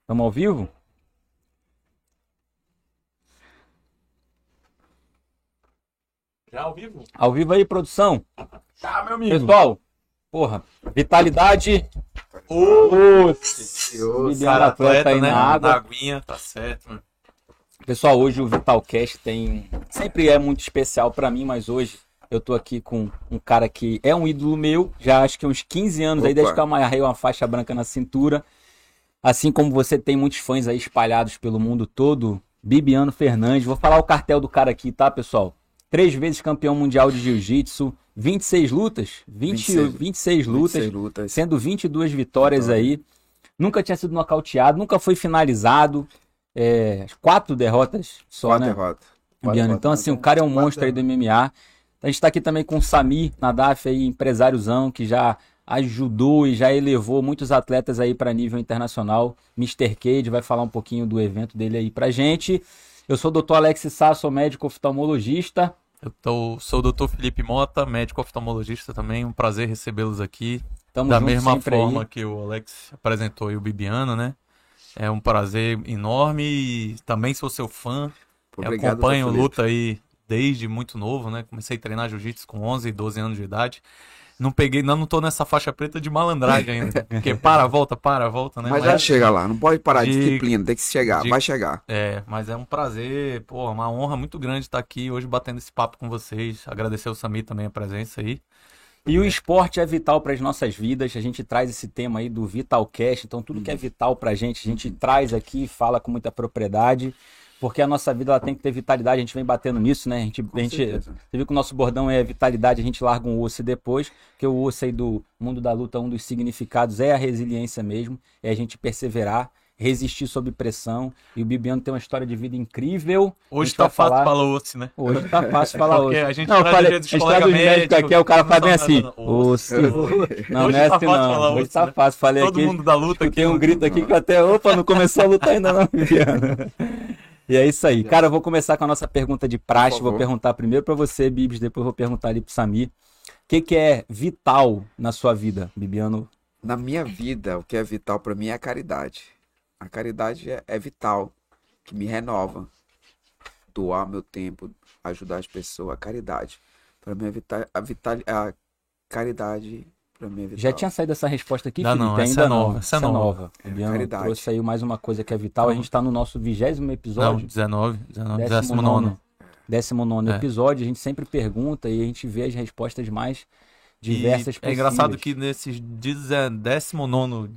Estamos ao vivo? Já ao vivo? Ao vivo aí, produção. Tá, meu amigo. Pessoal, porra, vitalidade. Ô, cara atleta aí né? na água. Na aguinha, tá certo, mano. Pessoal, hoje o Vitalcast tem. Sempre é muito especial pra mim, mas hoje eu tô aqui com um cara que é um ídolo meu, já acho que uns 15 anos aí, Opa. desde que eu amarrei uma faixa branca na cintura. Assim como você tem muitos fãs aí espalhados pelo mundo todo, Bibiano Fernandes. Vou falar o cartel do cara aqui, tá, pessoal? Três vezes campeão mundial de jiu-jitsu, 26 lutas, 20, 26, 26 lutas, 26 lutas. sendo 22 vitórias Vitória. aí. Nunca tinha sido nocauteado, nunca foi finalizado. É, quatro derrotas só, Quatro né? derrotas. Biano. Então, assim, o cara é um Quatro monstro aí do MMA. A gente tá aqui também com o Samir Nadaf aí, empresáriozão, que já ajudou e já elevou muitos atletas aí para nível internacional. Mr. Cade vai falar um pouquinho do evento dele aí pra gente. Eu sou o Dr. Alex Sá, sou médico oftalmologista. Eu tô, sou o Dr. Felipe Mota, médico oftalmologista também. Um prazer recebê-los aqui. Tamo da mesma forma aí. que o Alex apresentou aí o Bibiano, né? É um prazer enorme e também sou seu fã. Eu Obrigado, acompanho luta aí desde muito novo, né? Comecei a treinar jiu-jitsu com 11, 12 anos de idade. Não peguei, não, não tô nessa faixa preta de malandragem ainda. Porque para, volta, para, volta, né? Mas já chega lá, não pode parar de disciplina, tem que chegar, de- vai chegar. É, mas é um prazer, pô, uma honra muito grande estar aqui hoje batendo esse papo com vocês. Agradecer ao Samir também a presença aí. E o esporte é vital para as nossas vidas. A gente traz esse tema aí do Vitalcast. Então, tudo que é vital para a gente, a gente traz aqui fala com muita propriedade. Porque a nossa vida ela tem que ter vitalidade. A gente vem batendo nisso, né? A gente, a gente, certeza. você viu que o nosso bordão é vitalidade, a gente larga um osso depois. Que o osso aí do mundo da luta, um dos significados é a resiliência mesmo. É a gente perseverar, resistir sob pressão. E o Bibiano tem uma história de vida incrível. Hoje tá fácil falar- falar osso, né? Hoje tá fácil falar Porque osso. a gente Não, falei, a a gente gente colega traz os médicos aqui, aí o cara faz bem tá assim. Osso. Não, Hoje não é tá assim fácil não. falar Hoje tá né? fácil. Falei Todo aqui. mundo da luta aqui. Tem um grito aqui que eu até. Opa, não começou a luta ainda não, Viviana. E é isso aí. Cara, eu vou começar com a nossa pergunta de praxe. Vou perguntar primeiro pra você, Bibs, depois vou perguntar ali pro Samir. O que, que é vital na sua vida, Bibiano? Na minha vida, o que é vital pra mim é a caridade. A caridade é, é vital, que me renova. Doar meu tempo, ajudar as pessoas, a caridade. Pra mim é vital, a, vital, a caridade pra mim é vital. Já tinha saído essa resposta aqui, Não, Felipe? não, essa ainda é não. nova, essa é nova. Bibiano caridade. trouxe aí mais uma coisa que é vital. A gente tá no nosso vigésimo Não, episódio. 19, 19, Décimo 19. nono. 19 É. episódio, a gente sempre pergunta e a gente vê as respostas mais diversas E é engraçado que nesses 19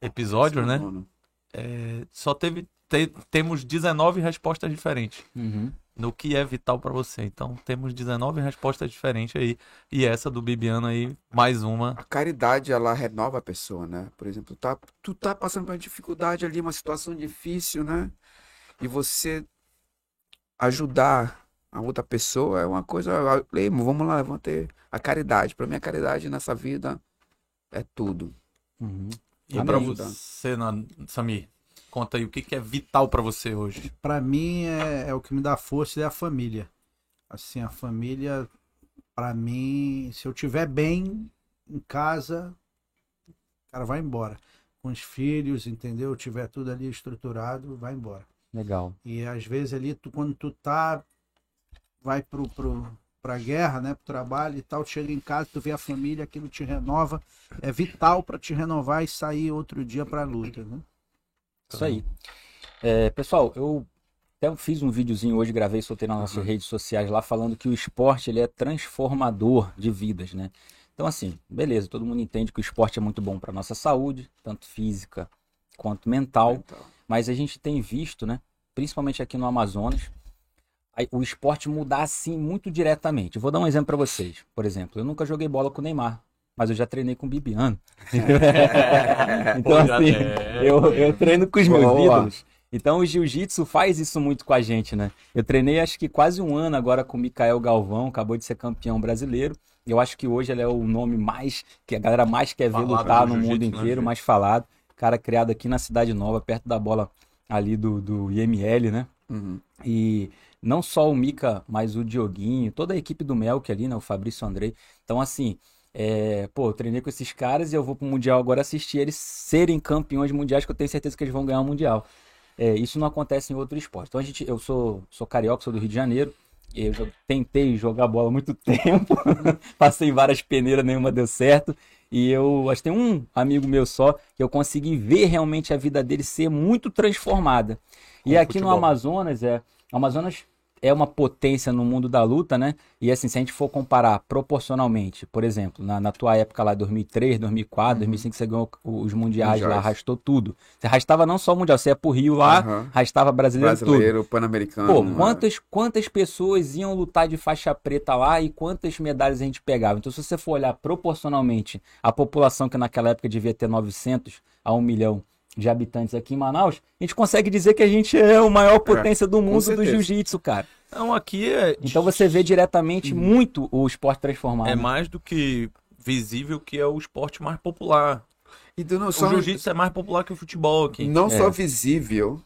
episódios, né? é, só teve. te- temos 19 respostas diferentes Uhum. No que é vital pra você. Então temos 19 respostas diferentes aí. E essa do Bibiano aí, mais uma. A caridade, ela renova a pessoa, né? Por exemplo, tá, tu tá passando por uma dificuldade ali, uma situação difícil, né? E você ajudar a outra pessoa é uma coisa. Vamos lá, vamos ter a caridade. Para mim, a caridade nessa vida é tudo. Uhum. E Amém. pra você, na- Samir, conta aí o que, que é vital pra você hoje. Pra mim é, é o que me dá força é a família. Assim, a família, pra mim, se eu tiver bem em casa, o cara vai embora. Com os filhos, entendeu? Tiver tudo ali estruturado, vai embora. Legal. E às vezes ali, tu, quando tu tá, vai pro, pro, pra guerra, né? Pro trabalho e tal, chega em casa, tu vê a família, aquilo te renova. É vital pra te renovar e sair outro dia pra luta, né? Isso aí. É, pessoal, eu até fiz um videozinho hoje, gravei, soltei nas nossas redes sociais lá, falando que o esporte ele é transformador de vidas, né? Então, assim, beleza, todo mundo entende que o esporte é muito bom para nossa saúde, tanto física quanto mental. Então, Mas a gente tem visto, né, principalmente aqui no Amazonas, o esporte mudar assim muito diretamente. Eu vou dar um exemplo para vocês. Por exemplo, eu nunca joguei bola com o Neymar, mas eu já treinei com o Bibiano. então, assim, eu, eu treino com os meus Boa. ídolos. Então o jiu-jitsu faz isso muito com a gente, né? Eu treinei acho que quase um ano agora com o Mikael Galvão, acabou de ser campeão brasileiro. Eu acho que hoje ele é o nome mais que a galera mais quer ver Falado lutar no mundo né, inteiro, gente? mais falado. Cara criado aqui na Cidade Nova, perto da bola ali do, do IML, né? uhum. E não só o Mika, mas o Dioguinho, toda a equipe do Melk ali, né? O Fabrício Andrei. Então, assim, é, pô, eu treinei com esses caras e eu vou pro Mundial agora assistir eles serem campeões mundiais, que eu tenho certeza que eles vão ganhar o Mundial. É, isso não acontece em outro esporte. Então a gente, eu sou, sou carioca, sou do Rio de Janeiro. Eu tentei jogar bola há muito tempo, passei várias peneiras, nenhuma deu certo. E eu acho que tem um amigo meu só que eu consegui ver realmente a vida dele ser muito transformada. E Com aqui no futebol. Amazonas, é, Amazonas é uma potência no mundo da luta, né? E assim, se a gente for comparar proporcionalmente, por exemplo, na, na tua época lá, 2003, 2004, 2005, você ganhou os mundiais, lá, arrastou tudo. Você arrastava não só o mundial, você ia pro Rio lá, Aham. arrastava brasileiro, tudo. Brasileiro, pan-americano. Pô, né? quantas, quantas pessoas iam lutar de faixa preta lá e quantas medalhas a gente pegava? Então, se você for olhar proporcionalmente a população que naquela época devia ter 900 a 1 milhão de habitantes aqui em Manaus, a gente consegue dizer que a gente é a maior potência do mundo do jiu-jitsu, cara. Não, aqui é, Então você vê diretamente muito o esporte transformado. é mais do que visível que é o esporte mais popular. E do- não, O só, jiu-jitsu é mais popular que o futebol aqui. não É. só visível,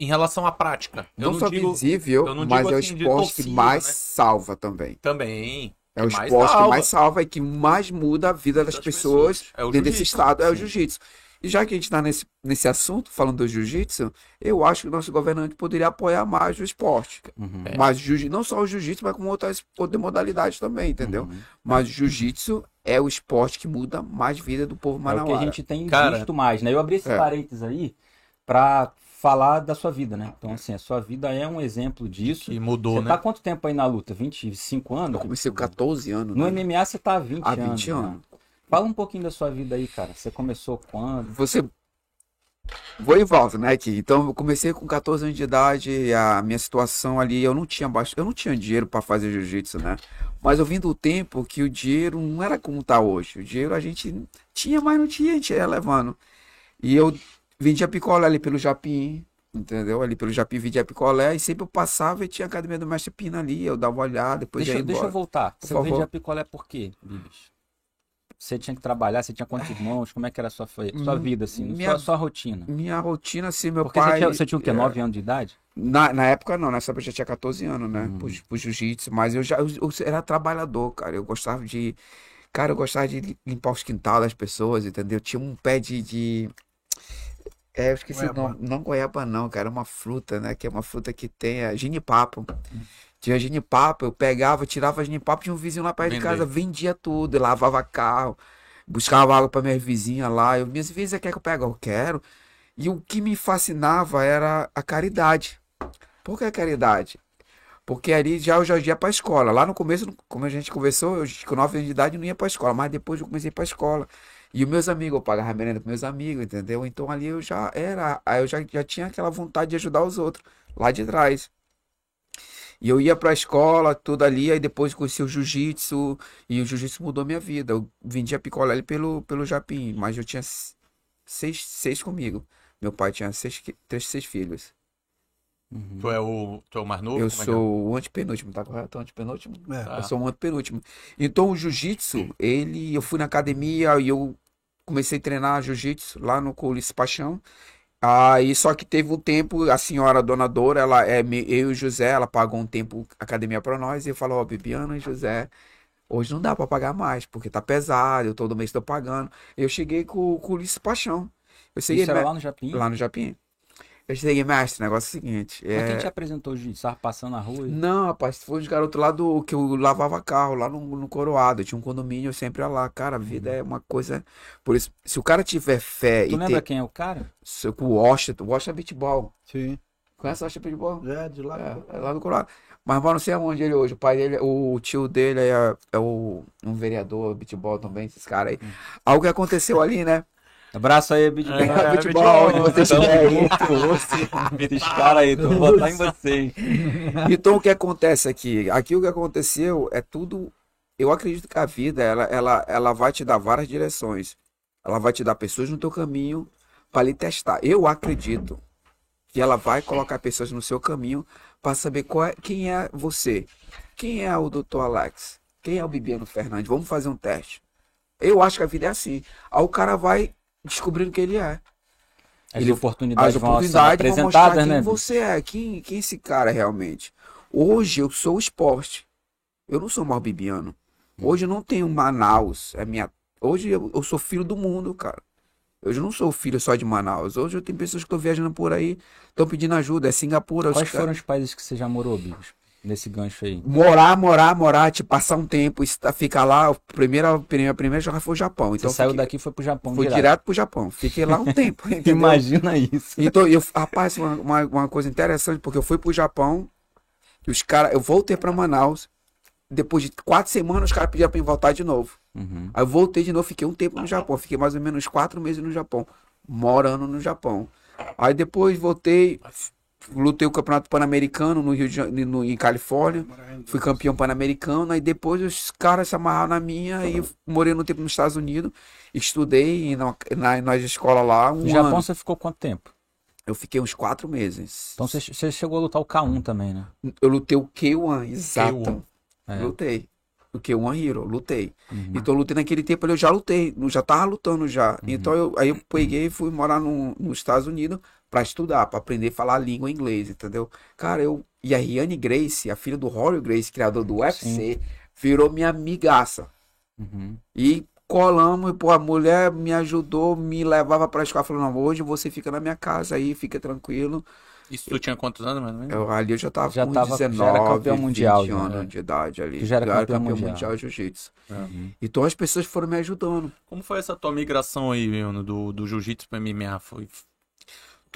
Em relação à prática. Eu não, não só digo visível, eu não mas digo é o assim esporte que torcida, mais né? salva também. também. É o que esporte que mais salva e que mais muda a vida das, Das pessoas, pessoas. É dentro desse estado, é o jiu-jitsu. E já que a gente está nesse, nesse assunto, falando do jiu-jitsu, eu acho que o nosso governante poderia apoiar mais o esporte. Uhum. É. Mas jiu não só o jiu-jitsu, mas com outras, outras modalidades também, entendeu? Uhum. Mas o jiu-jitsu é o esporte que muda mais vida do povo É o que a gente tem Cara, visto mais, né? Eu abri esse é. parênteses aí pra falar da sua vida, né? Então, assim, a sua vida é um exemplo disso. Que mudou, Você né? tá há quanto tempo aí na luta? 25 anos? Eu comecei com 14 anos. No né? MMA você tá há 20 Há anos. 20 né? Fala um pouquinho da sua vida aí, cara. Você começou quando? Você. Vou e volto, né? Aqui. Então, eu comecei com 14 anos de idade. e A minha situação ali, eu não tinha baixo, eu não tinha dinheiro para fazer jiu-jitsu, né? Mas eu vim do tempo que o dinheiro não era como tá hoje. O dinheiro a gente tinha, mas não tinha, a gente ia levando. E eu vendia picolé ali pelo Japim, entendeu? Ali pelo Japim vendia picolé e sempre eu passava e tinha a academia do Mestre Pina ali. Eu dava uma olhada, depois Deixa, ia eu- deixa eu embora. voltar. Por Você favor. vendia picolé por quê, Bibis? Você tinha que trabalhar, você tinha quantos irmãos? Como é que era a sua, sua Hum, vida, assim? minha- Sua, sua rotina? Minha rotina, assim, meu Porque pai. você, tinha, você tinha o quê? é, 9 anos de idade? Na, na época não, nessa época eu já tinha 14 anos, né? Uhum. Pro, pro jiu-jitsu, mas eu já eu, eu era trabalhador, cara. Eu gostava de. Cara, eu gostava de li- limpar os quintal das pessoas, entendeu? Tinha um pé de. de... É, eu esqueci Goiaba. nome. Não goiaba, não, cara. É uma fruta, né? Que é uma fruta que tem. É ginipapo. Tinha ginipapo, eu pegava, tirava ginipapo, tinha um vizinho lá perto de Vender. casa, vendia tudo, lavava carro, buscava água para minhas vizinhas lá. Eu, minhas vizinhas quer que eu pegue? Eu quero. E o que me fascinava era a caridade. Por que a caridade? Porque ali já eu já ia para a escola. Lá no começo, como a gente conversou, eu com 9 anos de idade não ia para a escola, mas depois eu comecei para a escola. E os meus amigos, eu pagava merenda com meus amigos, entendeu? Então ali eu já era, aí eu já, já tinha aquela vontade de ajudar os outros, lá de trás. E eu ia para a escola, tudo ali, aí depois conheci o jiu-jitsu, e o jiu-jitsu mudou minha vida. Eu vendia picolé ali pelo, pelo Japim, mas eu tinha seis, seis comigo. Meu pai tinha seis, três, seis filhos. Uhum. Tu é o, tu é o mais novo? Eu é é? sou o antepenúltimo, tá correto? Antepenúltimo? É. Eu sou um antepenúltimo. Então o jiu-jitsu, ele, eu fui na academia e eu comecei a treinar jiu-jitsu lá no Colis Paixão. Aí só que teve um tempo, a senhora donadora, ela é eu e o José, ela pagou um tempo academia para nós e eu falou, ó, Bibiana e José, hoje não dá para pagar mais, porque tá pesado, eu todo mês tô pagando. Eu cheguei com, com o Ulisses Paixão. Eu cheguei Isso era me- lá no Japim? lá no Japim. Eu cheguei, mestre, o negócio é o seguinte, Mas é... quem te apresentou o? Tava passando na rua? e- Não, rapaz, foi os garotos lá do que eu lavava carro, lá no, no Coroado. Tinha um condomínio, eu sempre ia lá. Cara, a vida é uma coisa. Por isso, se o cara tiver fé Tu e lembra ter. quem é o cara? se- o Washington, o Washington é Beatball. Sim. Conhece o Washington Beatball? É, de lá. É, é lá no Coroado. Mas mano, não sei aonde ele é hoje. O pai dele, o tio dele é, é o, um vereador, beatball também, esses caras aí. Algo que aconteceu ali, né? Abraço aí, Bid. É, futebol, futebol, onde você estiver aí. Esses caras aí, tô vou botar em vocês. Então o que acontece aqui? Aqui o que aconteceu é tudo. Eu acredito que a vida ela, ela, ela vai te dar várias direções. Ela vai te dar pessoas no teu caminho para lhe testar. Eu acredito que ela vai colocar pessoas no seu caminho para saber qual é, quem é você. Quem é o Dr. Alex? Quem é o Bibiano Fernandes? Vamos fazer um teste. Eu acho que a vida é assim. Aí o cara vai descobrindo quem ele é. As Ele- oportunidades As oportunidades vão apresentadas, quem né? você é, quem, quem esse cara é realmente. Hoje eu sou o esporte. Eu não sou mais bibiano. Hoje eu não tenho Manaus. É minha... Hoje eu, eu sou filho do mundo, cara. Hoje eu não sou filho só de Manaus. Hoje eu tenho pessoas que estão viajando por aí, estão pedindo ajuda. É Singapura. Quais foram os países que você já morou, Bigos? Nesse gancho aí. Morar, morar, morar, tipo, passar um tempo, estar- ficar lá. A primeira, a primeira, já foi o Japão. Você Então saiu fiquei- daqui e foi pro Japão Fui direto. direto pro Japão. Fiquei lá um tempo. entendeu? Imagina isso. Então, eu, rapaz, uma, uma, uma coisa interessante, porque eu fui pro Japão, os caras, eu voltei pra Manaus, depois de quatro semanas, os caras pediram pra eu voltar de novo. Uhum. Aí eu voltei de novo, fiquei um tempo no Japão, fiquei mais ou menos quatro meses no Japão, morando no Japão. Aí depois voltei, lutei o campeonato pan-americano no Rio de Janeiro, no, em Califórnia, fui campeão pan-americano, aí depois os caras se amarraram na minha, eu morei no tempo nos Estados Unidos, estudei na, na, nas escolas lá, um No Japão ano. você ficou quanto tempo? Eu fiquei uns quatro meses. Então você, chegou a lutar o K1 também, né? Eu lutei o K1, exato. K1. É. Lutei. O K1 Hero, lutei. Uhum. Então eu lutei naquele tempo ali, eu já lutei, já tava lutando já. Então eu, aí eu peguei e fui morar no, nos Estados Unidos pra estudar, pra aprender a falar a língua inglesa, entendeu? Cara, eu. E a Riane Grace, a filha do Rory Grace, criador do UFC, virou minha amigaça. Uhum. E colamos, e, pô, a mulher me ajudou, me levava pra escola, falou, não, hoje você fica na minha casa aí, fica tranquilo. Isso tu tinha quantos anos, menos? Eu, ali eu já tava Já com tava- já era 19, campeão mundial, 20 já, anos né? de idade ali. Tu já era campeão mundial. mundial de jiu-jitsu. Uhum. Então as pessoas foram me ajudando. Como foi essa tua migração aí, Bruno, do, do jiu-jitsu pra MMA? Foi...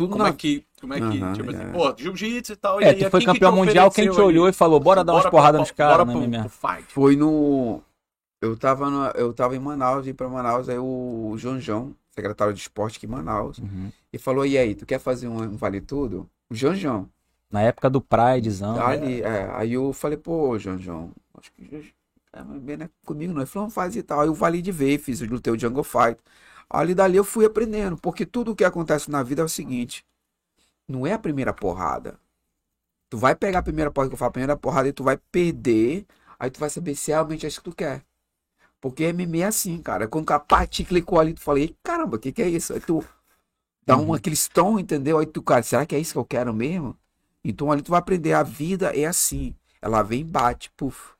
Tudo Como na... é que, como é que Aham, tipo é. assim, pô, jiu-jitsu e tal, e É, aí, tu foi quem que campeão mundial, quem te olhou aí? e falou, bora dar umas Bora porradas pra- nos caras na pro- pro fight. Foi no... Eu tava, no... eu tava em Manaus, vim pra Manaus, aí o João João, secretário de esporte aqui em Manaus, Uhum. e falou, e aí, tu quer fazer um, um vale tudo? O João João. Na época do Pridezão. Né? ali, é. Aí eu falei, pô, João João, acho que é, bem, né, comigo não. Ele falou, não faz e tal. Aí eu vali de ver, fiz, lutei o Jungle Fight. Ali dali eu fui aprendendo, porque tudo o que acontece na vida é o seguinte: não é a primeira porrada. Tu vai pegar a primeira porrada que eu falo, a primeira porrada e tu vai perder, aí tu vai saber se realmente é isso que tu quer. Porque MMA é assim, cara. Quando o cara pá, te clicou ali, tu fala, "Ei, caramba, o que, que é isso? Aí tu dá um, aquele tom, entendeu? Aí tu, cara, será que é isso que eu quero mesmo? Então ali tu vai aprender, a vida é assim. Ela vem e bate, puf.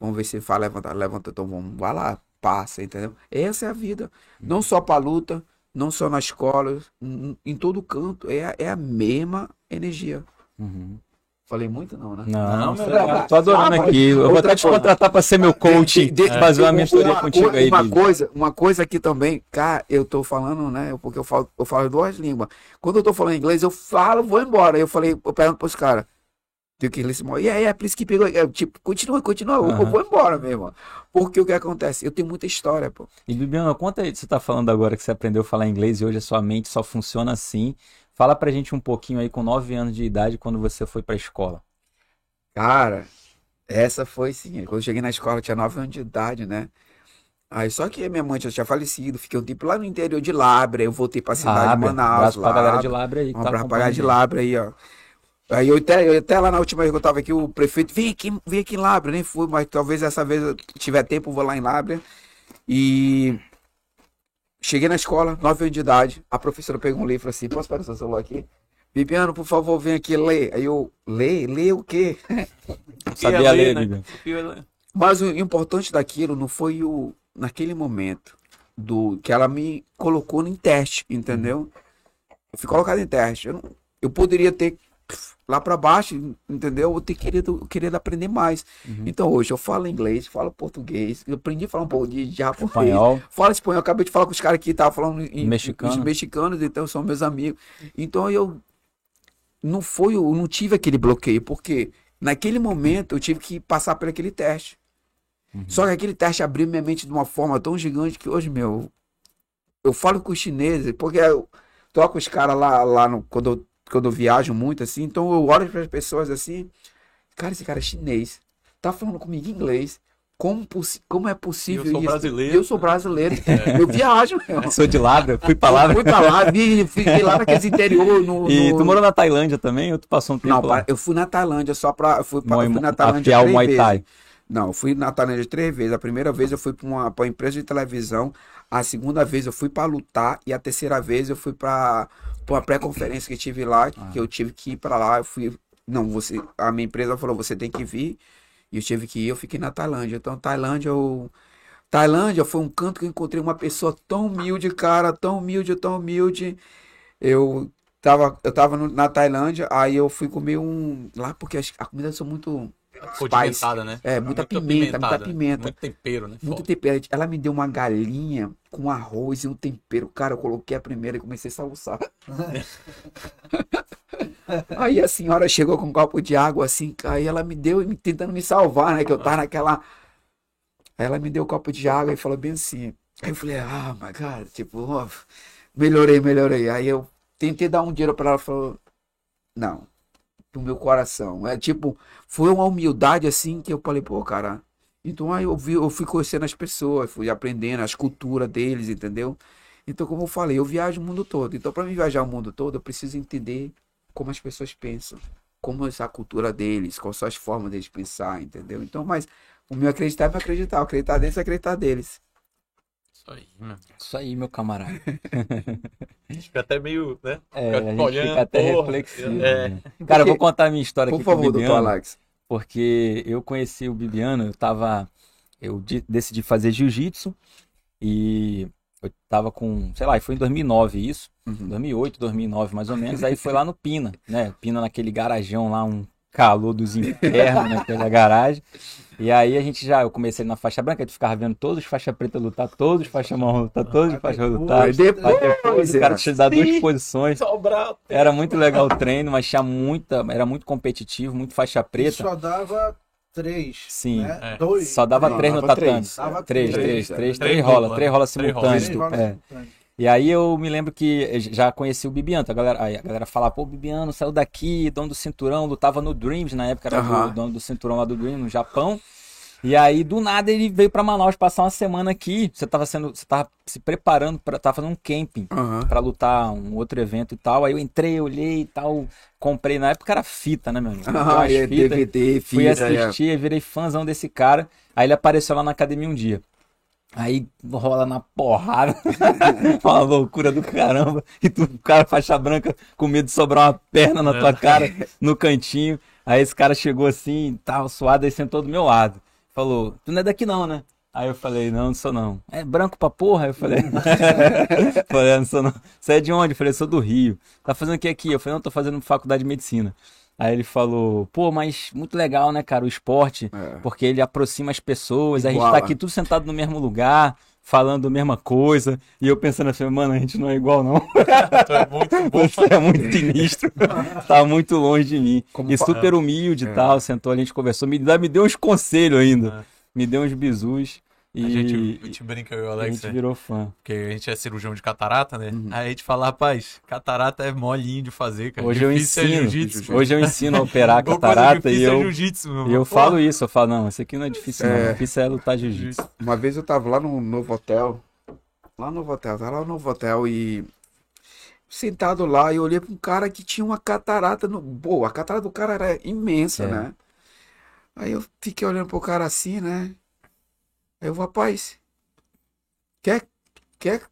Vamos ver se fala, levanta, levanta, então vamos, vai lá, passa, entendeu? Essa é a vida. Não só pra luta, não só na escola, em, todo canto, é, a- é a mesma energia. Uhum. Falei muito não, né? Não, Não, meu cara, tô adorando Ah, aqui. Eu vou até te contratar pra ser meu coach, De- de- fazer uma uma- mentoria uma- contigo aí, Uma coisa, uma coisa aqui também, cara, eu tô falando, né? Porque eu falo, eu falo duas línguas. Quando eu tô falando inglês, eu falo, vou embora. Eu falei, eu pergunto pros caras. Tem que eles e aí, é por isso que pegou. Eu, tipo, continua, continua, eu- eu vou embora mesmo. Porque o que acontece? Eu tenho muita história, pô. E Bibiana, conta aí, você tá falando agora que você aprendeu a falar inglês e hoje a sua mente só funciona assim. Fala pra gente um pouquinho aí com 9 anos de idade quando você foi pra escola. Cara, essa foi sim. Quando eu cheguei na escola, eu tinha 9 anos de idade, né? Aí só que minha mãe já tinha falecido, fiquei um tempo lá no interior de Labra, eu voltei pra cidade de Lábrea, Manaus. abraço pra galera de Labra. Aí Um tá abraço pra galera de. Labra aí, ó. Aí eu até, eu até lá na última vez que eu tava aqui, o prefeito, vem aqui, vem aqui em Labra, nem fui, mas talvez essa vez eu tiver tempo, eu vou lá em Labra. E cheguei na escola, 9 anos de idade, a professora pegou um livro e falou assim, posso pegar seu celular aqui? Bibiano, por favor, vem aqui ler. Aí eu, ler? Ler o quê? Sabia Ia ler, né? Ler. Mas o importante daquilo não foi o naquele momento do que ela me colocou em teste, entendeu? Eu fui colocado em teste. Eu, não- eu poderia ter lá pra baixo, entendeu? Eu ter querido, querido aprender mais. Uhum. Então hoje eu falo inglês, falo português, eu aprendi a falar um pouco de, de japonês. Espanhol. Falo espanhol, acabei de falar com os caras que estavam falando em Mexicano. os mexicanos, então são meus amigos. Então eu não foi, eu não tive aquele bloqueio, porque naquele momento eu tive que passar por aquele teste. Uhum. Só que aquele teste abriu minha mente de uma forma tão gigante que hoje, meu, eu falo com os chineses, porque eu troco os caras lá, lá no, quando, eu, quando eu viajo muito, assim, então eu olho para as pessoas assim, cara, esse cara é chinês, tá falando comigo em inglês, como, como é possível Eu sou isso? brasileiro. Eu sou brasileiro, eu viajo, meu. Sou de Labra, fui pra Eu Labra. Fui pra lá, vi, fiquei lá naqueles interior. No, E no- tu morou na Tailândia também ou tu passou um tempo Não, lá? eu fui na Tailândia só pra. Eu fui, pra, Muay- eu fui na Tailândia afiar o três Muay vezes. Thai. Não, eu fui na Tailândia três vezes. A primeira vez eu fui pra uma, pra uma empresa de televisão. A segunda vez eu fui pra lutar. E a terceira vez eu fui pra, uma pré-conferência que tive lá. Ah. Que eu tive que ir pra lá. Eu fui. Não, você. A minha empresa falou: você tem que vir. E eu tive que ir, eu fiquei na Tailândia. Então, Tailândia, eu... Tailândia foi um canto que eu encontrei uma pessoa tão humilde, cara, tão humilde, tão humilde. Eu tava, eu tava no- na Tailândia, aí eu fui comer um. Lá, porque as, a comida são muito. Condimentada, né? É, muita Muito pimenta, muita apimentada, pimenta. Muito tempero, né? Muito Foda. tempero. Ela me deu uma galinha com arroz e um tempero. Cara, eu coloquei a primeira e comecei a salsar. aí a senhora chegou com um copo de água assim, aí ela me deu, tentando me salvar, né? Que eu tava naquela. Aí ela me deu um copo de água e falou bem assim. Aí eu falei, ah, my God, tipo, ó, melhorei, melhorei. Aí eu tentei dar um dinheiro pra ela, ela falou, não, pro meu coração. É tipo, foi uma humildade assim que eu falei, pô, cara. Então aí eu, vi, eu fui conhecendo as pessoas, fui aprendendo as culturas deles, entendeu? Então, como eu falei, eu viajo o mundo todo. Então, para mim viajar o mundo todo, eu preciso entender como as pessoas pensam, como é a cultura deles, quais são as formas deles pensar, entendeu? Então, mas o meu acreditar é acreditar, acreditar deles é acreditar deles. Isso aí, meu. Isso aí, meu camarada. Fica até meio, né? É, Fica a gente olhando, fica até porra, reflexivo. é. né? Cara, eu vou contar a minha história Por aqui com o favor, doutor Bibiano, Alex. porque eu conheci o Bibiano, eu tava. Eu de- decidi fazer jiu-jitsu e eu tava com, sei lá, foi em 2009 isso, Uhum. 2008, 2009 mais ou menos, aí foi lá no Pina, né? Pina naquele garajão lá, um calor dos infernos naquela garagem. E aí a gente já, eu comecei na faixa branca, tu ficava vendo todos os faixa preta lutar, todos os faixa marrom lutar, todos os faixa lutar. Aí depois, depois o cara te dá duas posições. Era muito legal o treino, mas tinha muita, era muito competitivo, muito faixa preta. só dava três. Sim. Né? É. Dois. Só dava Não, três no tatame. três. Três, três, três, é. três, rola, três rola simultâneo. É. E aí eu me lembro que eu já conheci o Bibiano, a galera, a galera falava, pô, o Bibiano saiu daqui, dono do cinturão, lutava no Dreams, na época era Aham. o dono do cinturão lá do Dreams, no Japão. E aí, do nada, ele veio pra Manaus passar uma semana aqui. Você tava sendo, você tava se preparando para tava fazendo um camping Aham. pra lutar um outro evento e tal. Aí eu entrei, olhei e tal, comprei, na época era fita, né, meu amigo? Ah, é. DVD, Fui fita, é. assistir, virei fãzão desse cara. Aí ele apareceu lá na academia um dia. Aí rola na porrada. uma loucura do caramba. E tu, o cara faixa branca, com medo de sobrar uma perna na tua cara, no cantinho. Aí esse cara chegou assim, tava suado, aí sentou do meu lado. Falou, tu não é daqui não, né? Aí eu falei, não, não sou não. É branco pra porra? Aí eu falei, falei, "É, não sou não. Você é de onde? Eu falei, sou do Rio. Tá fazendo o que aqui? Eu falei, não, tô fazendo faculdade de medicina. Aí ele falou, pô, mas muito legal, né, cara, o esporte, É. porque ele aproxima as pessoas, a gente Iguala. tá aqui tudo sentado no mesmo lugar, falando a mesma coisa, e eu pensando assim, mano, a gente não é igual não, Tu é muito bom. você é muito sinistro, tá muito longe de mim. Como E super humilde e É. tal, sentou, a gente conversou, me, dá- me deu uns conselhos ainda, É. me deu uns bizus, e A gente, a gente brinca, eu e o a Alex, gente né? virou fã. porque a gente é cirurgião de catarata, né? Uhum. Aí a gente fala, rapaz, catarata é molinho de fazer, cara. Hoje eu Difícil é ensino, jiu-jitsu. hoje eu ensino a operar coisa catarata e é eu, jiu-jitsu, meu e eu falo isso, eu falo, não, isso aqui não é difícil não, É. difícil é lutar jiu-jitsu. Uma vez eu tava lá no novo hotel. Lá no novo hotel, tava lá no novo hotel e. Sentado lá, e eu olhei pra um cara que tinha uma catarata no. Pô, a catarata do cara era imensa, É. né? Aí eu fiquei olhando pro cara assim, né? Aí eu, rapaz, quer, quer,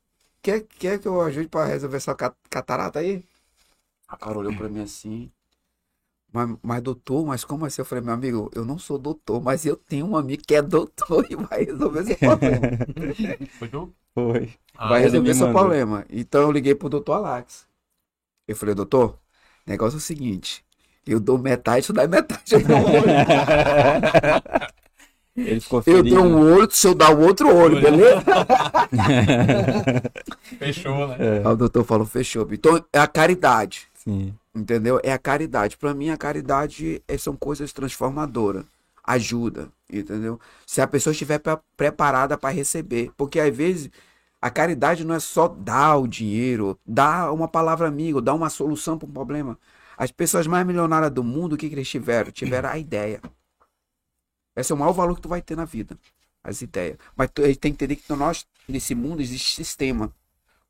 quer, quer que eu ajude pra resolver essa ca- catarata aí? O cara olhou pra mim assim. Mas, mas doutor, mas como assim? Eu falei, meu amigo, eu não sou doutor, mas eu tenho um amigo que é doutor e vai resolver esse problema. Foi tu? Foi. Ah, vai resolver mandou. problema. Então eu liguei pro doutor Alex. Eu falei, doutor, o negócio é o seguinte. Eu dou metade, tu dá metade. Eu dou olho. Ele ficou Eu feliz. dou né? um olho, se eu dar o outro olho, beleza? Fechou, né? É, Aí o doutor falou, fechou. Então é a caridade. sim. Entendeu? É a caridade. Pra mim, a caridade é- são coisas transformadoras. Ajuda, entendeu? Se a pessoa estiver pre- preparada para receber. Porque às vezes a caridade não é só dar o dinheiro, dar uma palavra amiga, dar uma solução para um problema. As pessoas mais milionárias do mundo, o que, que eles tiveram? Tiveram a ideia. Esse é o maior valor que tu vai ter na vida. As ideias. Mas tu a gente tem que entender que nós, nesse mundo, existe sistema.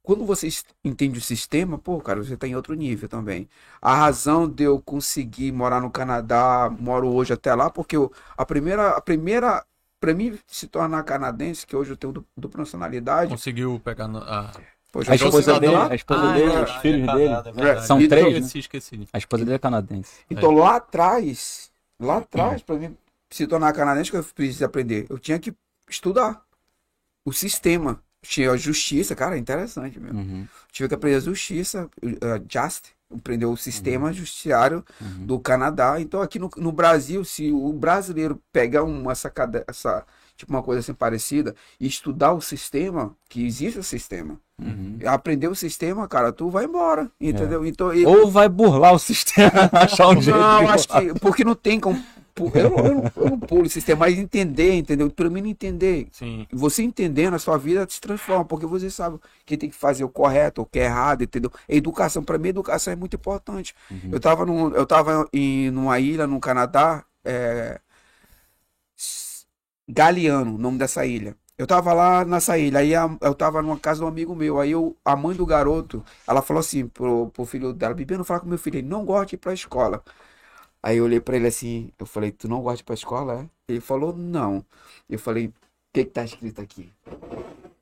Quando você entende o sistema, pô, cara, você tá em outro nível também. A razão de eu conseguir morar no Canadá, moro hoje até lá, porque eu, a primeira, a primeira, pra mim se tornar canadense, que hoje eu tenho du- dupla nacionalidade, Conseguiu pegar no, a... pô, A esposa dele, lá. a esposa Ah, dele, é os verdade, filhos é dele. é verdade. São três, né? Esqueci, esqueci. A esposa dele é canadense. Então lá atrás, lá atrás, pra mim se tornar canadense, que eu precisei aprender? Eu tinha que estudar o sistema. Tinha a justiça, cara, é interessante mesmo. Uhum. Tive que aprender a justiça, uh, just, aprender o sistema judiciário Uhum. do Canadá. Então, aqui no, no Brasil, se o brasileiro pegar uma sacada, essa, tipo uma coisa assim parecida, e estudar o sistema, que existe o sistema, Uhum. aprender o sistema, cara, tu vai embora, entendeu? Então, e- Ou vai burlar o sistema, achar um jeito. não, acho que, porque não tem como. Pu- Eu, eu, não- eu não pulo o sistema, mas entender, entendeu? Pelo menos entender. Sim. Você entendendo a sua vida se transforma, porque você sabe que tem que fazer o correto, o que é errado, entendeu? Educação, para mim, educação é muito importante. Uhum. Eu tava, num, eu tava em numa ilha no Canadá, é, Galeano, o nome dessa ilha. Eu tava lá nessa ilha, aí a- eu tava numa casa de um amigo meu, aí eu, a mãe do garoto, ela falou assim pro, pro filho dela, Bibi, não fala com meu filho, ele não gosta de ir pra escola. Aí eu olhei pra ele assim, eu falei, tu não gosta de ir pra escola, é? Ele falou, não. Eu falei, o que que tá escrito aqui?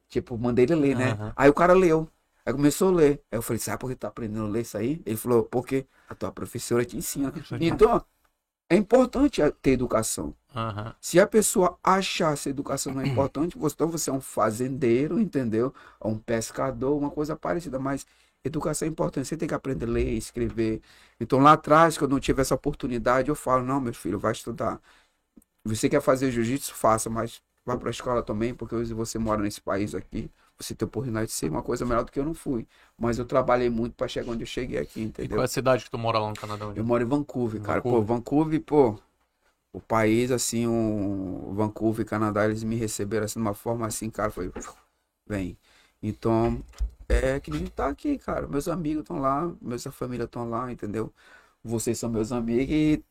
Tipo, mandei ele ler, né? Aham. Aí o cara leu. Aí começou a ler. Aí eu falei, sabe por que tá aprendendo a ler isso aí? Ele falou, porque a tua professora te ensina. Então, é importante ter educação. Aham. Se a pessoa achar essa educação não é importante, você- então você é um fazendeiro, entendeu? Ou um pescador, uma coisa parecida, mas educação é importante. Você tem que aprender a ler, escrever. Então lá atrás, quando eu não tive essa oportunidade, eu falo, não, meu filho, vai estudar. Você quer fazer jiu-jitsu, faça, mas vá para a escola também, porque hoje você mora nesse país aqui, você tem oportunidade de ser uma coisa melhor do que eu não fui. Mas eu trabalhei muito para chegar onde eu cheguei aqui, E entendeu? qual é a cidade que tu mora lá no Canadá? hoje? Eu moro em Vancouver, cara. Pô, Vancouver. Vancouver, pô, o país, assim, o Vancouver, Canadá, eles me receberam assim de uma forma assim, cara, foi, vem. Então, é que gente tá aqui, cara. Meus amigos estão lá, minha família estão lá, entendeu? Vocês são meus amigos e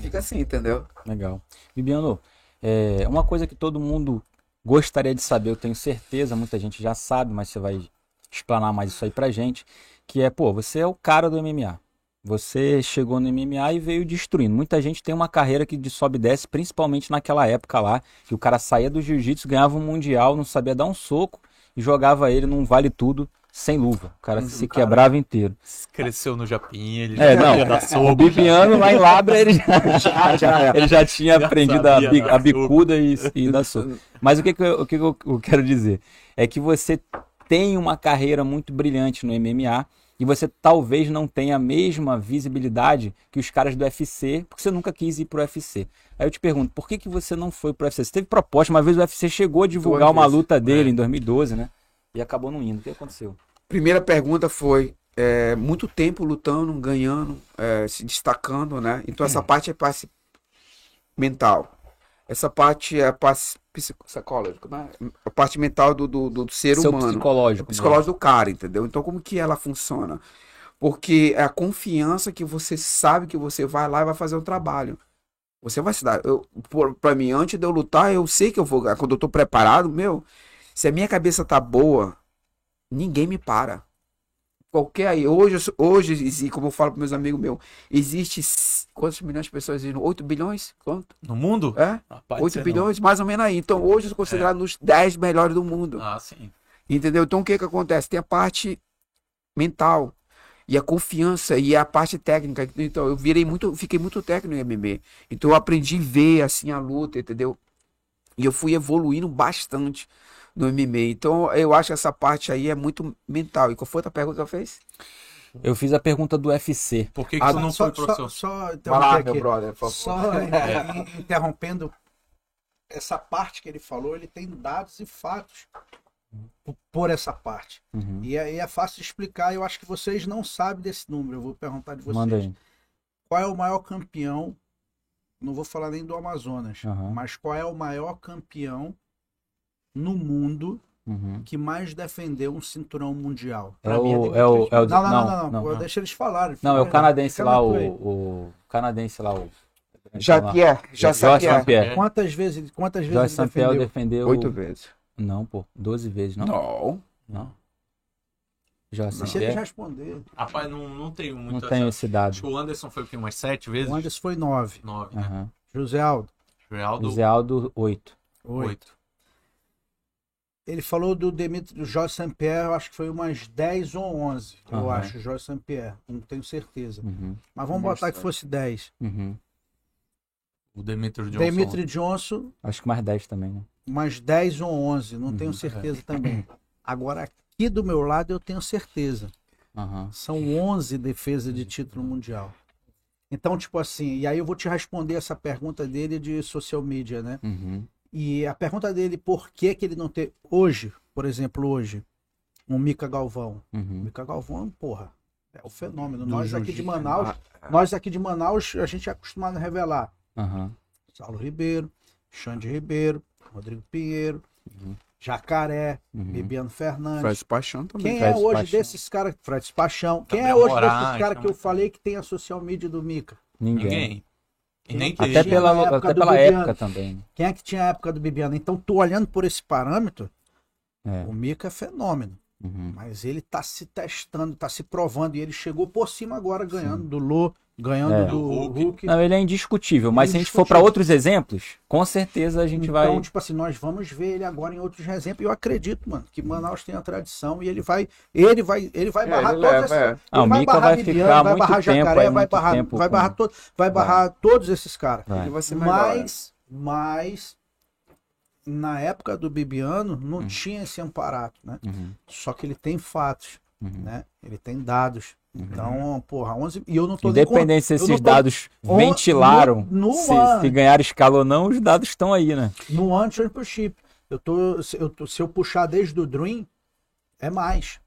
fica assim, entendeu? Legal. Bibiano, é, uma coisa que todo mundo gostaria de saber, eu tenho certeza, muita gente já sabe, mas você vai explanar mais isso aí pra gente, que é, pô, você é o cara do MMA. Você chegou no MMA e veio destruindo. Muita gente tem uma carreira que de sobe e desce, principalmente naquela época lá, que o cara saía do jiu-jitsu, ganhava um mundial, não sabia dar um soco e jogava ele num vale tudo sem luva. O cara se cara- quebrava inteiro. Cresceu no Japim, ele É, já não. dar O. Bibiano lá em Labra, ele já, já- ele já tinha Já aprendido a, sabia bi- dar a bicuda e, e dar soco. Mas o que, que, eu, o que que eu, eu quero dizer? É que você tem uma carreira muito brilhante no MMA e você talvez não tenha a mesma visibilidade que os caras do UFC, porque você nunca quis ir pro UFC. Aí eu te pergunto, por que, que você não foi pro UFC? Você teve proposta, uma vez o UFC chegou a divulgar Duas uma vezes. luta dele É. em 2012, né? E acabou não indo. O que aconteceu? Primeira pergunta foi, é, muito tempo lutando, ganhando, é, se destacando, né? Então essa parte é parte mental. Essa parte é a parte psicológica, né? A parte mental do, do, do ser Seu humano. psicológico. o psicológico do cara, entendeu? Então, como que ela funciona? Porque é a confiança que você sabe que você vai lá e vai fazer o trabalho. Você vai se dar. Eu, por, pra mim, antes de eu lutar, eu sei que eu vou. Quando eu tô preparado, meu, se a minha cabeça tá boa, ninguém me para. Qualquer aí. Hoje, hoje como eu falo para meus amigos meus, existe quantos milhões de pessoas? existem? 8 bilhões? Quanto? No mundo? É? Rapaz, 8 sei não. bilhões, mais ou menos aí. Então, hoje eu sou considerado nos 10 melhores do mundo. Ah, sim. Entendeu? Então o que que acontece? Tem a parte mental e a confiança e a parte técnica. Então eu virei muito, fiquei muito técnico em MMA. Então eu aprendi a ver assim a luta, entendeu? E eu fui evoluindo bastante no MMA. Então eu acho que essa parte aí é muito mental. E qual foi a outra pergunta que eu fez? Eu fiz a pergunta do UFC. Por que, que Ah, tu não só, foi, professor? Só, só Vai lá, interromper meu brother, por favor. Só in- interrompendo, essa parte que ele falou, ele tem dados e fatos por essa parte. Uhum. E aí é fácil de explicar, eu acho que vocês não sabem desse número, eu vou perguntar de vocês. Manda aí. Qual é o maior campeão, não vou falar nem do Amazonas, Aham. mas qual é o maior campeão no mundo Uhum. que mais defendeu um cinturão mundial? É Pra o, é é o, é o, Não, não, não, não, não, não, não. deixa eles falarem. Não, é o canadense lá, o, o canadense lá, o Jean-Pierre, já. Saint-Pierre. Quantas vezes, quantas vezes Jorge ele defendeu? defendeu Oito vezes. Não, pô, 12 vezes, não? Não. Não. Jorge Deixa eles Saint-Pierre, responder. Rapaz, não, não tenho não muito tenho essa- esse dado. Acho que o Anderson foi o quê? Umas sete vezes? O Anderson foi nove. Nove, né? José Aldo, José Aldo, 8. oito. oito. Ele falou do Demetrio, do Jorge Saint-Pierre, eu acho que foi umas 10 ou 11, eu Aham. acho, Jorge Saint-Pierre, não tenho certeza. Uhum. Mas vamos Nossa. botar que fosse 10. Uhum. O Demetrio Johnson. Demetri Johnson, Acho que mais 10 também, né? umas 10 ou 11, não Uhum. tenho certeza também. Agora, aqui do meu lado, eu tenho certeza. São 11 defesas de título mundial. Então, tipo assim, e aí eu vou te responder essa pergunta dele de social media, né? Uhum. E a pergunta dele, por que que ele não tem... Hoje, por exemplo, hoje, um Mica Galvão. O Uhum. Mica Galvão, porra, é o fenômeno. Nós aqui de. Manaus, Ah, nós aqui de Manaus, a gente é acostumado a revelar. Aham. Saulo Ribeiro, Xande Ribeiro, Rodrigo Pinheiro, Jacaré, Uhum. Bibiano Fernandes. Fred Paixão também. Quem é Fred hoje Paixão. desses caras, Fred Paixão, quem é Gabriel hoje desses Moraes, caras que eu também. falei que tem a social media do Mica? Ninguém. Ninguém. E nem Quem- teve. Até pela, época até pela Bibiano. época também. Quem é que tinha a época do Bibiano? Então, tu olhando por esse parâmetro, É. o Mica é fenômeno. Uhum. Mas ele tá se testando, tá se provando. E ele chegou por cima agora, ganhando do Lô, ganhando É. do Hulk. Não, ele é indiscutível, mas se a gente for para Indiscutível. outros exemplos, com certeza a gente então, vai. tipo assim, nós vamos ver ele agora em outros exemplos. E eu acredito, mano, que Manaus tem a tradição e ele vai, ele vai, ele vai É, barrar ele leva, esses- é. Ah, o Mica barrar vai ficar vai muito barrar tempo Jacaré, vai muito barrar, tempo vai com- barrar, to, vai barrar todos esses caras. Vai. Ele vai ser melhor. é. Mas, mas na época do Bibiano não tinha esse amparato, né? Uhum. Só que ele tem fatos, Uhum. né? Ele tem dados. Então, porra, 11 e eu não tô nem Independente se esses tô- dados On- ventilaram, no- no se, se ganharam escala ou não, os dados estão aí, né? No Championship. Eu tô, se eu, tô- se eu puxar desde o Dream, é mais.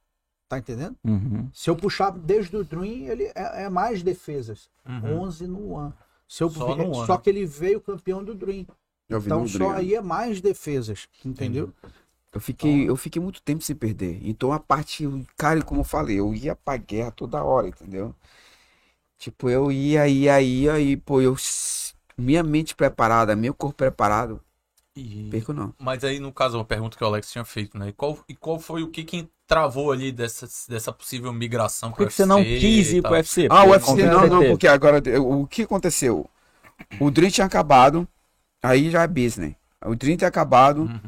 Tá entendendo? Uhum. Se eu puxar desde o Dream, ele é, é mais defesas. Uhum. 11 no One. Se eu, Só no One, só que ele veio campeão do Dream. Eu Então só Dream. aí é mais defesas. Entendeu? Eu fiquei, eu fiquei muito tempo sem perder. Então a parte, cara, como eu falei, eu ia pra guerra toda hora, entendeu? Tipo, eu ia, ia, ia e, pô, eu minha mente preparada, meu corpo preparado, E- perco não. Mas aí, no caso, uma pergunta que o Alex tinha feito, né? E qual, e qual foi o que que travou ali dessa, dessa possível migração Por que, que você não quis ir pro UFC? Ah, o UFC não, não, porque agora o que aconteceu? O Dream tinha acabado, aí já é business. O Dream tinha acabado, Uhum.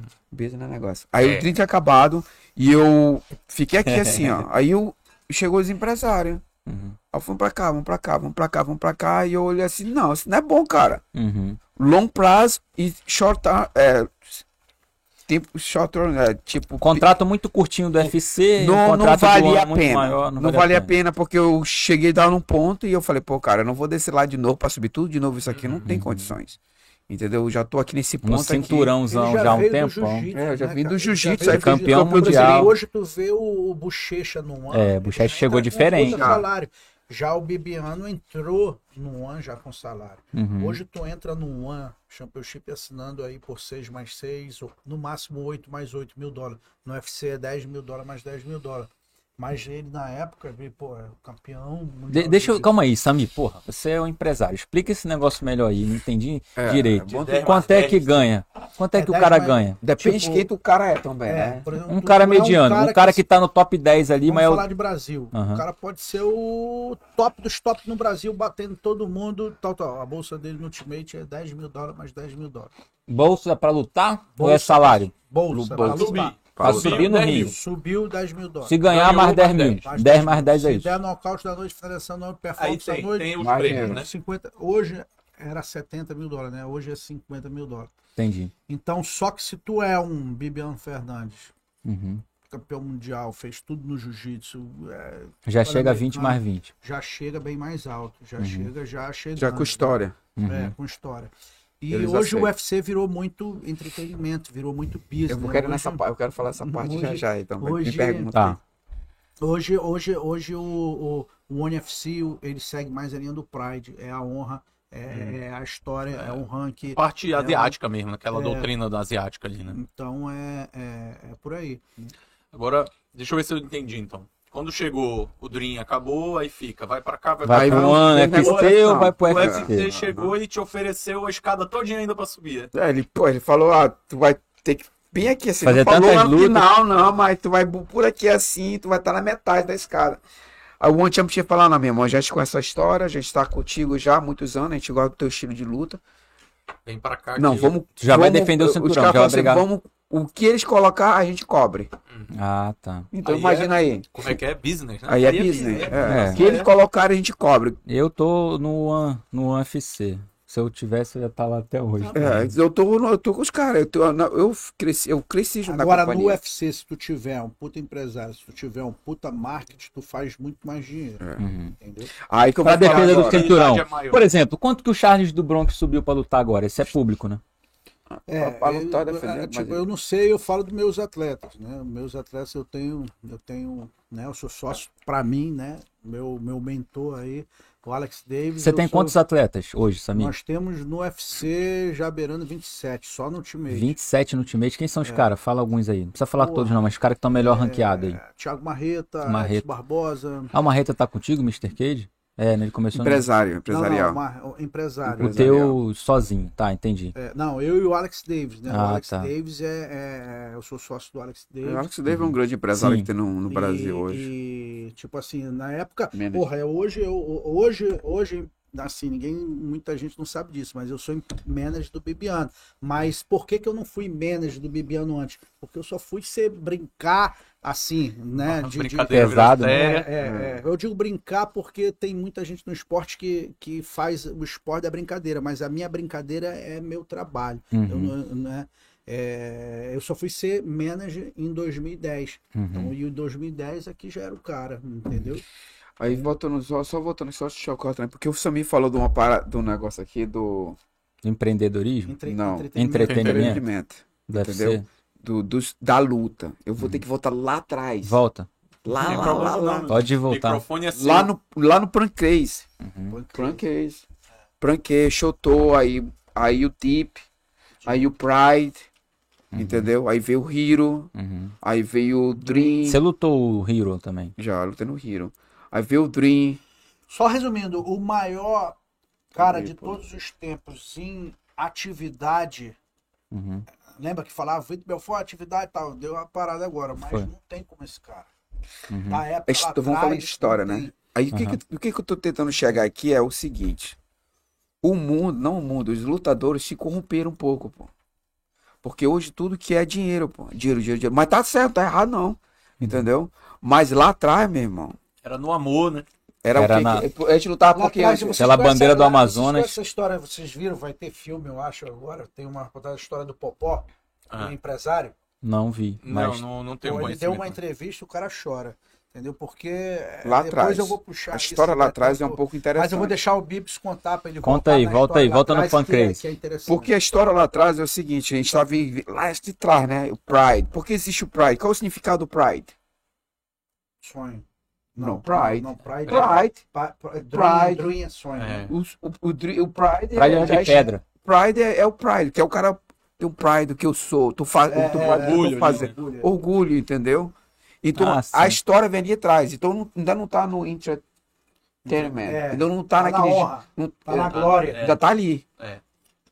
Não é negócio. Aí É. o tinha acabado e eu fiquei aqui assim, ó. Aí eu chegou os empresários. Uhum. Aí pra cá, vamos pra cá, vamos pra cá, vamos pra cá. E eu olhei assim, não, isso não é bom, cara. Uhum. Long prazo e short term, é, tempo short é, tipo, Contrato muito curtinho do UFC, um não, não contrato do valia a pena. maior, não, valia a pena porque eu cheguei a dar num ponto e eu falei, pô, cara, eu não vou descer lá de novo pra subir tudo de novo isso aqui, não tem condições. Entendeu? Eu já tô aqui nesse ponto aqui. cinturãozão já há um tempão. É, eu já né, vim do jiu-jitsu, do campeão mundial. Hoje tu vê o, o Bochecha no One. É, Bochecha ele já chegou com diferente. salário. Já o Bibiano entrou no One já com salário. Uhum. Hoje tu entra no One Championship assinando aí por 6 mais 6, ou no máximo 8 mais 8 mil dólares. No UFC é 10 mil dólares mais 10 mil dólares. Mas ele na época, ele, pô, é o campeão. De- de deixa eu. Calma aí, Sami, porra. Você é um empresário. Explica esse negócio melhor aí. Não entendi É, direito. é ter- Quanto é que ganha? Quanto é, É que o 10 cara mais- ganha? Depende Tipo, de quem o cara é também, É, né? exemplo, Um cara não é mediano. Um cara que tá no top 10 ali, Vamos mas é o. falar de Brasil. Aham. O cara pode ser o top dos top no Brasil, batendo todo mundo. Tal, tal. A bolsa dele no Ultimate é 10 mil dólares mais 10 mil dólares. Bolsa pra lutar ou é Bolsa. salário? Bolsa, Bolsa. pra lutar. Pra subir no 10 ringue. Subiu 10 mil dólares. Se ganhar Ganhou mais 10 mais mil. 10. 10 mais 10 é Se isso. der nocaute da noite, finalização da noite, Aí performance da tem, noite. tem os prêmios, né? 50, hoje era 70 mil dólares, né? Hoje é 50 mil dólares. Entendi. Então, só que se tu é um Bibiano Fernandes, Uhum. campeão mundial, fez tudo no jiu-jitsu, é, Já chega a americano. 20 mais 20. já chega bem mais alto. Já Uhum. chega, já chega. Já com história. É, com história. E Eles hoje o aceitam. UFC virou muito entretenimento, virou muito business. Eu vou né? Hoje- nessa eu quero falar essa parte já hoje- já, então. hoje- me pergunta. Tá. Hoje, hoje, hoje o, o, o ONE FC, o- ele segue mais a linha do Pride. É a honra, é, é a história, é, o ranking. Parte asiática mesmo, aquela É. doutrina da asiática ali, né? Então é, é, é por aí. Agora, deixa eu ver se eu entendi, então. Quando chegou o Dream, acabou, aí fica. Vai pra cá, vai, Vai pra pro cá. Tem FC negócio, ou não. vai pro O UFC? UFC chegou e te ofereceu a escada todinha ainda pra subir. É, ele, pô, ele falou, ah, tu vai ter que bem aqui assim, Fazer não falou no lutas. final, não, mas tu vai por aqui assim, tu vai estar na metade da escada. Aí o One Championship falou, não, meu irmão, a gente conhece a história, a gente tá contigo já há muitos anos, a gente gosta do teu estilo de luta. Vem pra cá. Não, que- vamos. Já vai vamos- defender o cinturão, já vai assim, vamos, o que eles colocar, a gente cobre. Ah, tá. Então Aí imagina é- aí. Como é que é? Business, né? Aí é business. é. É. É. O que eles colocarem, a gente cobre. Eu tô no, no UFC. Se eu tivesse, eu ia estar lá até hoje. É, eu tô, eu tô com os caras. Eu, tô- eu cresci, eu cresci junto Agora, no. UFC, se tu tiver um puta empresário, se tu tiver um puta marketing, tu faz muito mais dinheiro. Uhum. Entendeu? Aí que eu Pra vou defesa do cinturão. é. Por exemplo, quanto que o Charles do Bronx subiu pra lutar agora? Esse é público, né? É, pra lutar, eu, defender, é, mas tipo, ele- eu não sei, eu falo dos meus atletas, né? Meus atletas eu tenho, eu tenho, né? Eu sou sócio pra mim, né? Meu, meu mentor aí, o Alex Davis. Você tem sou- quantos atletas hoje, Samir? Nós temos no UFC já beirando 27, só no Ultimate. 27 no Ultimate. Quem são os caras? Fala alguns aí. Não precisa falar Porra. todos não, mas os caras que estão melhor ranqueados aí. É, Thiago Marreta, Marreta. Barbosa. Ah, o Marreta tá contigo, Mr. Cage? É, né? Ele começou no... Empresário, empresarial. Não, não, o empresário. o teu sozinho. Tá, entendi. É, não, eu e o Alex Davis, né? o Ah, Alex tá. Davis é, é- Eu sou sócio do Alex Davis. Eu acho que você deve um grande empresário Sim. que tem no, no E- Brasil hoje. E, tipo assim, na época. Manager. Porra, é hoje, eu, hoje, hoje, assim, ninguém, muita gente não sabe disso, mas eu sou manager do Bibiano. Mas por que, que eu não fui manager do Bibiano antes? Porque eu só fui ser brincar assim, né? de- de- Brincadeira Pesado, né? séria. é, é, é. Eu digo brincar porque tem muita gente no esporte que, que faz o esporte da brincadeira, mas a minha brincadeira é meu trabalho. Eu, Uhum, não- né, é, eu só fui ser manager em 2010. uhum. Então, e em 2010 aqui já era o cara, entendeu? Aí voltando, só, só voltando só de chocolate, né? Porque o Samir falou de uma parada, de um negócio aqui do Empreendedorismo Entre, Não, entretenimento. entretenimento. do Entendeu? Do, dos, da luta. Eu vou ter que voltar lá atrás. Volta. Lá, lá, lá, lá. Pode O voltar. microfone é seu. Lá no, lá no Prancase. Uhum. Prancase. Prancase, Shotou, aí, aí o Tip, aí o Pride, entendeu? Aí veio o Hero, Uhum. aí veio o Dream. Você lutou o Hero também. Já, lutei no Hero. Aí veio o Dream. Só resumindo, o maior cara Aí, de pô. todos os tempos em atividade. Uhum. Lembra que falava Vitor Belfort, atividade e tal. Deu uma parada agora, mas Foi. não tem como esse cara. Uhum. Na época, lá vamos falar de história, né? tem. Aí o que, que, o que, que eu tô tentando chegar aqui é o seguinte. O mundo, não o mundo, os lutadores se corromperam um pouco, pô. Porque hoje tudo que é dinheiro, pô. Dinheiro, dinheiro, dinheiro. Mas tá certo, tá errado não. Entendeu? Mas lá atrás, meu irmão, Era no amor, né? era, Era o que? na- que- A gente lutava vocês Aquela conhecem bandeira do Amazonas. Essa história, vocês viram, vai ter filme, eu acho, agora. Tem uma contada história do Popó, Ah. um empresário. Não vi, Não, mas não, não tenho Pô, ele deu uma entrevista, o cara chora. Entendeu? Porque é, Lá depois atrás. eu vou puxar A isso, história lá né, atrás é um pouco Mas eu vou interessante. deixar o Bibs contar pra ele Conta aí, volta aí, volta no que é- é interessante. Porque a história lá atrás é o seguinte, a gente tava em- lá de trás, né? O Pride. Por que existe o Pride? Qual é o significado do Pride? Sonho. Não, Pride. Não, Pride. Pride. Pa- pra- Pride. Dream, Dream é sonho. É. né? O, o, o, o Pride, praia é, de é- pedra. Pride é, é o Pride, que é o cara tem um Pride do que eu sou, tô, fa É, tô, é, fazendo, orgulho, tô fazendo. Orgulho. Orgulho, entendeu? Então Ah, a história vem de trás. Então não- ainda não tá no entertainment. É. Ainda não tá, Tá na naquele. não- Tá na é, glória. É. Já tá ali. É.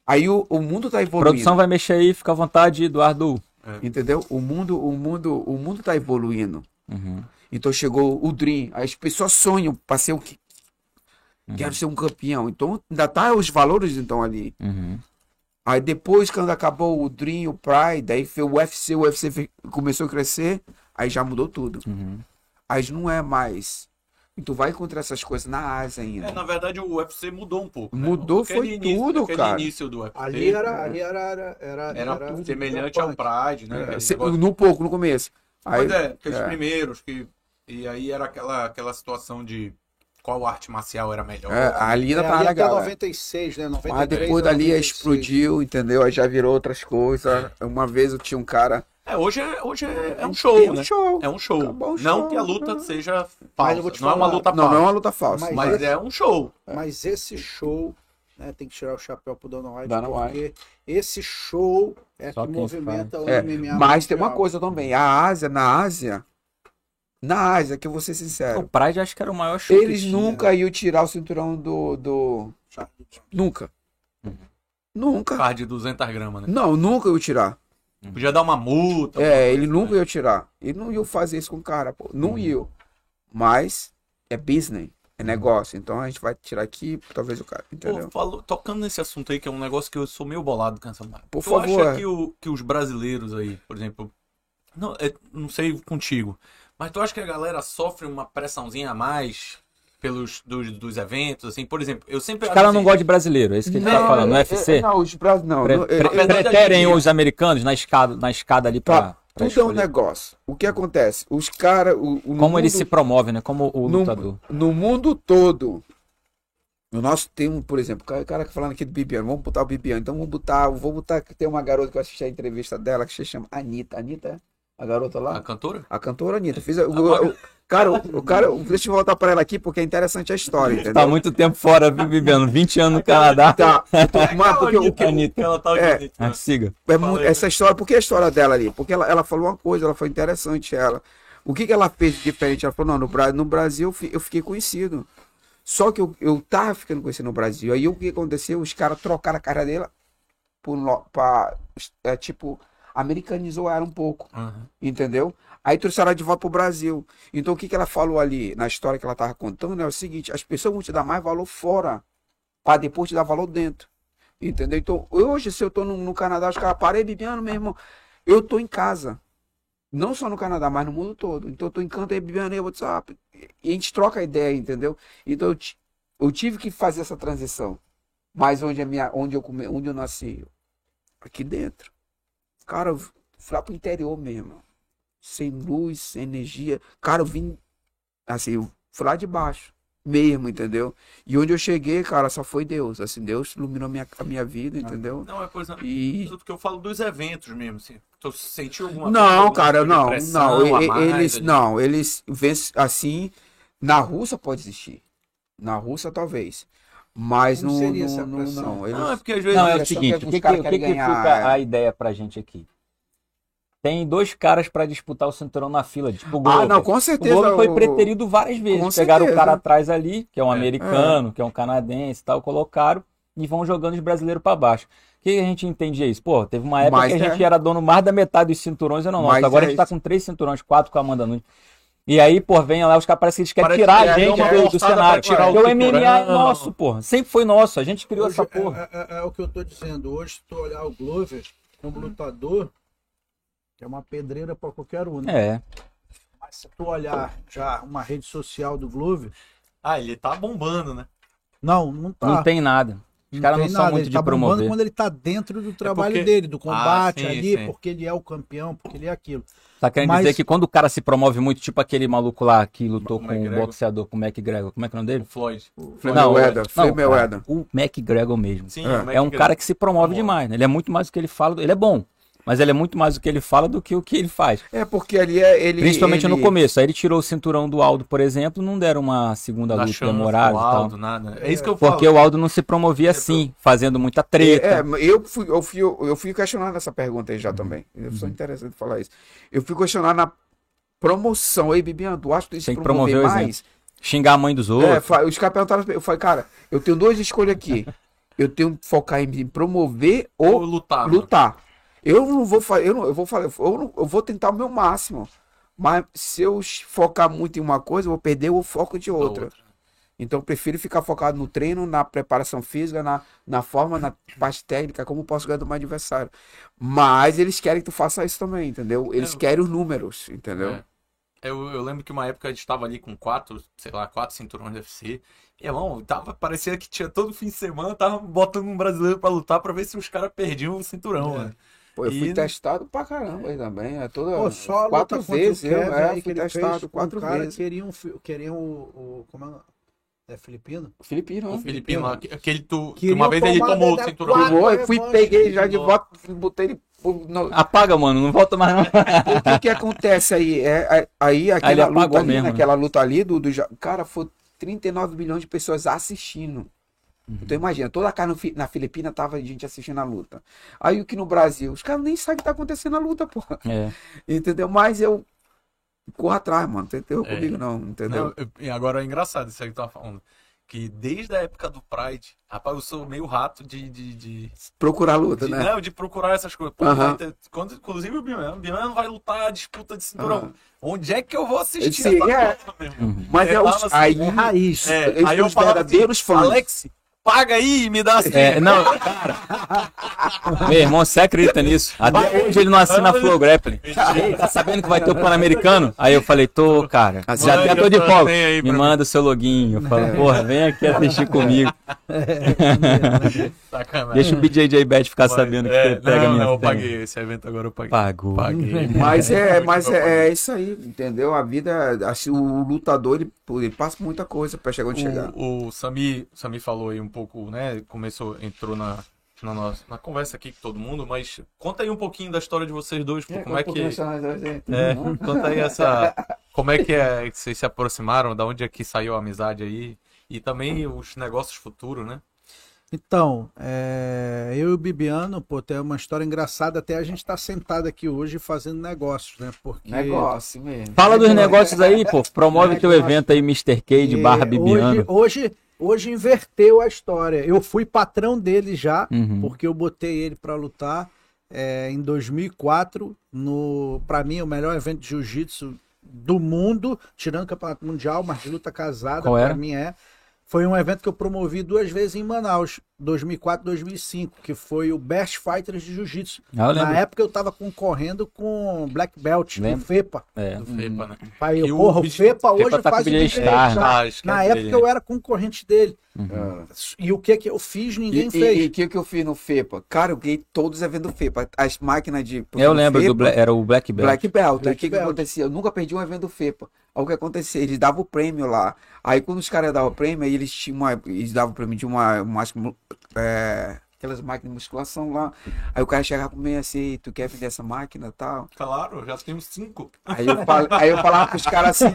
Aí o, o mundo tá A evoluindo. produção vai mexer aí, fica à vontade, Eduardo. Entendeu? O mundo, o mundo, o mundo tá evoluindo. Uhum. Então chegou o Dream. As pessoas sonham para ser o que. Quero ser um campeão. Então ainda tá os valores então ali. Uhum. Aí depois, quando acabou o Dream, o Pride, aí foi o UFC, o UFC começou a crescer, aí já mudou tudo. Uhum. Aí não é mais. E tu vai encontrar essas coisas na Ásia ainda. É, na verdade o UFC mudou um pouco. né? Mudou, Aquele foi início- tudo, cara. início do UFC Ali era, ali era, era, era, era era semelhante ao. Pride, né? É, Aquele se- negócio- no pouco, no começo. Aí, Pois é, aqueles é. primeiros que. E aí era aquela, aquela situação de qual arte marcial era melhor. é, ali ainda É, tá ali até legal. é. 96, né? 93, Mas depois dali 96. explodiu, entendeu? Aí já virou outras coisas. Uma vez eu tinha um cara. É, hoje, é, hoje é, é um show, É um né? show. É um show. Acabou o Não show. que a luta seja Mas falsa. eu vou te não é uma falar, luta Não, não é falsa. uma luta falsa. Mas- Mas é um show. Mas esse show, né, tem que tirar o chapéu pro Dana White, Dana porque esse show é Só que movimenta o É, MMA. mas tem uma coisa também. A Ásia, na Ásia, na Ásia, que eu vou ser O sincero, Pride acho que era o maior show. eles tinha. nunca iam tirar o cinturão do. do... Nunca. Uhum. Nunca. Card de 200 gramas, né? Não, nunca iam tirar. Podia dar uma multa. É, ele nunca ia tirar. Ele não ia fazer isso com o cara, pô. Não ia. Mas é business, é negócio. Então a gente vai tirar aqui, talvez o cara, Pô, entendeu? falou- tocando nesse assunto aí, que é um negócio que eu sou meio bolado com essa marca. Por tu favor, acha é. que, o, que os brasileiros aí, por exemplo, não, é, não sei contigo, mas tu acha que a galera sofre uma pressãozinha a mais pelos dos, dos eventos, assim, por exemplo, eu sempre Os caras não gostam de brasileiro, é isso que ele tá falando, no é- UFC? é- não, os Brasil não. Pre- é- é- preterem a gente- os americanos na escada, na escada ali pra, Tá, tudo é um escolher. negócio. O que acontece? Os caras. Como ele se promove, né? Como o no, lutador. no mundo todo. No nosso tem um, por exemplo, o cara, o cara que falando aqui do Bibiano, vamos botar o Bibiano. Então vamos botar, vou botar que tem uma garota que eu assisti a entrevista dela que se chama Anitta. Anitta, é? A garota lá? A cantora? A cantora Anitta. Fiz, o, cara, o, o cara, deixa eu voltar pra ela aqui porque é interessante a história, entendeu? Tá muito tempo fora, Bibiano? 20 anos no Canadá. Tá, mas porque o que- Anitta. Ela tá É. Ah, siga. É essa história, por que a história dela ali? Porque ela, ela falou uma coisa, ela foi interessante, ela. O que, que ela fez de diferente? Ela falou, não, no, no Brasil eu fi- eu fiquei conhecido. Só que eu, eu tava ficando conhecido no Brasil. Aí o que aconteceu? Os caras trocaram a cara dela por, pra, é, tipo, americanizou ela um pouco, Aham. entendeu? Aí trouxeram ela de volta pro Brasil. Então o que, que ela falou ali na história que ela tava contando é o seguinte, as pessoas vão te dar mais valor fora, para depois te dar valor dentro. Entendeu? Então, hoje, se eu tô no, no Canadá, os caras parei Bibiano, meu irmão. Eu tô em casa. Não só no Canadá, mas no mundo todo. Então, eu tô em canto aí, Bibiano, aí, WhatsApp. E a gente troca ideia, entendeu? Então, eu, eu tive que fazer essa transição. Mas onde, a minha, onde, eu, come, onde eu nasci? Aqui dentro. Cara, eu fui lá pro interior mesmo. Sem luz, sem energia. Cara, eu vim. Assim, eu fui lá de baixo. Mesmo, entendeu? E onde eu cheguei, cara, só foi Deus. Assim, Deus iluminou minha, a minha vida, entendeu? Não, é exemplo, E. porque eu falo dos eventos mesmo, assim. Tu sentiu alguma Não, cara, não, não. mais Eles, ali? não, eles vencem assim. Na Rússia pode existir. Na Rússia, talvez. Mas não, seria não, essa não, pressão? não. Eles, Não, é porque às vezes Não, é é o seguinte, que o os que, que, caras o que, ganhar, fica é. a ideia pra gente aqui? Tem dois caras pra disputar o cinturão na fila, tipo o ah, Glover. não, com O certeza. Glover foi o- preterido várias vezes. Com Pegaram o certeza. cara atrás ali, que é um É. americano, que é um canadense e tal, colocaram e vão jogando os brasileiros pra baixo. O que a gente entende isso? Pô, teve uma época Mas que a é- gente era dono mais da metade dos cinturões, eu não nossa. Mas Agora é a gente tá com três cinturões, quatro com a Amanda Nunes. E aí, pô, vem lá, os caras parecem que eles querem Parece tirar que a é, gente uma do, cenário. tirar o Porque o MMA é nosso, porra. Sempre foi nosso. A gente criou Hoje, essa porra. É, é- é o que eu tô dizendo. Hoje, se tu olhar o Glover como lutador, é uma pedreira pra qualquer um. né? É. Mas se tu olhar já uma rede social do Glover, Ah, ele tá bombando, né? não, não tá. Não tem nada. Os caras não tem são nada, muito ele de tá promover. quando ele tá dentro do trabalho porque- dele, do combate Ah, sim, ali, sim. porque ele é o campeão, porque ele é aquilo. Tá querendo Mas- dizer que quando o cara se promove muito, tipo aquele maluco lá que lutou O com o McGregor. boxeador, com o McGregor, como é que é o nome O dele? Floyd. Floyd Mayweather, Floyd cara, Mayweather. o McGregor mesmo. Sim, É. o É um cara que se promove Promove. demais, né? Ele é muito mais do que ele fala, ele é bom, mas ele é muito mais do que ele fala do que o que ele faz. É porque ali é ele. Principalmente ele... no começo. Aí ele tirou o cinturão do Aldo, por exemplo, não deram uma segunda Da luta o e tal. Aldo, nada. É isso que eu falo. Porque o Aldo não se promovia assim, fazendo muita treta. É, eu fui, eu fui, eu fui questionado nessa pergunta aí já também. Eu sou interessante falar isso. Eu fui questionado na promoção. Ei, Bibiano, tu acha que Tem que promover promover o mais? Xingar a mãe dos É, outros. fa- os caras perguntaram, eu falei, cara, eu tenho duas escolhas aqui. Eu tenho que focar em me promover Ou ou lutar. né? lutar. Eu não vou fazer, eu, não, eu vou fazer, eu, não- eu vou tentar o meu máximo. Mas se eu focar muito em uma coisa, eu vou perder o foco de Da outra. Então eu prefiro ficar focado no treino, na preparação física, na, na forma, na parte técnica, como posso ganhar do meu adversário. Mas eles querem que tu faça isso também, entendeu? Eles É. querem os números, entendeu? É. Eu, eu lembro que uma época a gente tava ali com quatro, sei lá, quatro cinturões de UFC. E, irmão, tava, parecia que tinha todo fim de semana, tava botando um brasileiro pra lutar pra ver se os caras perdiam o cinturão, É. né? Pô, eu fui E- testado pra caramba aí também. É toda, Pô, só quatro vezes eu Kevin é, aí fui testado quatro um vezes. queriam, queriam o, o como é, é filipino? Filipino, O né? Filipino que- aquele tu, uma vez ele tomou o cinturão. Tomou, eu fui, peguei já de volta, botei ele. Apaga, mano, não volta mais não. O que, que acontece aí? É, é- aí aquela apagou luta ali, mesmo, né? luta ali do, do Cara, foi 39 milhões de pessoas assistindo. Então imagina, toda a Fi- na Filipina tava a gente assistindo a luta. Aí o que no Brasil, os caras nem sabem o que tá acontecendo na luta, porra. É. Entendeu? Mas eu corro atrás, mano. Não entendeu É. comigo, não, entendeu? Não, eu- e agora é engraçado isso aí que tu tava falando. Que desde a época do Pride, rapaz, eu sou meio rato de. de, de, Procurar luta, de- né? não, de procurar essas coisas. Pô, vai ter- quando, inclusive o Biman, o Biman vai lutar a disputa de cinturão. Aham. Onde é que eu vou assistir Sim, essa é. luta, irmão? Mas é Eu os, tava assim, aí, É raiz. É, aí os falava verdadeiros assim, fãs. Alex, paga aí e me dá assim. É, não, cara. Meu irmão, você acredita nisso? Até hoje ele não assina a Flow Grappling. Tá sabendo que vai ter o Pan-Americano? Aí eu falei, tô, cara. Já até tô de folga. Me pra manda o seu login. Eu falo, porra, vem aqui assistir comigo. Sacanagem. Deixa o BJJ Bet ficar sabendo que É, você pega não, minha não, eu paguei. Esse evento agora eu paguei. Pagou. Paguei. Mas é, mas é, é isso aí, entendeu? A vida, assim, o lutador, ele, ele passa por muita coisa pra chegar onde chegar. O, o Sami, Sami falou aí um pouco, né? Começou, entrou na, na, nossa, na conversa aqui com todo mundo, mas conta aí um pouquinho da história de vocês dois, pô, como é que. É, conta aí essa. Como é que é que vocês se aproximaram, da onde é que saiu a amizade aí? E também os negócios futuros, né? Então, é, eu e o Bibiano, pô, tem uma história engraçada, até a gente tá sentado aqui hoje fazendo negócios, né? Porque Negócio mesmo. Fala dos negócios aí, pô. Promove teu Negócio. evento aí, Mr. Cade é, barra hoje, Bibiano. hoje, hoje inverteu a história. Eu fui patrão dele já, Uhum. porque eu botei ele pra lutar é, em 2004 no, para mim, o melhor evento de jiu-jitsu do mundo, tirando o campeonato mundial, mas de luta casada, era? mim é. Foi um evento que eu promovi duas vezes em Manaus, 2004 2005, que foi o Best Fighters de Jiu-Jitsu. Ah, Na época eu tava concorrendo com Black Belt, com Lembro. FEPA. É. Do FEPA, né? Pai, E eu, o porra, o FEPA hoje FEPA tá faz com o. Ah, esquece Na época dele. eu era concorrente dele. Ah. E o que que eu fiz, ninguém E- fez. E o que, que eu fiz no FEPA? Cara, eu ganhei todos os eventos do FEPA. As máquinas de. Eu lembro do FEPA, Black, era o Black Belt. Black Belt. Black o que, que acontecia? Eu nunca perdi um evento do FEPA. Aí o que acontecia? Eles davam o prêmio lá. Aí quando os caras davam o prêmio, aí eles tinham uma. Eles davam o prêmio de uma. uma é, aquelas máquinas de musculação lá. Aí o cara chegava comigo assim, tu quer vender essa máquina e tal? Claro, já tenho cinco. Aí eu, fal- aí eu falava pros caras assim,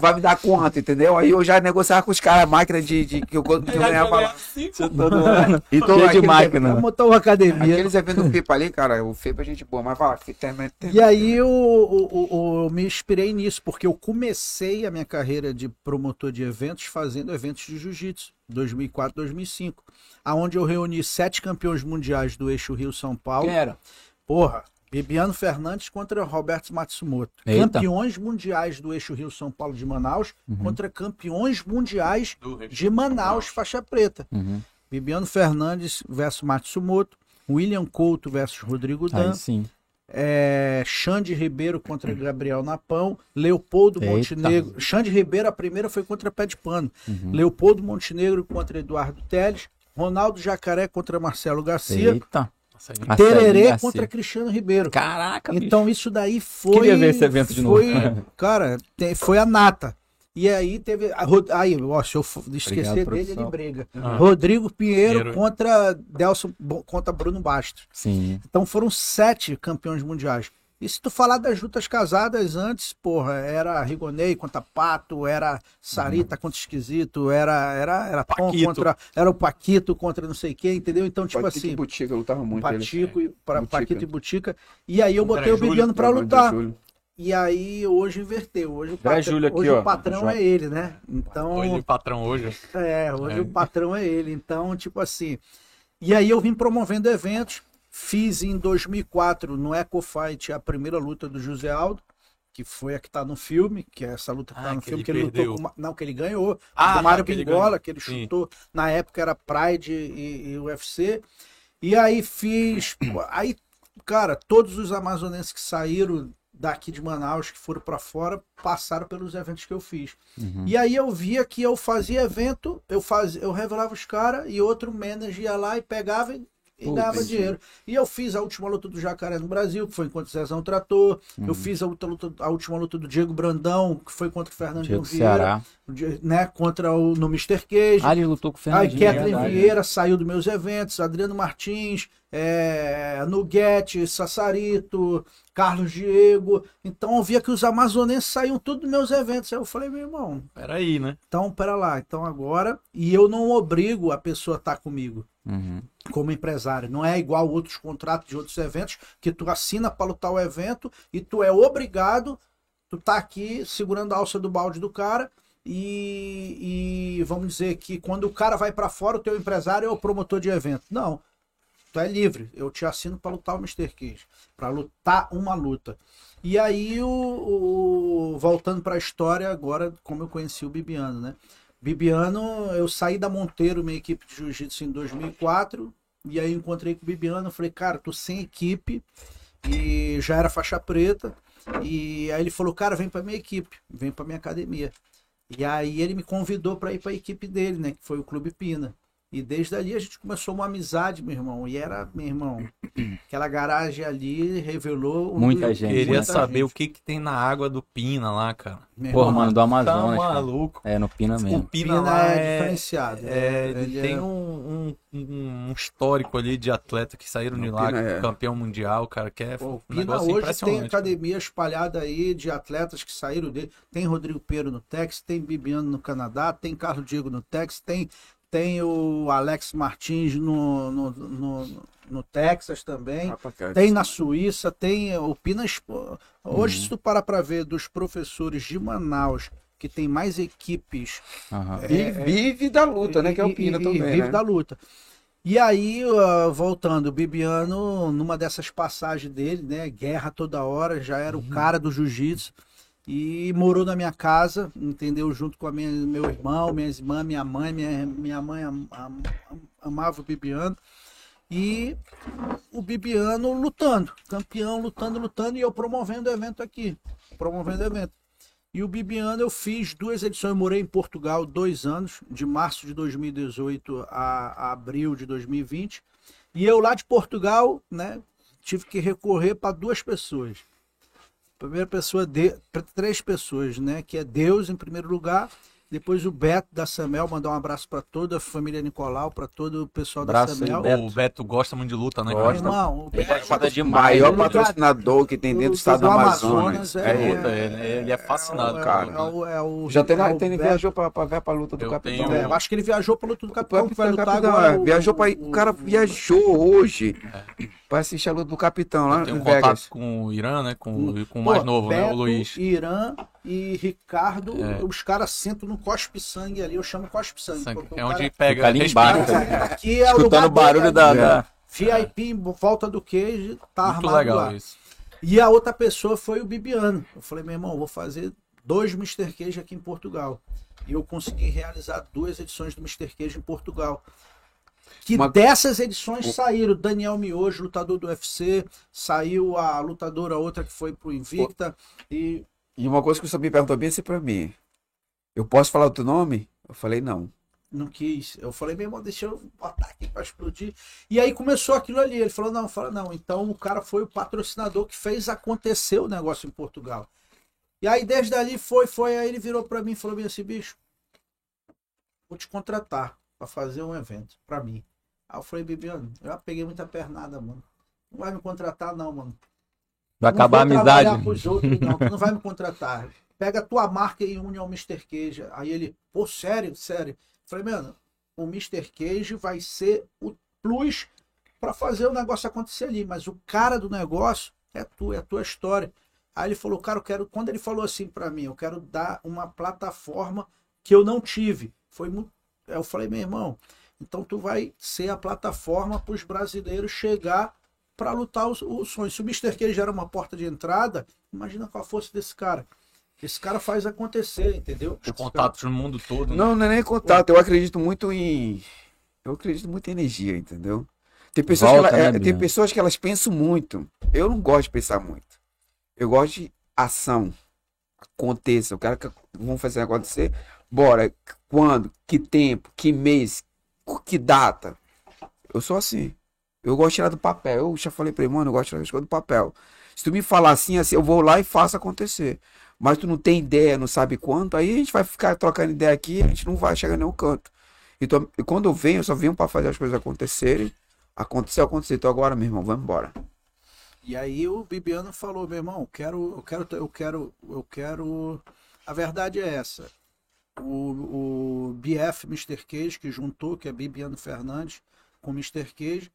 vai me dar quanto, entendeu? Aí eu já negociava com os caras a máquina de, de que eu, que eu ganhava lá. cinco. Todo. Então, Cheio de máquina. montar uma academia. Aqueles eventos do FIPA ali, cara, o FIPA é gente boa, mas vai lá, que termina- E aí eu, eu- eu- eu me inspirei nisso, porque eu comecei a minha carreira de promotor de eventos fazendo eventos de jiu-jitsu, 2004, 2005, aonde eu reuni sete campeões mundiais do eixo Rio-São Paulo. Quem era? Porra, Bibiano Fernandes contra Roberto Matsumoto. Eita. Campeões mundiais do eixo Rio-São Paulo de Manaus contra campeões mundiais de Manaus, faixa preta. Uhum. Bibiano Fernandes versus Matsumoto, William Couto versus Rodrigo Dan, Aí sim. é, Xande Ribeiro contra Gabriel Napão, Leopoldo Eita. Montenegro. Xande Ribeiro, a primeira foi contra Pé de Pano. Uhum. Leopoldo Montenegro contra Eduardo Teles. Ronaldo Jacaré contra Marcelo Garcia. Eita. Nossa, Tererê contra Cristiano Ribeiro. Caraca, bicho. Então isso daí foi. Queria ver esse evento de foi, novo. Cara, te- foi a nata. E aí teve. a Aí, ó, se eu esquecer Obrigado, dele, ele briga. Ah. Rodrigo Pinheiro Pinheiro. contra Delson contra Bruno Bastos. Sim. Então foram sete campeões mundiais. E se tu falar das lutas casadas antes, porra, era Rigonei contra Pato, era Sarita contra Esquisito, era era era Tom Paquito. contra era o Paquito contra não sei quem, entendeu? Então tipo Paquito e assim, Botica, eu lutava muito. Patico e pra, Butica. Paquito e Butica. E aí eu André botei o Bibiano pra Dragão de lutar. E aí hoje inverteu. Hoje o André patrão, Júlio aqui, hoje ó. o patrão é ele, né? Então, Ele patrão hoje. é, hoje É. o patrão é ele. Então, tipo assim. E aí eu vim promovendo eventos. Fiz em 2004 no Eco Fight a primeira luta do José Aldo, que foi a que tá no filme, que é essa luta que tá Ah, no que filme, ele que ele perdeu. lutou com. Não, que ele ganhou. Ah, do Mário que ele Pingola, que ele Sim. chutou. Na época era Pride e, e UFC. E aí fiz. Aí, cara, todos os amazonenses que saíram daqui de Manaus, que foram pra fora, passaram pelos eventos que eu fiz. Uhum. E aí eu via que eu fazia evento, eu fazia, eu revelava os caras e outro manager ia lá e pegava e, e Putz. ganhava dinheiro. E eu fiz a última luta do Jacaré no Brasil, que foi contra o Zezão Trator. Uhum. Eu fiz a, luta- a última luta do Diego Brandão, que foi contra o Fernandinho Diego Vieira, Ceará. né, contra o no Mr. Queijo. Ah, ele lutou com o Aí Fernandinho. Kathleen. Vieira saiu dos meus eventos, Adriano Martins, é, Nuguete, Sassarito, Carlos Diego. Então eu via que os amazonenses saíam tudo dos meus eventos. Aí eu falei, meu irmão, Peraí, né? então pera lá, então agora. E eu não obrigo a pessoa a estar comigo Uhum. como empresário. Não é igual outros contratos de outros eventos que tu assina para lutar o evento e tu é obrigado, tu tá aqui segurando a alça do balde do cara e, e vamos dizer que quando o cara vai para fora, o teu empresário é o promotor de evento. Não. Tu é livre. Eu te assino para lutar o Mr. Cage, para lutar uma luta. E aí o, o- voltando para a história agora, como eu conheci o Bibiano, né? Bibiano, eu saí da Monteiro, minha equipe de jiu-jitsu, em 2004. E aí encontrei com o Bibiano, falei, cara, tô sem equipe e já era faixa preta. E aí ele falou, cara, vem pra minha equipe, vem pra minha academia. E aí ele me convidou para ir para a equipe dele, né, que foi o Clube Pina. E desde ali a gente começou uma amizade, meu irmão. E era, meu irmão, aquela garagem ali revelou. Muita um... gente. Queria muita saber gente. o que, que tem na água do Pina lá, cara. Pô, mano, do Amazonas. Tá maluco. É, no Pina mesmo. O Pina, Pina lá é, diferenciado. É, ele tem é... um, um, um, histórico ali de atleta que saíram de lá, é... campeão mundial, cara, que é Pô, um Pina hoje tem academia espalhada aí de atletas que saíram dele. Tem Rodrigo Peiro no Tex, tem Bibiano no Canadá, tem Carlos Diego no Tex, tem tem o Alex Martins no, no, no, no Texas também, ah, tem na Suíça, tem o Pinas. Hoje, uhum. se tu parar para ver dos professores de Manaus que tem mais equipes. Uhum. É, e vive da luta, né? Que é o Pina e, também. E vive né? da luta. E aí, uh, voltando, o Bibiano, numa dessas passagens dele, né? Guerra toda hora, já era uhum. o cara do jiu-jitsu e morou na minha casa, entendeu? Junto com a minha, meu irmão, minha irmã, minha mãe. Minha, minha mãe am, am, amava o Bibiano. E o Bibiano lutando, campeão, lutando, lutando, e eu promovendo o evento aqui. Promovendo o evento. E o Bibiano eu fiz duas edições. Eu morei em Portugal dois anos, de março de 2018 a, a abril de 2020. E eu lá de Portugal, né, tive que recorrer para duas pessoas primeira pessoa, de, três pessoas, né? Que é Deus em primeiro lugar, depois o Beto da Samel, mandar um abraço para toda a família Nicolau, para todo o pessoal abraço da Samel. Beto. O Beto gosta muito de luta, né? Gosta. Irmão, o Beto é, é maior patrocinador que tem dentro do estado do Amazonas. É, é, é, ele é fascinado, é, cara. É o, Já tem, é tem, viajou para ver a luta do eu Capitão. Tenho... eu acho que ele viajou para luta do Capitão. Que vai lutar agora, viajou para o cara viajou hoje para assistir a luta do Capitão lá Tem um contato com o Irã, né? Com, com o mais novo, Beto, né? O Luiz. Irã e Ricardo, os caras sentam no cospe-sangue ali, eu chamo cospe-sangue. É onde pega ali embaixo. Aqui é Escutando o barulho da, da, VIP em volta do queijo, tá Muito armado legal lá. Isso. E a outra pessoa foi o Bibiano. Eu falei, meu irmão, vou fazer dois Mr. Cage aqui em Portugal. E eu consegui realizar duas edições do Mr. Cage em Portugal. Que Uma... dessas edições saíram Daniel Miojo, lutador do UFC, saiu a lutadora outra que foi pro Invicta. E, e uma coisa que você me perguntou bem assim pra mim. Eu posso falar o teu nome? Eu falei, não. Não quis. Eu falei, meu irmão, deixa eu botar aqui pra explodir. E aí começou aquilo ali. Ele falou, não, fala não. Então o cara foi o patrocinador que fez acontecer o negócio em Portugal. E aí desde ali foi, foi. Aí ele virou para mim e falou bem assim, bicho, vou te contratar para fazer um evento para mim. Aí eu falei, Bibiano, eu já peguei muita pernada, mano. Não vai me contratar, não, mano. Vai acabar a amizade. Outros, não, tu não vai me contratar. Pega a tua marca e une ao Mr. Cage. Aí ele, pô, sério, sério. Falei, mano, o Mr. Cage vai ser o plus para fazer o negócio acontecer ali, mas o cara do negócio é tu, é a tua história. Aí ele falou, cara, eu quero. Quando ele falou assim para mim, eu quero dar uma plataforma que eu não tive. Foi muito. Eu falei, meu irmão, então tu vai ser a plataforma para os brasileiros chegar para lutar o, o sonho. Se o Mr. Cage era uma porta de entrada, imagina qual a força desse cara. Esse cara faz acontecer, entendeu? Os contatos cara... no mundo todo. Né? Não, não é nem contato. Eu acredito muito em. Eu acredito muito em energia, entendeu? Tem pessoas, Volta, que, ela, né, é, tem pessoas que elas pensam muito. Eu não gosto de pensar muito. Eu gosto de ação. Aconteça. Eu quero que vamos fazer acontecer. Bora. Quando? Que tempo? Que mês? Que data? Eu sou assim. Eu gosto de tirar do papel. Eu já falei pra ele, mano, eu gosto de tirar as coisas do papel. Se tu me falar assim, assim, eu vou lá e faço acontecer. Mas tu não tem ideia, não sabe quanto, aí a gente vai ficar trocando ideia aqui, a gente não vai chegar nenhum canto. Então, quando eu venho, eu só venho para fazer as coisas acontecerem. Aconteceu, aconteceu. Então agora, meu irmão, vamos embora. E aí o Bibiano falou, meu irmão, eu quero, eu quero, eu quero, eu quero. A verdade é essa. O, o BF Mr. Cage, que juntou, que é Bibiano Fernandes, com Mr. Cage,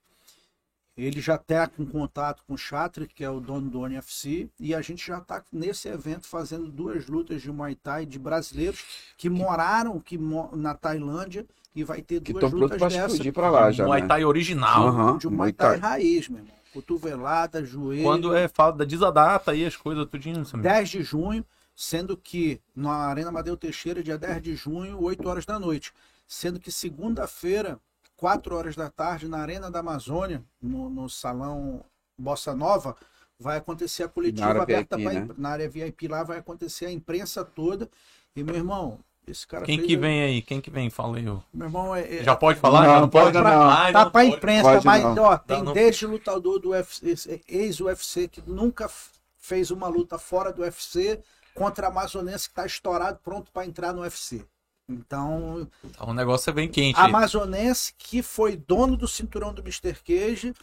ele já está com contato com o Chatri, que é o dono do ONFC, e a gente já está nesse evento fazendo duas lutas de Muay Thai de brasileiros que moraram que, na Tailândia e vai ter que duas lutas dessas. para lá já, Muay né? Thai original. Uhum, de Muay Thai, Thai raiz, meu irmão. Cotovelada, joelho. Quando é fala da diz a data aí as coisas tudinho, 10 de junho. Sendo que na Arena Madeu Teixeira, dia 10 de junho, 8 horas da noite. Sendo que segunda-feira, 4 horas da tarde, na Arena da Amazônia, no, no Salão Bossa Nova, vai acontecer a coletiva Na aberta VIP, pra, né? na área VIP lá, vai acontecer a imprensa toda. E, meu irmão, esse cara Quem fez que vem aí? Quem que vem? Fala aí. Meu irmão, é, é- Já pode falar? Não, Já não pode, Tá não. pra- Ai, tá não pra pode. imprensa, Pode mas não. ó, tem não. desde lutador do UFC, ex-UFC, que nunca fez uma luta fora do UFC, contra Amazonense que tá estourado, pronto para entrar no UFC. Então, O negócio é bem quente. Amazonense que foi dono do cinturão do Mr. Cage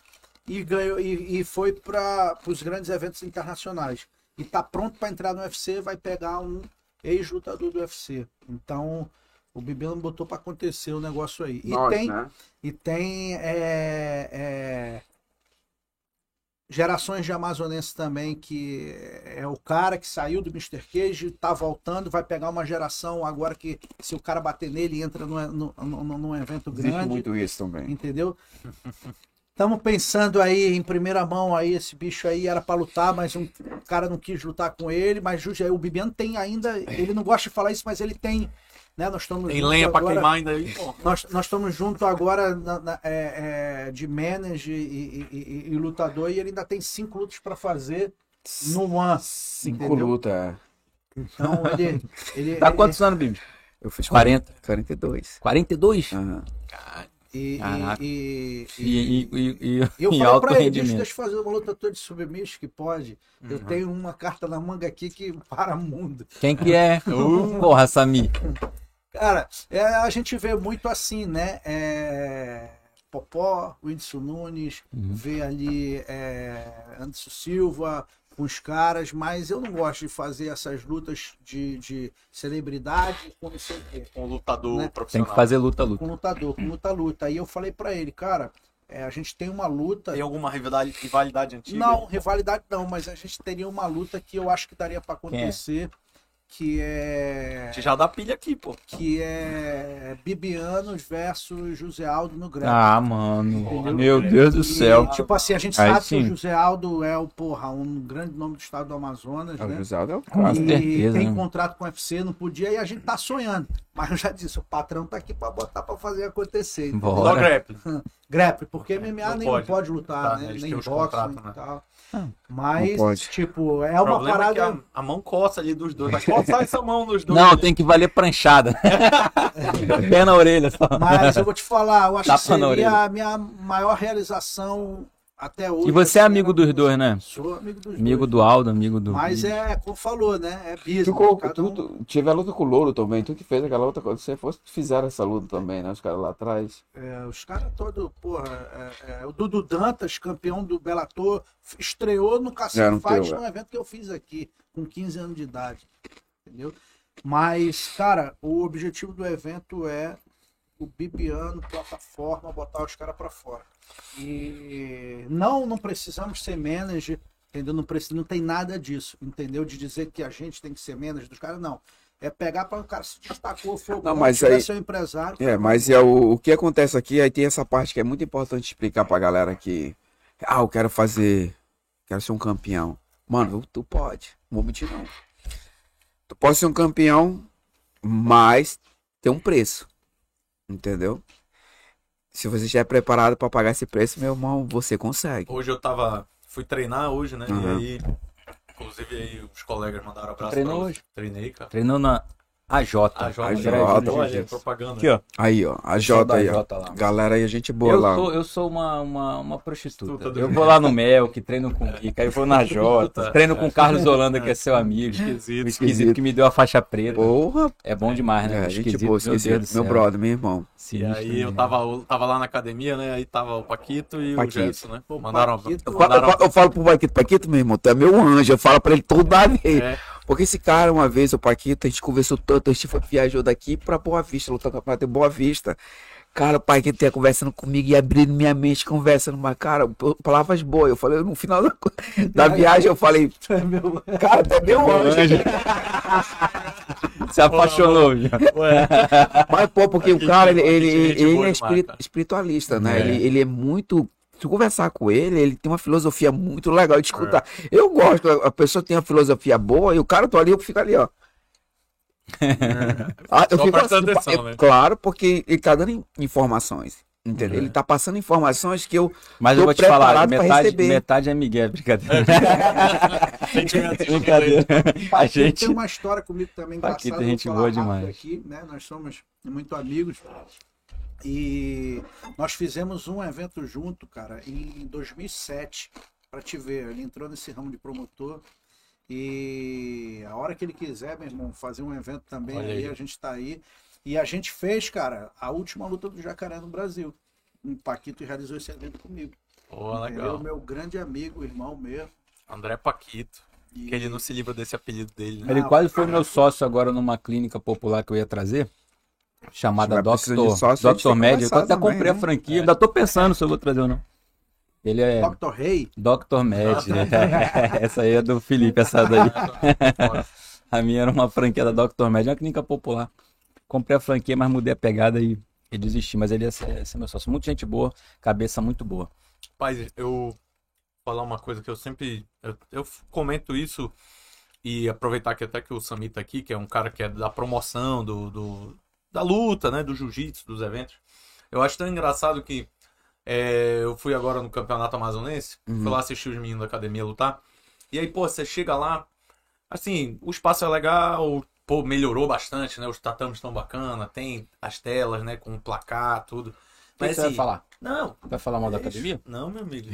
e ganhou e, e foi para os grandes eventos internacionais. E tá pronto para entrar no UFC, vai pegar um ex-lutador do UFC. Então, o Bibiano botou para acontecer o negócio aí. E Nós, tem né? e tem é, é, gerações de amazonenses também, que é o cara que saiu do Mr. Cage, tá voltando, vai pegar uma geração agora que se o cara bater nele, entra num, num, num- num evento Existe grande, muito isso também. entendeu? Estamos pensando aí em primeira mão aí, esse bicho aí era para lutar, mas um cara não quis lutar com ele, mas aí, o Bibiano tem ainda, ele não gosta de falar isso, mas ele tem, né? Nós estamos Tem juntos lenha pra agora- queimar ainda aí, pô. nós, nós estamos junto agora na- na- é, é, de manager e, e- e- e lutador e ele ainda tem cinco lutas para fazer no One. Cinco entendeu? lutas. é. Então ele. ele Tá ele- quantos anos, Bibi? Eu fiz 40. 42. 42? Aham. E, Caraca. e, e- E, e, e, e, e eu em falei pra ele, deixa eu fazer uma luta toda de submisso que pode. Eu Uhum. tenho uma carta na manga aqui que para mundo. Quem que é? Porra, Sami. Cara, é, a gente vê muito assim, né? É, Popó, Whindersson Nunes, vê ali é, Anderson Silva com os caras, mas eu não gosto de fazer essas lutas de, de celebridade com não sei o quê. Um lutador Né? Tem profissional. que fazer luta, luta. Com lutador, com luta-luta. Aí eu falei pra ele, cara, é, a gente tem uma luta. Tem alguma rivalidade, rivalidade antiga? Não, rivalidade não, mas a gente teria uma luta que eu acho que daria pra acontecer, que é A gente já dá pilha aqui, pô. que é Bibianos versus José Aldo no Grêmio. Ah, mano. Entendeu? Meu Deus do E, céu. tipo assim, a gente Aí sabe que o José Aldo é o, porra, um grande nome do estado do Amazonas, O né? José Aldo é o Com cara. E certeza, tem né? contrato com o UFC, não podia, e a gente tá sonhando. Mas eu já disse, o patrão tá aqui pra botar pra fazer acontecer. Bora. Só grappling. Grepe, porque MMA Não nem pode. pode, lutar, Tá, né? eles Nem boxe contratos, e né? tal. Ah, Mas, tipo, é uma problema parada. é que a, a mão coça ali dos dois. Vai coçar essa mão dos dois. Não, ali. tem que valer pranchada. Pé na orelha só. Mas eu vou te falar, eu acho Tapa que seria a minha maior realização até hoje. E você é assim, amigo era- dos dois, né? Sou amigo dos Amigo dois. do Aldo, amigo do. Mas é, como falou, né? É business. Tu, co- cada tu, um- tu tive a luta com o Louro também. Tu que fez aquela luta. Quando você fosse, fizeram essa luta também, né? Os caras lá atrás. é, os caras todos, porra, é, é, o Dudu Dantas, campeão do Bellator, estreou no Cassino no Fight teu, num evento que eu fiz aqui, com 15 anos de idade. Entendeu? Mas, cara, o objetivo do evento é o Bibiano, plataforma, botar os caras pra fora. E não, não precisamos ser manager, entendeu? Não, precisa, não tem nada disso, entendeu? De dizer que a gente tem que ser manager dos caras, não. É pegar para o cara se destacou, foi o Não, mas aí- seu empresário. É, mas é o, o que acontece aqui, aí tem essa parte que é muito importante explicar pra galera que. Ah, eu quero fazer. Quero ser um campeão. Mano, tu pode. Não vou mentir, não. Tu pode ser um campeão, mas tem um preço. Entendeu? Se você estiver preparado pra pagar esse preço, meu irmão, você consegue. Hoje eu tava. Fui treinar hoje, né? Uhum. E aí. Inclusive aí os colegas mandaram abraço Treinou pra hoje? Treinei, cara. Treinou na A J, A né? J, Olha, Jiu-Jitsu. propaganda. Aqui, ó. Aí, ó. A J aí, ó. J. Galera aí, a gente boa Eu lá. sou, eu sou uma, uma, uma prostituta. Eu vou lá no Mel, que treino com o Kika, aí eu vou na Jota, treino com o Carlos Holanda, que é seu amigo. Esquisito. O esquisito que me deu a faixa preta. Porra, É bom demais, né? é, gente esquisito, boa, céu. Meu brother, meu irmão. E aí eu né? tava, eu tava lá na academia, né? Aí tava o Paquito e Paquito. o Gerson, né? Pô, mandaram, Paquito- Eu falo, eu mandaram falo- eu falo pro Paquito, Paquito, meu irmão, tu é meu anjo. Eu falo pra ele toda vez. É. Porque esse cara, uma vez, o Paquito, a gente conversou tanto, a gente foi, viajou daqui pra Boa Vista, lutar no campeonato em Boa Vista. Cara, o Paquito ia conversando comigo e abrindo minha mente, conversando, mas, cara, palavras boas. Eu falei, no final da, da viagem, eu falei, cara, tu é meu anjo. Se apaixonou, já. Ué, Mas, pô, porque o cara, ele, ele, é ele boa é espiritualista, né? É. Ele, ele é muito tu conversar com ele, ele tem uma filosofia muito legal de escutar. É. Eu gosto, a pessoa tem uma filosofia boa e o cara tô ali, eu fico ali, ó. ah, eu fico assim, atenção, né? Claro, porque ele tá dando informações. Entendeu? É. Ele tá passando informações que eu. Mas eu vou te falar, metade, metade é Miguel, brincadeira. brincadeira. a gente tem uma história comigo também Aqui tem gente boa demais. Aqui, né? Nós somos muito amigos. E nós fizemos um evento junto, cara, em 2007, para te ver. Ele entrou nesse ramo de promotor. E a hora que ele quiser, meu irmão, fazer um evento também aí, aí, a gente está aí. E a gente fez, cara, a última luta do jacaré no Brasil. O Paquito realizou esse evento comigo. Pô, legal. meu grande amigo, irmão meu. André Paquito. E... Que ele não se livra desse apelido dele. Né? Ele quase foi meu sócio agora numa clínica popular que eu ia trazer. Chamada Doctor, Doctor Med. Eu até comprei a né? franquia. É. Ainda tô pensando se eu vou trazer ou não. Ele é. Dr. Rei? Dr. Med. essa aí é do Felipe, essa daí. a minha era uma franquia da Dr. Med, uma clínica popular comprei a franquia, mas mudei a pegada e, e desisti. Mas ele é, é meu sócio. Muita gente boa, cabeça muito boa. Pai, eu vou falar uma coisa que eu sempre. Eu, eu, comento isso e aproveitar que até que o Sami tá aqui, que é um cara que é da promoção, do, do da luta, né? Do jiu-jitsu, dos eventos. Eu acho tão engraçado que é, eu fui agora no campeonato amazonense, uhum. fui lá assistir os meninos da academia lutar. E aí, pô, você chega lá, assim, o espaço é legal, pô, melhorou bastante, né? Os tatames estão bacana, tem as telas, né? Com placar, tudo. Mas assim, você vai assim, falar? Não. Vai falar mal da academia? Não, meu amigo.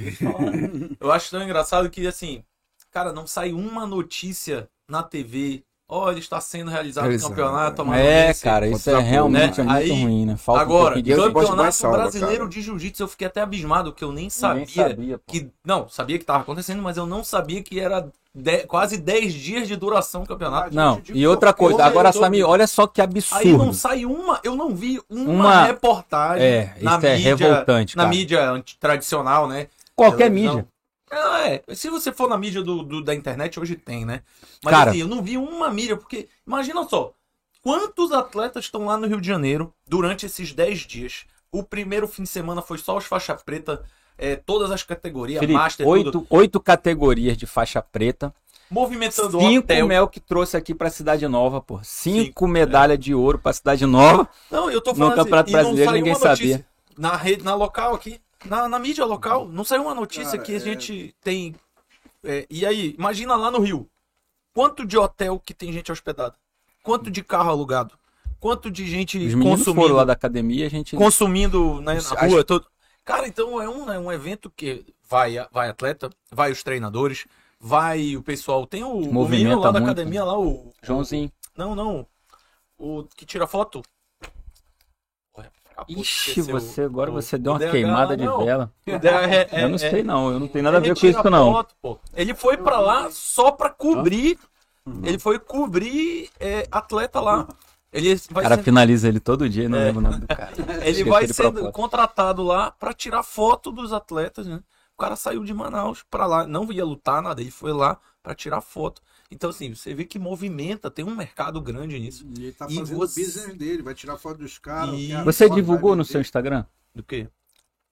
eu acho tão engraçado que, assim, cara, não sai uma notícia na TV. Ó, oh, ele está sendo realizado o campeonato É, cara, isso é realmente né? é muito Aí, ruim, né? Falta agora, um campeonato salva, brasileiro cara. de jiu-jitsu, eu fiquei até abismado, que eu nem sabia, nem sabia que... Não, sabia que estava acontecendo, mas eu não sabia que era de, quase 10 dias de duração do campeonato. Não, e outra coisa, agora, Samir, olha só que absurdo. Aí não sai uma, eu não vi uma, uma... reportagem é, na é mídia, revoltante, na mídia tradicional, né? Qualquer mídia. Não, é, se você for na mídia do, do, da internet, hoje tem, né? Mas Cara, assim, eu não vi uma mídia, porque imagina só, quantos atletas estão lá no Rio de Janeiro durante esses 10 dias? O primeiro fim de semana foi só os faixa preta é, todas as categorias, Felipe, Master, oito, tudo. oito categorias de faixa preta. Movimentando Cinco hotel. Mel que trouxe aqui pra Cidade Nova, pô. Cinco, Cinco medalhas é. de ouro pra Cidade Nova. Não, eu tô falando No Campeonato assim, Brasileiro ninguém sabia. Na rede, na local aqui, na, na mídia local, não saiu uma notícia Cara, que a é... gente tem. É, e aí, imagina lá no Rio. Quanto de hotel que tem gente hospedada? Quanto de carro alugado? Quanto de gente Os consumindo foram lá da academia, a gente consumindo né, na rua, todo Cara, então é um, é um evento que vai, vai atleta, vai os treinadores, vai o pessoal. Tem o, Movimento lá da academia, lá o. Joãozinho. Não, não. O que tira foto. Ixi, você agora o, você deu uma queimada de vela. É, é, eu não sei não, eu não tenho nada a ver com isso não. Ele foi para lá só para cobrir, uhum. ele foi cobrir é, atleta lá. Ele vai o cara finaliza ele todo dia, não é. lembro o nome do cara. ele vai sendo contratado lá para tirar foto dos atletas, né? O cara saiu de Manaus para lá, não ia lutar nada, ele foi lá para tirar foto. Então, assim, você vê que movimenta, tem um mercado grande nisso. E ele tá fazendo o business dele, vai tirar foto dos caras. E... Você divulgou no seu Instagram? Do quê?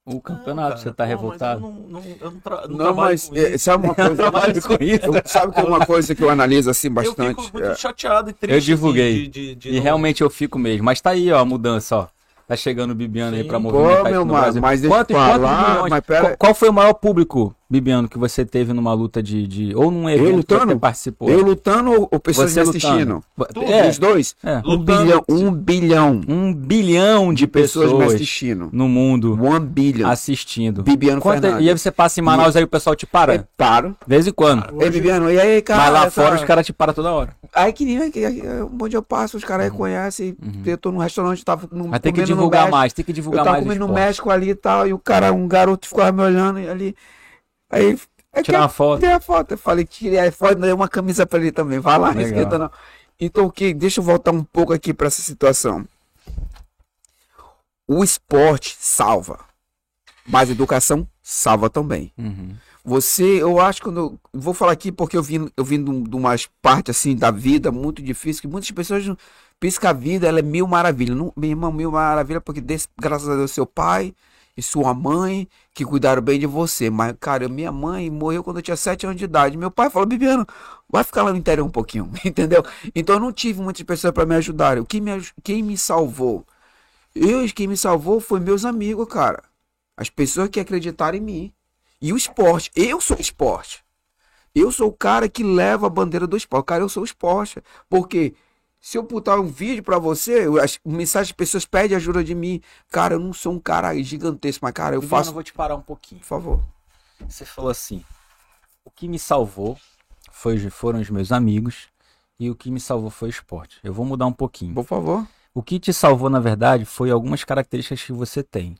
O campeonato, não, você tá revoltado? não, não, eu não, mas é, sabe uma coisa? com isso. Sabe que é uma coisa que eu analiso assim bastante? Eu fico muito é. chateado e triste. Eu divulguei. De, de, de, e realmente eu fico mesmo. Mas tá aí, ó, a mudança, ó. Tá chegando o Bibiano Sim. aí pra movimentar Pô, meu no Brasil. Mas deixa quanto, falar, mas pera... qual, qual, foi o maior público, Bibiano, que você teve numa luta de... de ou num evento eu lutando, que você participou? Eu lutando ou pessoas você me assistindo? É. Os dois? É. Um bilhão. Um bilhão. Um bilhão de, de pessoas, pessoas, me assistindo. No mundo. One billion. Assistindo. Bibiano Quanto, Fernandes. E aí você passa em Manaus e... aí o pessoal te para? É, paro. De vez em quando. Hoje... Ei, Bibiano, e aí, cara? Mas lá fora os caras te param toda hora. Aí que nem onde eu passo, os caras uhum. reconhecem. Uhum. Eu tô num restaurante, tava num, Mas tem que divulgar mais, tem que divulgar mais. Eu tava comendo no México ali e tal, e o cara, um garoto ficava me olhando ali. Aí. Tirar uma foto. Tirei a foto. Eu falei, tirei a foto, dei uma camisa pra ele também. Vai lá, esquenta não. Então, o que? Deixa eu voltar um pouco aqui para essa situação. O esporte salva, mas a educação salva também. Uhum. Você, eu acho que eu vou falar aqui porque eu vim, eu vim de, de umas partes assim da vida muito difícil que muitas pessoas pensam que a vida ela é mil maravilhas. Não, meu irmão, mil maravilha porque graças a Deus seu pai e sua mãe que cuidaram bem de você. Mas, cara, minha mãe morreu quando eu tinha 7 anos de idade. Meu pai falou, Bibiano, vai ficar lá no interior um pouquinho, entendeu? Então eu não tive muitas pessoas para me ajudar. O que me, quem me salvou? Eu, quem me salvou foi meus amigos, cara. As pessoas que acreditaram em mim. E o esporte. Eu sou esporte. Eu sou o cara que leva a bandeira do esporte. Cara, eu sou o esporte. Porque se eu botar um vídeo para você, as mensagens de pessoas pedem ajuda de mim. Cara, eu não sou um cara gigantesco, mas, cara, eu Viviano, faço. Eu vou te parar um pouquinho. Por favor. Você falou assim: o que me salvou foi, foram os meus amigos e o que me salvou foi o esporte. Eu vou mudar um pouquinho. Por favor. O que te salvou, na verdade, foi algumas características que você tem.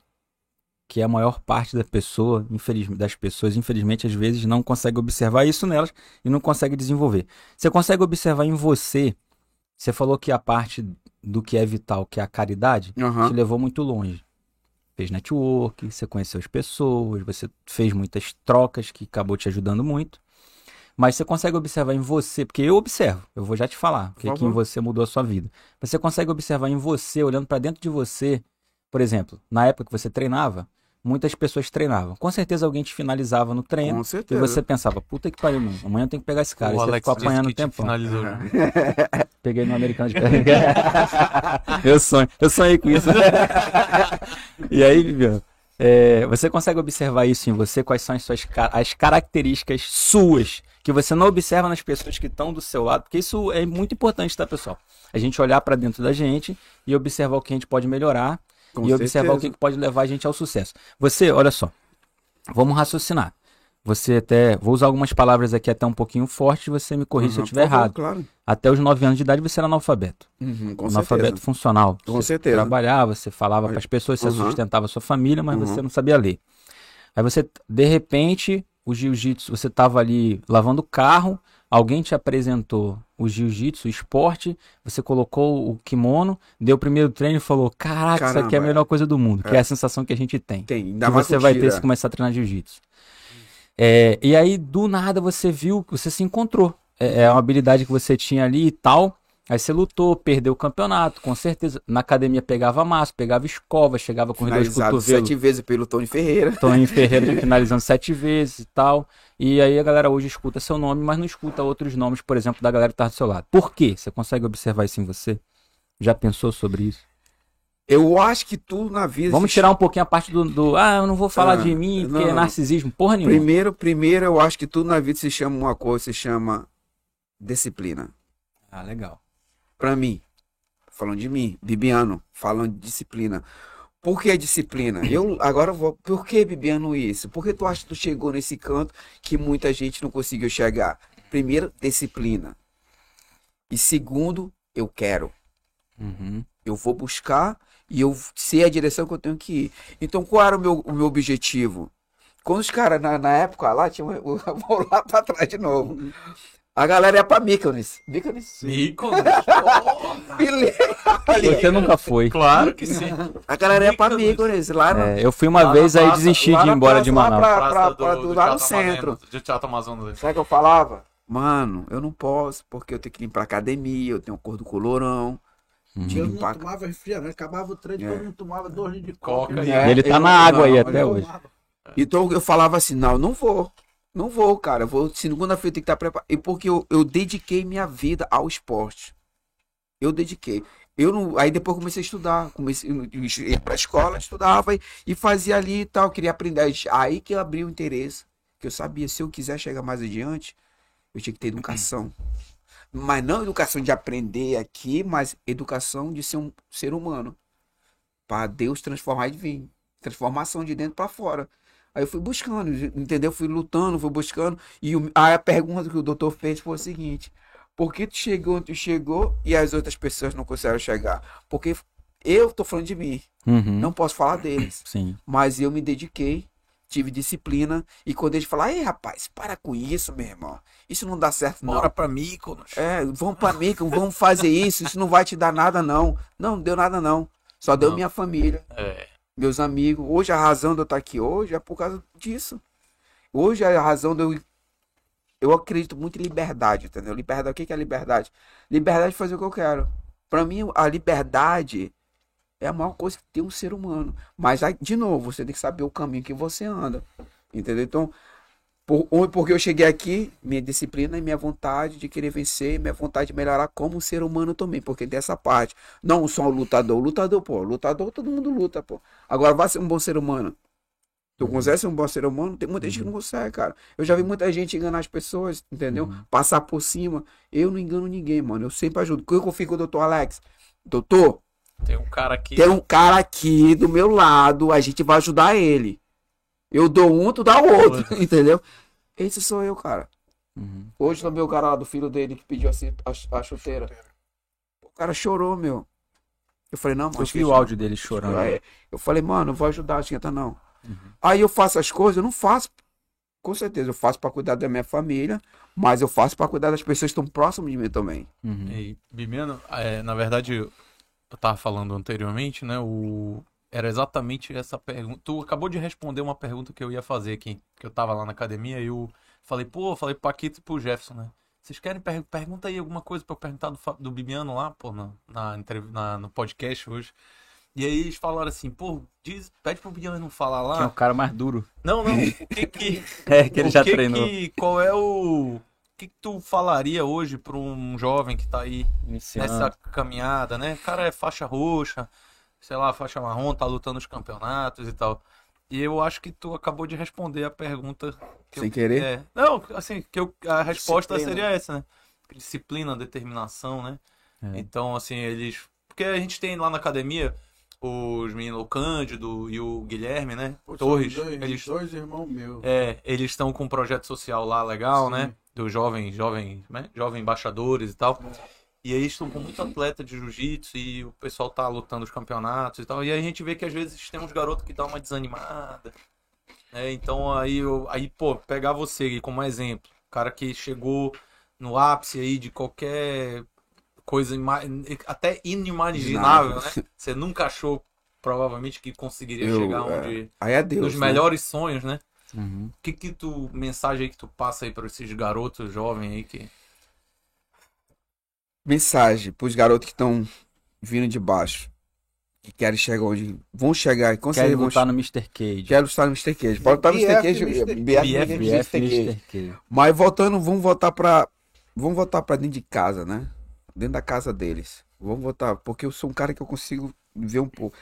Que a maior parte da pessoa, infeliz, das pessoas, infelizmente, às vezes não consegue observar isso nelas e não consegue desenvolver. Você consegue observar em você você falou que a parte do que é vital, que é a caridade, uhum. te levou muito longe. Fez network, você conheceu as pessoas, você fez muitas trocas que acabou te ajudando muito. Mas você consegue observar em você, porque eu observo, eu vou já te falar, porque que em você mudou a sua vida. Você consegue observar em você, olhando para dentro de você, por exemplo, na época que você treinava, muitas pessoas treinavam. Com certeza alguém te finalizava no treino. Com certeza. E você pensava, puta que pariu, mano. amanhã eu tenho que pegar esse cara. O e você ficou apanhando o tempo. Finalizou. Peguei no americano de Eu sonho. Eu sonhei com isso. e aí, Viviano, é, você consegue observar isso em você? Quais são as suas as características suas que você não observa nas pessoas que estão do seu lado? Porque isso é muito importante, tá, pessoal? A gente olhar para dentro da gente e observar o que a gente pode melhorar com e certeza. observar o que pode levar a gente ao sucesso. Você, olha só, vamos raciocinar. Você até, vou usar algumas palavras aqui até um pouquinho fortes, você me corrija uhum, se eu estiver errado. Claro. Até os 9 anos de idade você era analfabeto. Uhum, analfabeto certeza. funcional. Com você certeza. Trabalhava, você falava para as pessoas, você uhum. sustentava a sua família, mas você uhum. não sabia ler. Aí você, de repente, o jiu-jitsu, você estava ali lavando o carro, alguém te apresentou o jiu-jitsu, o esporte, você colocou o kimono, deu o primeiro treino e falou: Caraca, Caramba, isso aqui é a melhor coisa do mundo, é. que é a sensação que a gente tem. Tem, que você vai ter se começar a treinar jiu-jitsu. É, e aí, do nada, você viu, você se encontrou. É, é uma habilidade que você tinha ali e tal. Aí você lutou, perdeu o campeonato, com certeza. Na academia pegava massa, pegava escova, chegava com os dois cotovelos. sete vezes pelo Tony Ferreira. Tony Ferreira finalizando sete vezes e tal. E aí a galera hoje escuta seu nome, mas não escuta outros nomes, por exemplo, da galera que tá do seu lado. Por quê? Você consegue observar isso em você? Já pensou sobre isso? Eu acho que tudo na vida. Vamos tirar um pouquinho a parte do. do ah, eu não vou falar ah, de mim, porque não, é narcisismo. Porra nenhuma. Primeiro, primeiro, eu acho que tudo na vida se chama uma coisa, se chama disciplina. Ah, legal para mim, falando de mim, Bibiano, falando de disciplina. Por que disciplina? Eu agora vou. Por que, Bibiano, isso? Por que tu acha que tu chegou nesse canto que muita gente não conseguiu chegar? Primeiro, disciplina. E segundo, eu quero. Uhum. Eu vou buscar e eu sei a direção que eu tenho que ir. Então, qual era o meu, o meu objetivo? Quando os caras, na, na época lá, tinha, vou lá para trás de novo. A galera ia pra Mykonos. Mykonos? Mykonos? Você nunca foi. Claro que sim. A galera ia pra Mykonos. Lá no... é, eu fui uma lá vez aí desisti de ir embora de Manaus. Lá, pra, pra, pra, do, lá no centro. De Teatro Amazonas. Sabe o que eu falava? Mano, eu não posso, porque eu tenho que ir pra academia, eu tenho um cor do colorão. Hum. Eu não pra... tomava refrigerante, acabava o treino, é. eu não tomava dois litros de coca. coca é, ele tá na água não, aí até hoje. Então eu falava assim, não, eu não vou. Não vou, cara. Vou segunda-feira tem que estar preparado. E porque eu, eu dediquei minha vida ao esporte. Eu dediquei. Eu não, aí depois comecei a estudar, comecei ir para a escola, estudava e, e, fazia ali e tal, queria aprender. Aí que eu abri o interesse, que eu sabia se eu quiser chegar mais adiante, eu tinha que ter educação. Mas não educação de aprender aqui, mas educação de ser um ser humano. Para Deus transformar e vir. Transformação de dentro para fora. Aí eu fui buscando, entendeu? Fui lutando, fui buscando. E o, aí a pergunta que o doutor fez foi o seguinte: por que tu chegou onde tu chegou e as outras pessoas não conseguiram chegar? Porque eu tô falando de mim. Uhum. Não posso falar deles. Sim. Mas eu me dediquei, tive disciplina. E quando eles falaram, ei, rapaz, para com isso, meu irmão. Isso não dá certo, não. Bora pra Mykonos. É, vamos pra Mykonos, vamos fazer isso. Isso não vai te dar nada, não. Não, não deu nada, não. Só deu minha família. É meus amigos. Hoje a razão de eu estar aqui hoje é por causa disso. Hoje a razão de eu. Eu acredito muito em liberdade, entendeu? Liberdade, o que é liberdade? Liberdade de fazer o que eu quero. Para mim, a liberdade é a maior coisa que tem um ser humano. Mas, de novo, você tem que saber o caminho que você anda. Entendeu? Então, por, porque eu cheguei aqui, minha disciplina e minha vontade de querer vencer, minha vontade de melhorar como ser humano também, porque dessa parte, não só o lutador, o lutador, pô, lutador todo mundo luta, pô. Agora vai ser um bom ser humano. Tu uhum. consegue ser um bom ser humano? Tem muita uhum. gente que não consegue, cara. Eu já vi muita gente enganar as pessoas, entendeu? Uhum. Passar por cima. Eu não engano ninguém, mano. Eu sempre ajudo. Quando eu fico com o doutor Alex, doutor, tem um cara aqui. Tem um cara aqui do meu lado, a gente vai ajudar ele. Eu dou um, tu dá o outro, entendeu? Esse sou eu, cara. Uhum. Hoje também o cara lá do filho dele que pediu assim, a, a chuteira. O cara chorou, meu. Eu falei, não, mas. Eu vi o áudio dele chorando. Eu falei, mano, não vou ajudar, esquenta não. Uhum. Aí eu faço as coisas, eu não faço. Com certeza, eu faço para cuidar da minha família, mas eu faço para cuidar das pessoas que estão próximas de mim também. Uhum. E, Bimiano, é, na verdade, eu tava falando anteriormente, né? O, era exatamente essa pergunta. Tu acabou de responder uma pergunta que eu ia fazer aqui. Que eu tava lá na academia e eu falei, pô, falei pro Paquito e pro Jefferson, né? Vocês querem per pergunta aí alguma coisa pra eu perguntar do, do Bibiano lá, pô, na, na, na, no podcast hoje. E aí eles falaram assim, pô, diz, pede pro Bibiano não falar lá. Que é o cara mais duro. Não, não, o que que... é, que ele já que treinou. Que, qual é o... O que, que tu falaria hoje para um jovem que tá aí Iniciando. nessa caminhada, né? O cara é faixa roxa, sei lá, faixa marrom, tá lutando nos campeonatos e tal. E eu acho que tu acabou de responder a pergunta. Sem eu, querer? É, não, assim, que eu, a resposta Disciplina. seria essa, né? Disciplina, determinação, né? É. Então, assim, eles. Porque a gente tem lá na academia os meninos, o Cândido e o Guilherme, né? Pô, Torres. Dois, eles, dois irmãos meus. É, eles estão com um projeto social lá legal, Sim. né? Dos jovens, jovens, né? jovens embaixadores e tal. É. E aí estão com muito atleta de jiu-jitsu e o pessoal tá lutando os campeonatos e tal. E aí a gente vê que às vezes tem uns garotos que dão uma desanimada. Né? Então aí, eu, aí, pô, pegar você como exemplo. Cara que chegou no ápice aí de qualquer coisa até inimaginável, né? Você nunca achou, provavelmente, que conseguiria eu, chegar é, onde. É... Aí é Deus. Nos né? melhores sonhos, né? Uhum. Que que tu. Mensagem aí que tu passa aí para esses garotos jovens aí que mensagem para os garotos que estão vindo de baixo. Que querem chegar onde vão chegar. Com Querem lutar no Mr. Cage. Quero estar no Mr. Cage. Pode estar no Mr. Cage. BF, BF, Mr. Cage. Mas voltando, vamos voltar para vamos voltar para dentro de casa, né? Dentro da casa deles. Vamos voltar, porque eu sou um cara que eu consigo ver um pouco.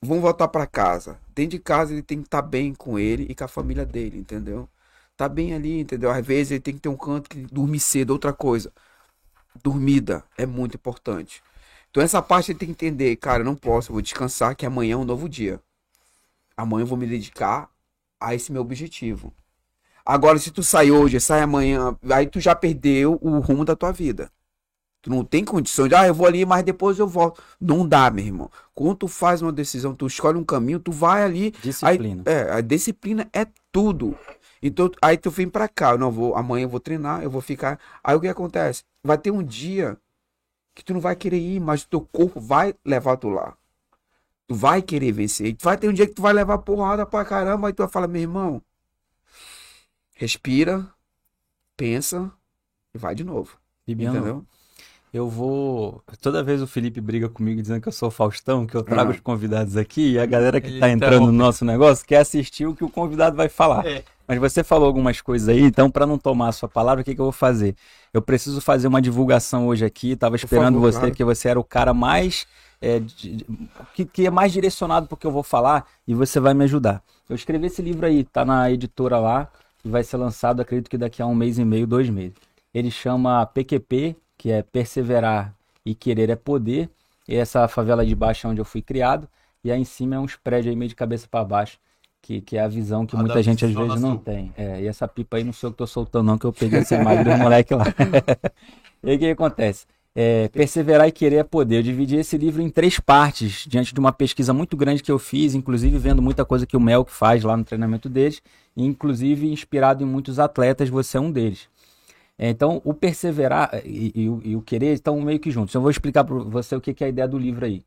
Vamos voltar para casa. Dentro de casa ele tem que estar tá bem com ele e com a família dele, entendeu? Tá bem ali, entendeu? Às vezes ele tem que ter um canto que dormir cedo, outra coisa dormida é muito importante. Então essa parte tem que entender, cara, eu não posso, eu vou descansar que amanhã é um novo dia. Amanhã eu vou me dedicar a esse meu objetivo. Agora, se tu sai hoje, sai amanhã, aí tu já perdeu o rumo da tua vida. Tu não tem condição de, ah, eu vou ali, mas depois eu volto. Não dá, meu irmão. Quando tu faz uma decisão, tu escolhe um caminho, tu vai ali. Disciplina. Aí, é, a disciplina é tudo. Então, aí tu vem pra cá, eu não vou, amanhã eu vou treinar, eu vou ficar. Aí o que acontece? Vai ter um dia que tu não vai querer ir, mas o teu corpo vai levar tu lá. Tu vai querer vencer. Vai ter um dia que tu vai levar porrada pra caramba, aí tu vai falar, meu irmão, respira, pensa e vai de novo. Bibiano, entendeu? Eu vou. Toda vez o Felipe briga comigo dizendo que eu sou Faustão, que eu trago os convidados aqui, e a galera que Ele tá entrando no nosso negócio quer assistir o que o convidado vai falar. É. Mas você falou algumas coisas aí, então para não tomar a sua palavra, o que, que eu vou fazer? Eu preciso fazer uma divulgação hoje aqui, tava esperando favor, você, claro. porque você era o cara mais. É, de, que, que é mais direcionado porque eu vou falar e você vai me ajudar. Eu escrevi esse livro aí, tá na editora lá, e vai ser lançado, acredito que daqui a um mês e meio, dois meses. Ele chama PQP, que é perseverar e querer é poder. E essa favela de baixo é onde eu fui criado. E aí em cima é uns prédios aí meio de cabeça para baixo. Que, que é a visão que a muita gente às vezes não tem. É, e essa pipa aí não sou eu que tô soltando, não, que eu peguei esse imagem do moleque lá. e aí o que acontece? É, perseverar e querer é poder. Eu dividi esse livro em três partes, diante de uma pesquisa muito grande que eu fiz, inclusive vendo muita coisa que o Melk faz lá no treinamento deles, e inclusive inspirado em muitos atletas, você é um deles. É, então, o perseverar e, e, e, o querer estão meio que juntos. Eu vou explicar para você o que, que é a ideia do livro aí.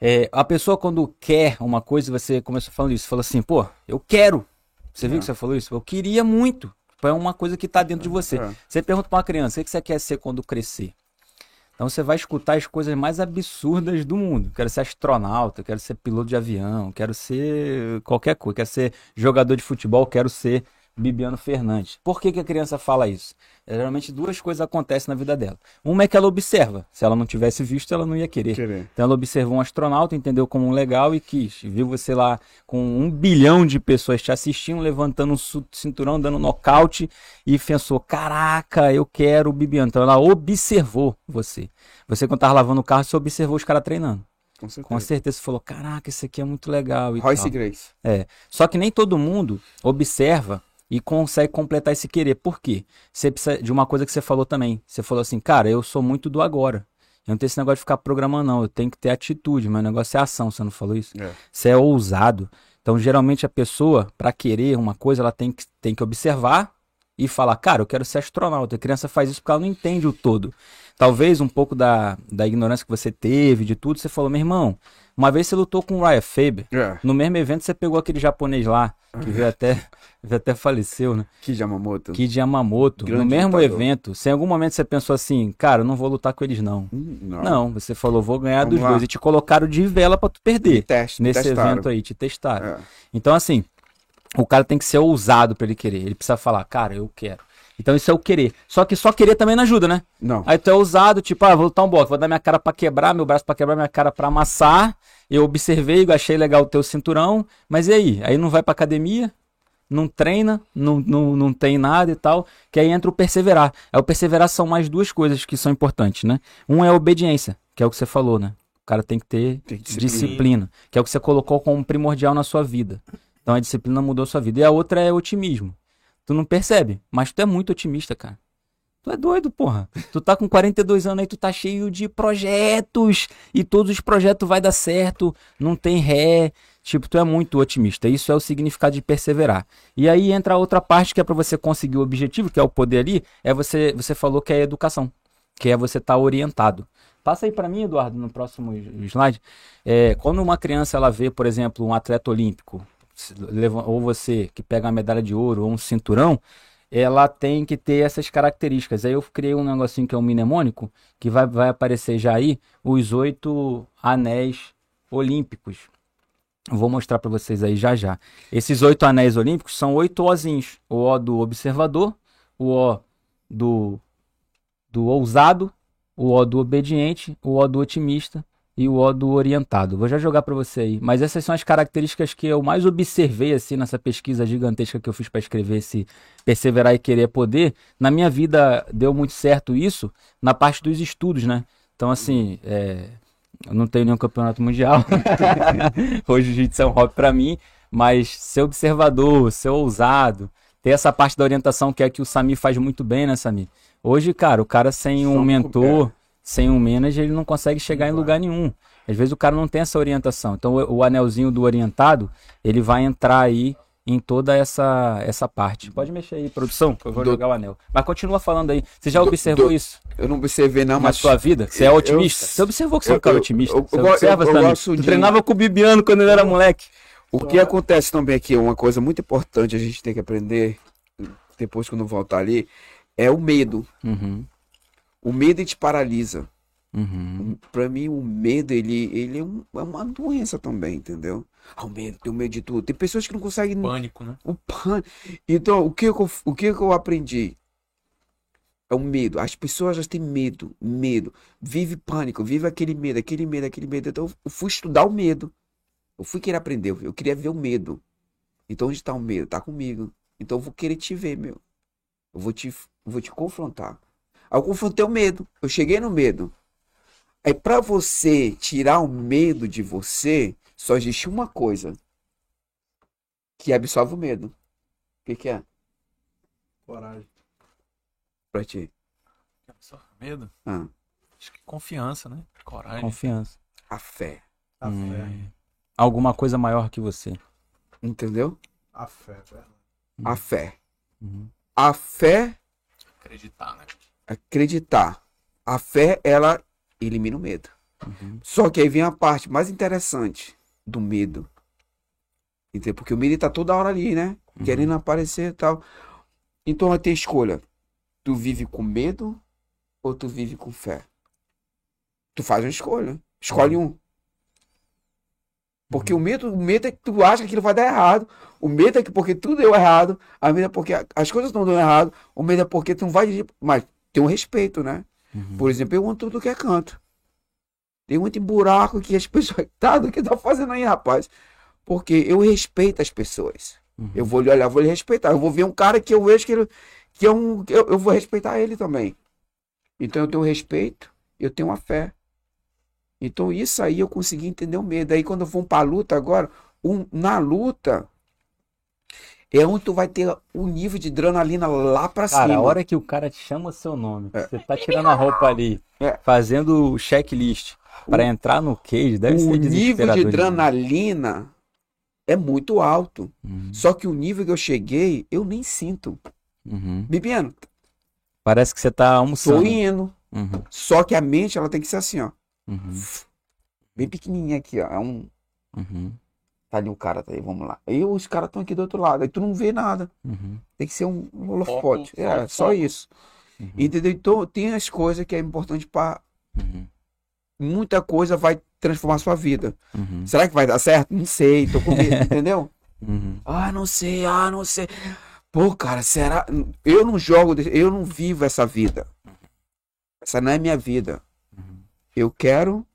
É, a pessoa, quando quer uma coisa, você começou falando isso, falou assim, pô, eu quero. Você viu que você falou isso? Eu queria muito. Tipo, é uma coisa que está dentro de você. É. Você pergunta para uma criança, o que você quer ser quando crescer? Então você vai escutar as coisas mais absurdas do mundo. Quero ser astronauta, quero ser piloto de avião, quero ser qualquer coisa, quero ser jogador de futebol, quero ser Bibiano Fernandes. Por que, que a criança fala isso? É, geralmente duas coisas acontecem na vida dela. Uma é que ela observa. Se ela não tivesse visto, ela não ia querer. querer. Então ela observou um astronauta, entendeu como um legal e quis. Viu você lá com um bilhão de pessoas te assistindo, levantando um cinturão, dando nocaute e pensou: caraca, eu quero o Bibiano. Então ela observou você. Você quando estava lavando o carro, você observou os caras treinando. Com certeza. Com certeza você falou: caraca, isso aqui é muito legal. Royce Grace. É. Só que nem todo mundo observa e consegue completar esse querer. Por quê? Você precisa de uma coisa que você falou também. Você falou assim, cara, eu sou muito do agora. Eu não tenho esse negócio de ficar programando, não. Eu tenho que ter atitude. Meu negócio é ação. Você não falou isso? É. Você é ousado. Então, geralmente, a pessoa, para querer uma coisa, ela tem que, tem que observar e falar, cara, eu quero ser astronauta. A criança faz isso porque ela não entende o todo. Talvez um pouco da, da ignorância que você teve, de tudo, você falou, meu irmão, uma vez você lutou com o Ryan Faber. É. No mesmo evento você pegou aquele japonês lá, que veio até, veio até faleceu, né? Kid Yamamoto. Kid Yamamoto. Grande no mesmo lutador. evento, se em algum momento você pensou assim, cara, eu não vou lutar com eles não. Hum, não, não você falou, vou ganhar Vamos dos lá. dois. E te colocaram de vela para tu perder. Teste, nesse testaram. evento aí, te testaram. É. Então assim, o cara tem que ser ousado para ele querer. Ele precisa falar, cara, eu quero. Então isso é o querer. Só que só querer também não ajuda, né? Não. Aí tu é ousado, tipo, ah, vou lutar um boxe, vou dar minha cara para quebrar, meu braço para quebrar, minha cara para amassar. Eu observei, achei legal o teu cinturão, mas e aí? Aí não vai pra academia, não treina, não, não, não tem nada e tal, que aí entra o perseverar. É o perseverar são mais duas coisas que são importantes, né? Um é a obediência, que é o que você falou, né? O cara tem que ter tem disciplina. disciplina, que é o que você colocou como primordial na sua vida. Então a disciplina mudou sua vida. E a outra é otimismo. Tu não percebe, mas tu é muito otimista, cara. Tu é doido, porra. Tu tá com 42 anos aí, tu tá cheio de projetos e todos os projetos vai dar certo, não tem ré. Tipo, tu é muito otimista. Isso é o significado de perseverar. E aí entra a outra parte que é para você conseguir o objetivo, que é o poder ali, é você, você falou que é educação, que é você estar tá orientado. Passa aí para mim, Eduardo, no próximo slide. É, quando uma criança ela vê, por exemplo, um atleta olímpico, ou você que pega uma medalha de ouro ou um cinturão, ela tem que ter essas características. Aí eu criei um negocinho que é um mnemônico, que vai, vai aparecer já aí os oito anéis olímpicos. vou mostrar para vocês aí já já. Esses oito anéis olímpicos são oito ozinhos. O O do observador, o O do, do ousado, o O do obediente, o O do otimista, e o O do orientado. Vou já jogar para você aí. Mas essas são as características que eu mais observei assim nessa pesquisa gigantesca que eu fiz para escrever esse perseverar e querer poder. Na minha vida deu muito certo isso na parte dos estudos, né? Então assim, é... eu não tenho nenhum campeonato mundial. Hoje o jiu-jitsu é um hobby para mim, mas ser observador, ser ousado, ter essa parte da orientação que é que o Sami faz muito bem, né, Sami? Hoje, cara, o cara sem um mentor, sem um manager, ele não consegue chegar em lugar nenhum. Às vezes o cara não tem essa orientação. Então o, o anelzinho do orientado, ele vai entrar aí em toda essa essa parte. Pode mexer aí, produção, que eu vou do... jogar o anel. Mas continua falando aí. Você já observou do... isso? Eu não observei não, Na sua vida? Você é otimista? Eu... Você observou que você é um cara otimista? Eu, eu, você observa, eu, eu, eu de... treinava com o Bibiano quando ele era moleque. O que acontece também aqui, uma coisa muito importante a gente tem que aprender, depois quando voltar ali, é o medo. Uhum. O medo te paralisa. Uhum. Para mim, o medo, ele, ele é, um, é, uma doença também, entendeu? Ah, o medo, tem o medo de tudo. Tem pessoas que não conseguem. Pânico, né? O pânico. Então, o que, eu, o que eu aprendi? É o medo. As pessoas já têm medo, medo. Vive pânico, vive aquele medo, aquele medo, aquele medo. Então, eu fui estudar o medo. Eu fui querer aprender, eu queria ver o medo. Então, onde está o medo? Tá comigo. Então, eu vou querer te ver, meu. Eu vou te, vou te confrontar. Eu confrontei o medo. Eu cheguei no medo. Aí para você tirar o medo de você, só existe uma coisa que absorve o medo. O que, que é? Coragem. Pra ti. Absorve medo? Ah. Acho que confiança, né? Coragem. Confiança. A fé. A hum. fé. Alguma coisa maior que você. Entendeu? A fé, velho. A fé. Uhum. A fé. Acreditar, né? Acreditar. A fé, ela elimina o medo. Uhum. Só que aí vem a parte mais interessante do medo. Entendeu? Porque o medo está toda hora ali, né? Uhum. Querendo aparecer e tal. Então vai ter escolha. Tu vive com medo ou tu vive com fé? tu faz uma escolha. Escolhe um. Porque o medo, o medo é que tu acha que aquilo vai dar errado. O medo é que porque tudo deu errado. A medo é porque as coisas não dão errado. O medo é porque tu não vai. Mas tem um respeito, né? Uhum. Por exemplo, eu amo tudo que é canto. Tem muito buraco que as pessoas. Tá, do que tá fazendo aí, rapaz? Porque eu respeito as pessoas. Uhum. Eu vou lhe olhar, vou lhe respeitar. Eu vou ver um cara que eu vejo que, ele, que é um. Eu, eu vou respeitar ele também. Então eu tenho respeito, eu tenho a fé. Então isso aí eu consegui entender o medo. Aí quando vamos para a luta agora, um, na luta é onde tu vai ter o nível de adrenalina lá para cima. Cara, a hora que o cara te chama seu nome, é. você tá tirando a roupa ali, é. fazendo o checklist para entrar no cage, deve o ser O nível de adrenalina é muito alto. Uhum. Só que o nível que eu cheguei, eu nem sinto. Uhum. Parece que você tá almoçando. Tô indo. Uhum. Só que a mente, ela tem que ser assim, ó. Uhum. Bem pequenininha aqui, ó. É um. Uhum. Tá ali o cara, tá aí, vamos lá. Aí os caras estão aqui do outro lado. Aí tu não vê nada. Uhum. Tem que ser um, um holofote. Foco, é, foco, só foco. isso. Uhum. Entendeu? Então tem as coisas que é importante para. Uhum. Muita coisa vai transformar a sua vida. Uhum. Será que vai dar certo? Não sei, tô com medo, entendeu? Ah, não sei, ah, não sei. Pô, cara, será? Eu não jogo, eu não vivo essa vida. Essa não é minha vida. Eu quero,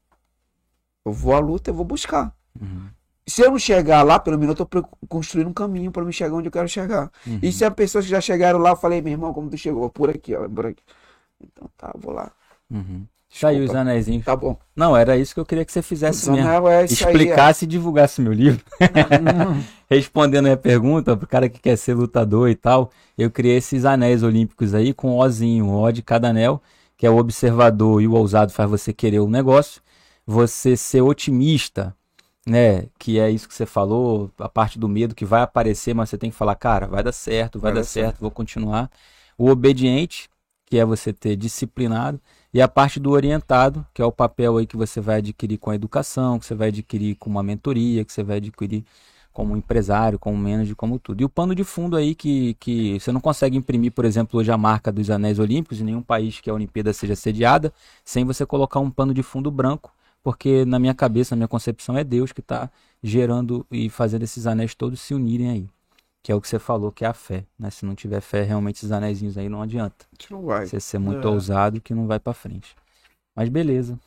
eu vou à luta, eu vou buscar. Uhum. Se eu não chegar lá, pelo menos eu tô construindo um caminho para me chegar onde eu quero chegar. Uhum. E se as pessoas que já chegaram lá, eu falei, meu irmão, como tu chegou? Por aqui, ó, por aqui. Então tá, vou lá. Uhum. Tá aí os anéis. Tá bom. Não, era isso que eu queria que você fizesse mesmo. É Explicasse aí, é. e divulgasse meu livro. Respondendo a pergunta, pro cara que quer ser lutador e tal, eu criei esses anéis olímpicos aí com o Ozinho, o O de cada anel que é o observador e o ousado faz você querer o negócio, você ser otimista, né, que é isso que você falou, a parte do medo que vai aparecer, mas você tem que falar, cara, vai dar certo, vai, vai dar, dar certo, certo, vou continuar. O obediente, que é você ter disciplinado, e a parte do orientado, que é o papel aí que você vai adquirir com a educação, que você vai adquirir com uma mentoria, que você vai adquirir como empresário, como manager, como tudo. E o pano de fundo aí que, que você não consegue imprimir, por exemplo, hoje a marca dos anéis olímpicos em nenhum país que a Olimpíada seja sediada, sem você colocar um pano de fundo branco, porque na minha cabeça, na minha concepção, é Deus que está gerando e fazendo esses anéis todos se unirem aí. Que é o que você falou, que é a fé. Né? Se não tiver fé, realmente esses anéis aí não adianta. Não vai. Você ser muito é. ousado que não vai para frente. Mas beleza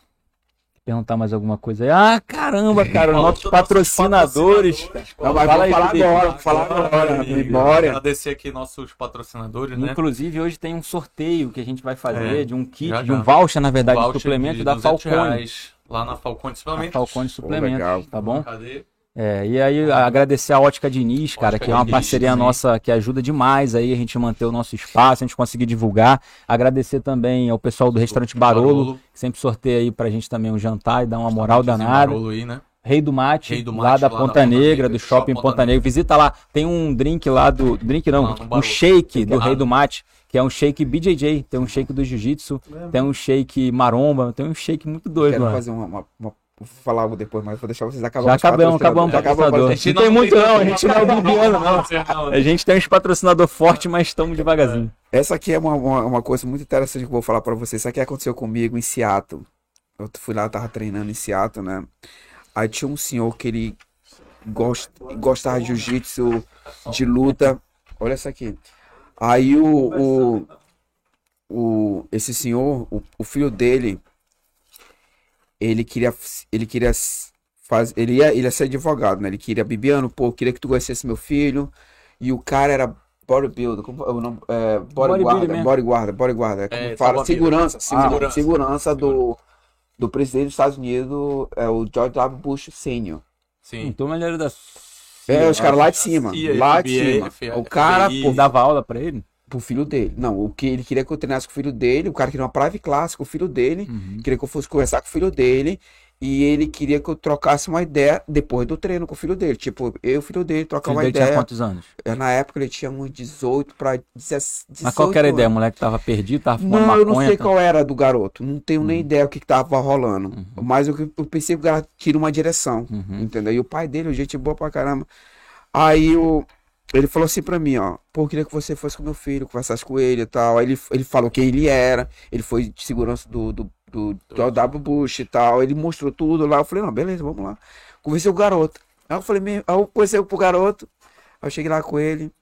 perguntar mais alguma coisa aí. Ah, caramba, cara, nossos patrocinadores. Não, mas fala falar agora, vou falar agora. Memória. Agradecer aqui nossos patrocinadores, né? Inclusive, hoje tem um sorteio que a gente vai fazer é, de um kit, já, já. de um voucher, na verdade, um voucher suplemento da Falcone. Reais, lá na Falcone Suplementos. Falcone Suplementos, tá bom? Cadê? É, e aí agradecer a Ótica Diniz, cara, Ótica que é uma Diniz, parceria nossa que ajuda demais aí a gente manter o nosso espaço, a gente conseguir divulgar. Agradecer também ao pessoal do restaurante Barolo, Barolo. que sempre sorteia aí pra gente também um jantar e dá uma moral danada. Barolo aí, né? Rei do Mate, Rei do Mate lá da lá Ponta, Ponta Negra, Negra, do Shopping Ponta, Ponta Negra. Negra. Visita lá, tem um drink lá do. Drink não, não um shake do Rei do Mate, que é um shake BJJ. Tem um shake do Jiu-Jitsu, tem um shake maromba, tem um shake muito doido, Quero mano. fazer uma, uma, uma Vou falar algo depois, mas vou deixar vocês acabarem. Já acabamos, acabamos já patrocinador. A gente não, tem muito não, a gente não é Bibiano, não. A gente tem uns patrocinador forte, mas estamos devagarzinho. Essa aqui é uma, uma, uma, coisa muito interessante que eu vou falar para vocês. Isso aqui aconteceu comigo em Seattle. Eu fui lá, tava treinando em Seattle, né? Aí tinha um senhor que ele gost, gostava de jiu-jitsu, de luta. Olha essa aqui. Aí o, o, o esse senhor, o, o filho dele ele queria ele queria fazer ele ia, ele ia ser advogado, né? Ele queria Bibiano, pô, queria que tu conhecesse meu filho. E o cara era bodybuilder, como o nome, é, bodyguarda, bodyguarda, bodyguarda, como é, fala, segurança, segurança, ah, segurança do do presidente dos Estados Unidos, é o George W. Bush Senior. Sim. Então ele era da É, os caras lá de cima, lá de cima. O cara, pô, dava aula para ele pro filho dele. Não, o que ele queria que eu treinasse com o filho dele, o cara queria uma private classe com o filho dele, uhum. queria que eu fosse conversar com o filho dele, e ele queria que eu trocasse uma ideia depois do treino com o filho dele. Tipo, eu e o filho dele trocar uma ideia. tinha quantos anos? É, na época ele tinha uns 18 para 18. Mas qual era a ideia? O moleque tava perdido, tava fumando Não, maconha, eu não sei tá... qual era do garoto. Não tenho uhum. nem ideia o que, que tava rolando. Uhum. Mas eu, eu pensei que o cara tira uma direção. Uhum. Entendeu? E o pai dele, gente boa pra caramba. Aí o. Ele falou assim pra mim, ó, pô, eu queria que você fosse com meu filho, conversasse com ele e tal. Aí ele, ele falou quem ele era, ele foi de segurança do, do, do W. Bush e tal. Ele mostrou tudo lá. Eu falei, não, beleza, vamos lá. Conversei com o garoto. Aí eu falei, aí eu conheci pro garoto. Aí eu cheguei lá com ele.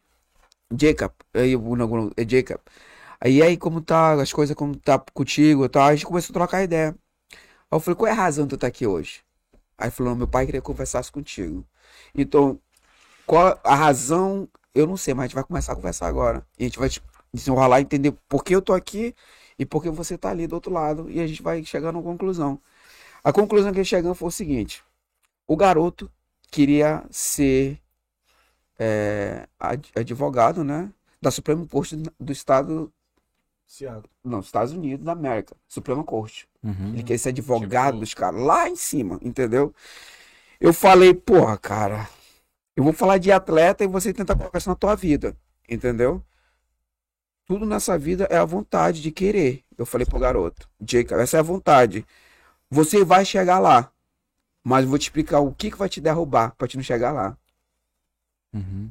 Jacob. Aí o não, é Jacob. Aí aí, como tá as coisas, como tá contigo e tal. Aí a gente começou a trocar ideia. Aí eu falei, qual é a razão de tu tá aqui hoje? Aí falou, meu pai queria conversar contigo. Então, qual a razão, eu não sei, mas a gente vai começar a conversar agora. E a gente vai desenrolar, entender por que eu tô aqui e por que você tá ali do outro lado. E a gente vai chegar numa conclusão. A conclusão que chegamos foi o seguinte: o garoto queria ser é, advogado, né? Da Suprema Corte do Estado. Seattle. Não, Estados Unidos da América. Suprema Corte. Uhum. Ele quer ser advogado tipo... dos caras lá em cima, entendeu? Eu falei, porra, cara, eu vou falar de atleta e você tentar colocar isso na tua vida, entendeu? Tudo nessa vida é a vontade de querer. Eu falei pro garoto, Jacob, essa é a vontade. Você vai chegar lá, mas eu vou te explicar o que, que vai te derrubar pra te não chegar lá. Uhum.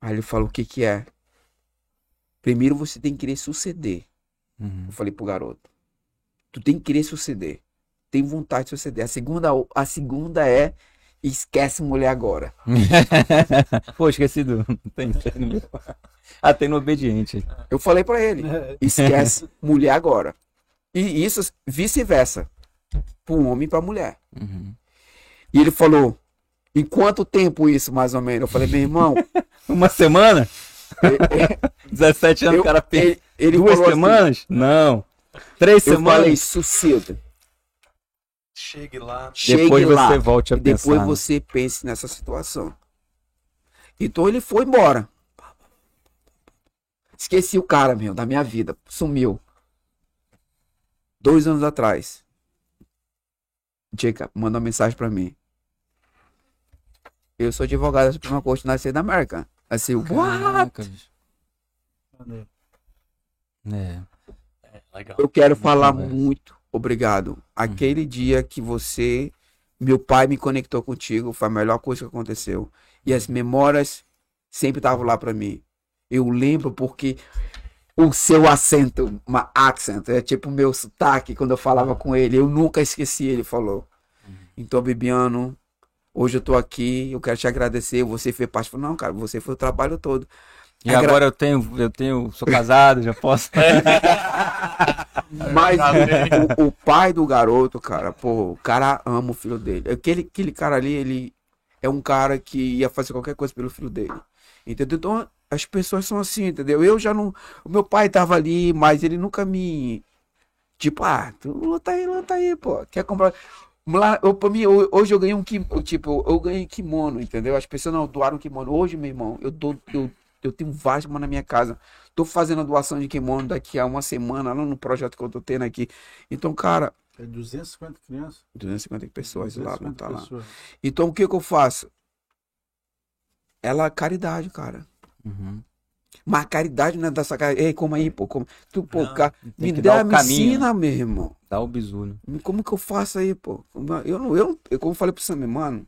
Aí ele falou, o que que é? Primeiro você tem que querer suceder. Uhum. Eu falei pro garoto, tu tem que querer suceder. Tem vontade de suceder. A segunda, a segunda é esquece mulher agora. Pô, esquecido. Tem, tem no... Ah, tem no obediente. Eu falei para ele, esquece mulher agora. E isso vice-versa. Para um homem e para mulher. Uhum. E ele falou, em quanto tempo isso, mais ou menos? Eu falei, meu irmão. Uma semana? 17 anos, o cara pensa. Ele, ele Duas assim, semanas? Assim, Não. Três eu semanas? Eu falei, sucinto. Chegue lá. Chegue depois lá, você volte a pensar. Depois você pense nessa situação. Então ele foi embora. Esqueci o cara, meu, da minha vida. Sumiu. Dois anos atrás. Jacob mandou uma mensagem para mim. Eu sou advogado da Suprema Corte na da América. Assim, Caraca, what? É. é legal. Eu quero falar muito obrigado. Aquele uhum. dia que você, meu pai me conectou contigo, foi a melhor coisa que aconteceu. E as memórias sempre estavam lá para mim. Eu lembro porque o seu acento, uma accent, é tipo o meu sotaque quando eu falava com ele. Eu nunca esqueci, ele falou. Então, Bibiano, hoje eu tô aqui, eu quero te agradecer. Você fez parte. Não, cara, você foi o trabalho todo. E Agra... agora eu tenho, eu tenho, sou casado, já posso. Mas o, o, pai do garoto, cara, pô, o cara ama o filho dele. Aquele, aquele cara ali, ele é um cara que ia fazer qualquer coisa pelo filho dele. Entendeu? Então, as pessoas são assim, entendeu? Eu já não. O meu pai tava ali, mas ele nunca me. Tipo, ah, tu luta aí, luta aí, pô. Quer comprar. Lá, eu, pra mim, hoje eu ganhei um kimono, tipo, eu ganhei kimono, entendeu? As pessoas não doaram kimono. Hoje, meu irmão, eu dou, eu eu tenho vários kimonos na minha casa. Tô fazendo a doação de kimono daqui a uma semana, lá no projeto que eu tô tendo aqui. Então, cara. É 250 crianças? 250 pessoas 250 lá, vão estar tá lá. Então, o que que eu faço? Ela é caridade, cara. Uhum. Mas caridade não é dessa cara. Ei, como aí, pô? Como... Tu, pô, não, cara, me dá, me ensina, meu irmão. Dá o bisu, né? Como que eu faço aí, pô? Eu não, eu, eu como eu falei pro Sam, mano,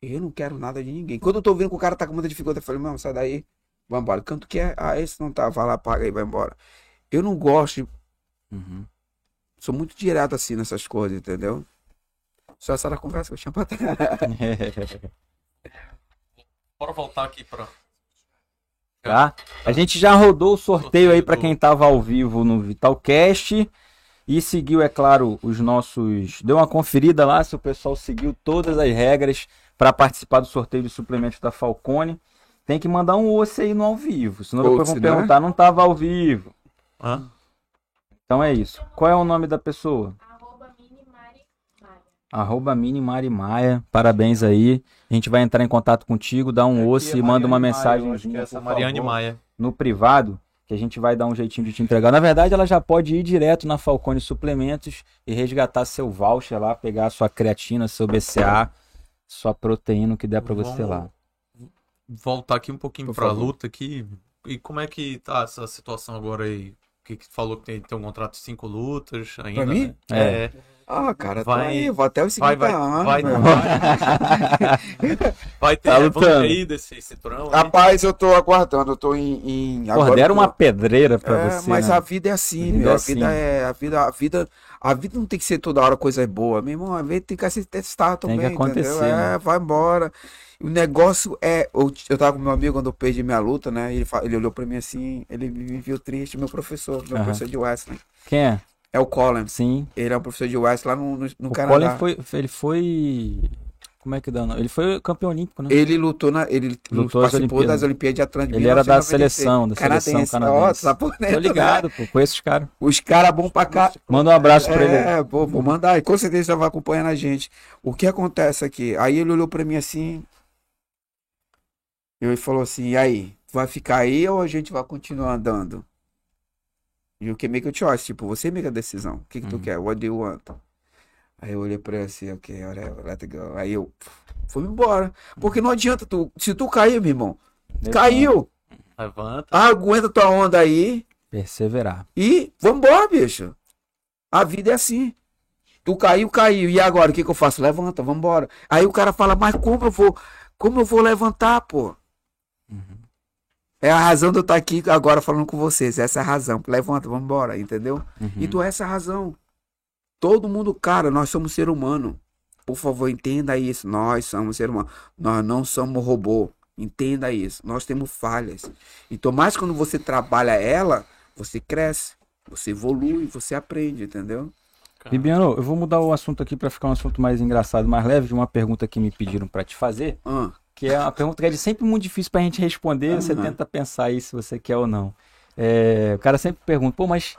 eu não quero nada de ninguém. Quando eu tô vendo que o cara tá com muita dificuldade, eu falei, mano, sai daí vai embora. Canto que é, ah, esse não tá, vai lá, paga aí, vai embora. Eu não gosto. Uhum. Sou muito direto assim nessas coisas, entendeu? Só essa era a conversa que eu tinha pra trás. Bora voltar aqui pra. Tá? A gente já rodou o sorteio aí para quem tava ao vivo no Vitalcast e seguiu, é claro, os nossos. Deu uma conferida lá se o pessoal seguiu todas as regras para participar do sorteio de suplementos da Falcone. Tem que mandar um osso aí no ao vivo. Senão depois vão perguntar, não estava ao vivo. Hã? Então é isso. Qual é o nome da pessoa? Arroba Mini Mari Maia. Parabéns aí. A gente vai entrar em contato contigo, dá um osso é e manda uma mensagem. Acho que é essa Mariane favor, Maia. No privado, que a gente vai dar um jeitinho de te entregar. Na verdade, ela já pode ir direto na Falcone Suplementos e resgatar seu voucher lá, pegar sua creatina, seu BCA, sua proteína, o que der para você lá voltar aqui um pouquinho para a luta aqui. E como é que tá essa situação agora aí? Que, que falou que tem, tem um contrato de cinco lutas ainda, pra mim? Né? É. Ah, cara, vai, aí, vou até os 50 vai, anos. Vai, vai, vai, vai ter tá lutando. aí desse cinturão? Rapaz, eu tô aguardando, eu tô em. em Porra, deram uma pedreira pra é, você. Mas né? a vida é assim, a vida, meu, é, assim. a vida é. A vida, a vida, a vida não tem que ser toda hora coisa boa, meu irmão. A vida tem que se testar também. Tem que acontecer. Né? É, vai embora. O negócio é. Eu, eu tava com meu amigo quando eu perdi minha luta, né? Ele, ele olhou pra mim assim, ele me viu triste, meu professor, meu uhum. professor de Wesley. Quem é? É o Colin. Sim. Ele é um professor de West lá no, no, no o Canadá. Colin foi, ele foi. Como é que dá? Ele foi campeão olímpico, né? Ele lutou na. Ele lutou participou das Olimpíadas de Atlanta. Ele era da seleção, da seleção canadense. Ó, Tô ligado, pô. Conheço os caras. Os caras bons pra cá. Manda um abraço pra ele. É, pô, vou mandar. E com certeza vai acompanhando a gente. O que acontece aqui? Aí ele olhou pra mim assim. E ele falou assim: e aí? Vai ficar aí ou a gente vai continuar andando? E o que make a choice, tipo, você make a decisão. O que, que uhum. tu quer? What do you want? Aí eu olhei pra ele assim, ok, whatever, let go. Aí eu fui embora. Porque não adianta tu. Se tu cair, meu irmão, caiu. Levanta. Aguenta tua onda aí. Perseverar. E vambora, bicho. A vida é assim. Tu caiu, caiu. E agora, o que, que eu faço? Levanta, vambora. Aí o cara fala, mas como eu vou. Como eu vou levantar, pô? Uhum. É a razão de eu estar aqui agora falando com vocês. Essa é a razão. Levanta, vamos embora, entendeu? Uhum. Então essa é a razão. Todo mundo, cara, nós somos ser humano. Por favor, entenda isso. Nós somos ser humano. Nós não somos robô. Entenda isso. Nós temos falhas. Então, mais quando você trabalha ela, você cresce, você evolui, você aprende, entendeu? Bibiano, eu vou mudar o assunto aqui para ficar um assunto mais engraçado, mais leve, de uma pergunta que me pediram para te fazer. Ah que é uma pergunta que é sempre muito difícil para a gente responder, uhum. você tenta pensar aí se você quer ou não. É, o cara sempre pergunta, pô, mas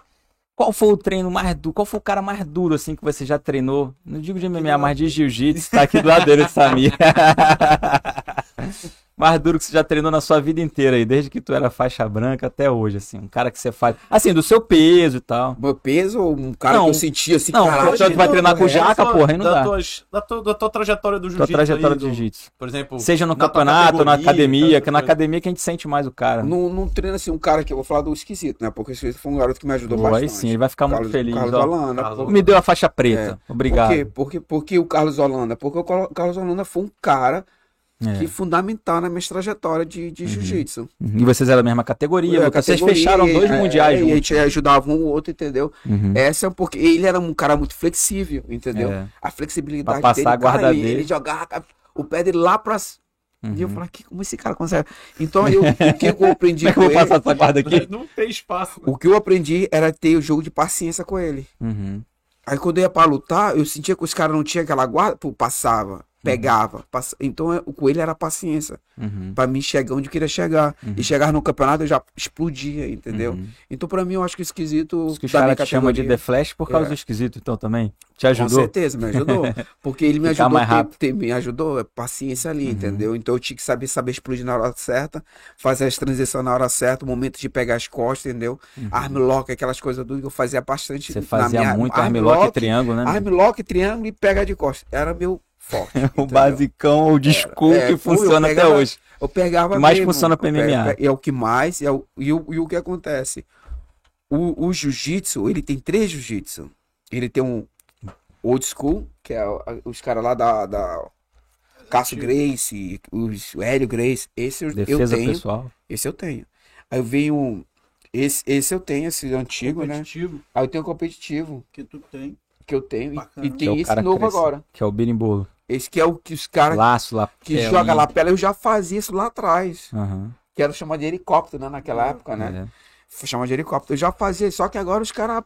qual foi o treino mais duro? Qual foi o cara mais duro assim que você já treinou? Não digo de MMA, mas de jiu-jitsu, tá aqui do lado dele, Samir. mais duro que você já treinou na sua vida inteira aí, desde que tu era faixa branca até hoje, assim, um cara que você faz, assim, do seu peso e tal. Meu peso ou um cara não, que eu sentia assim, não, caralho, você vai treinar com jaca, porra, aí não da dá. Tuas, da, tua, da tua trajetória do jiu-jitsu. Tua trajetória do jiu-jitsu. Por exemplo, seja no campeonato, na academia, que na academia que a gente sente mais o cara. Não, não treina assim um cara que eu vou falar do esquisito, né? Porque esse foi um garoto que me ajudou Boa, bastante. Aí sim, ele vai ficar Carlos, muito feliz. Carlos ó. Holanda. Carlos Me deu a faixa preta. É. Obrigado. Por quê? Porque, porque o Carlos Holanda? Porque o Carlos Holanda foi um cara é. que fundamental na minha trajetória de, de uhum. jiu-jitsu. Uhum. E vocês eram da mesma categoria, é, vocês categoria, fecharam dois é, mundiais juntos. E a gente ajudava um ou outro, entendeu? Uhum. Essa é porque ele era um cara muito flexível, entendeu? É. A flexibilidade pra passar dele, a guarda cara, dele. ele jogava o pé dele lá pra... Uhum. E eu falei, como esse cara consegue? Então, eu, o que eu aprendi com eu vou passar essa guarda aqui? Não tem espaço. O que eu aprendi era ter o jogo de paciência com ele. Uhum. Aí quando eu ia pra lutar, eu sentia que os caras não tinham aquela guarda, pô, passava pegava. Pass... Então é, o coelho era paciência. Uhum. para mim chegar onde queria chegar. Uhum. E chegar no campeonato eu já explodia, entendeu? Uhum. Então para mim eu acho que o esquisito. Isso que os caras te chamam de The Flash por causa é. do esquisito, então também. Te ajudou? Com certeza, me ajudou. Porque ele me ajudou. Mais rápido. Ter, me ajudou, é paciência ali, uhum. entendeu? Então eu tinha que saber, saber explodir na hora certa, fazer as transições na hora certa, o momento de pegar as costas, entendeu? Uhum. Armlock, aquelas coisas do que eu fazia bastante. Você fazia minha... muito armlock e triângulo, né? Armlock, triângulo e pega de costas. Era meu forte. o basicão, o disco é, que funciona pegava, até hoje. Eu pegava o mais mesmo, funciona para MMA. É o que mais, é o, e, o, e o que acontece? O, o jiu-jitsu, ele tem três jiu-jitsu. Ele tem um old school, que é os caras lá da, da Cássio Grace, os, o Hélio Grace. Esse eu, Defesa eu tenho. Pessoal. Esse eu tenho. Aí eu venho. Esse, esse eu tenho, esse antigo, né? Aí eu tenho o competitivo. Que tu tem. Que eu tenho. Bacana. E tem é esse novo cresce, agora. Que é o birimbolo. Esse que é o que os caras Laço, que joga lapela, eu já fazia isso lá atrás. Uhum. Que era chamado de helicóptero, né? Naquela época, né? É. Chamado de helicóptero. Eu já fazia, só que agora os caras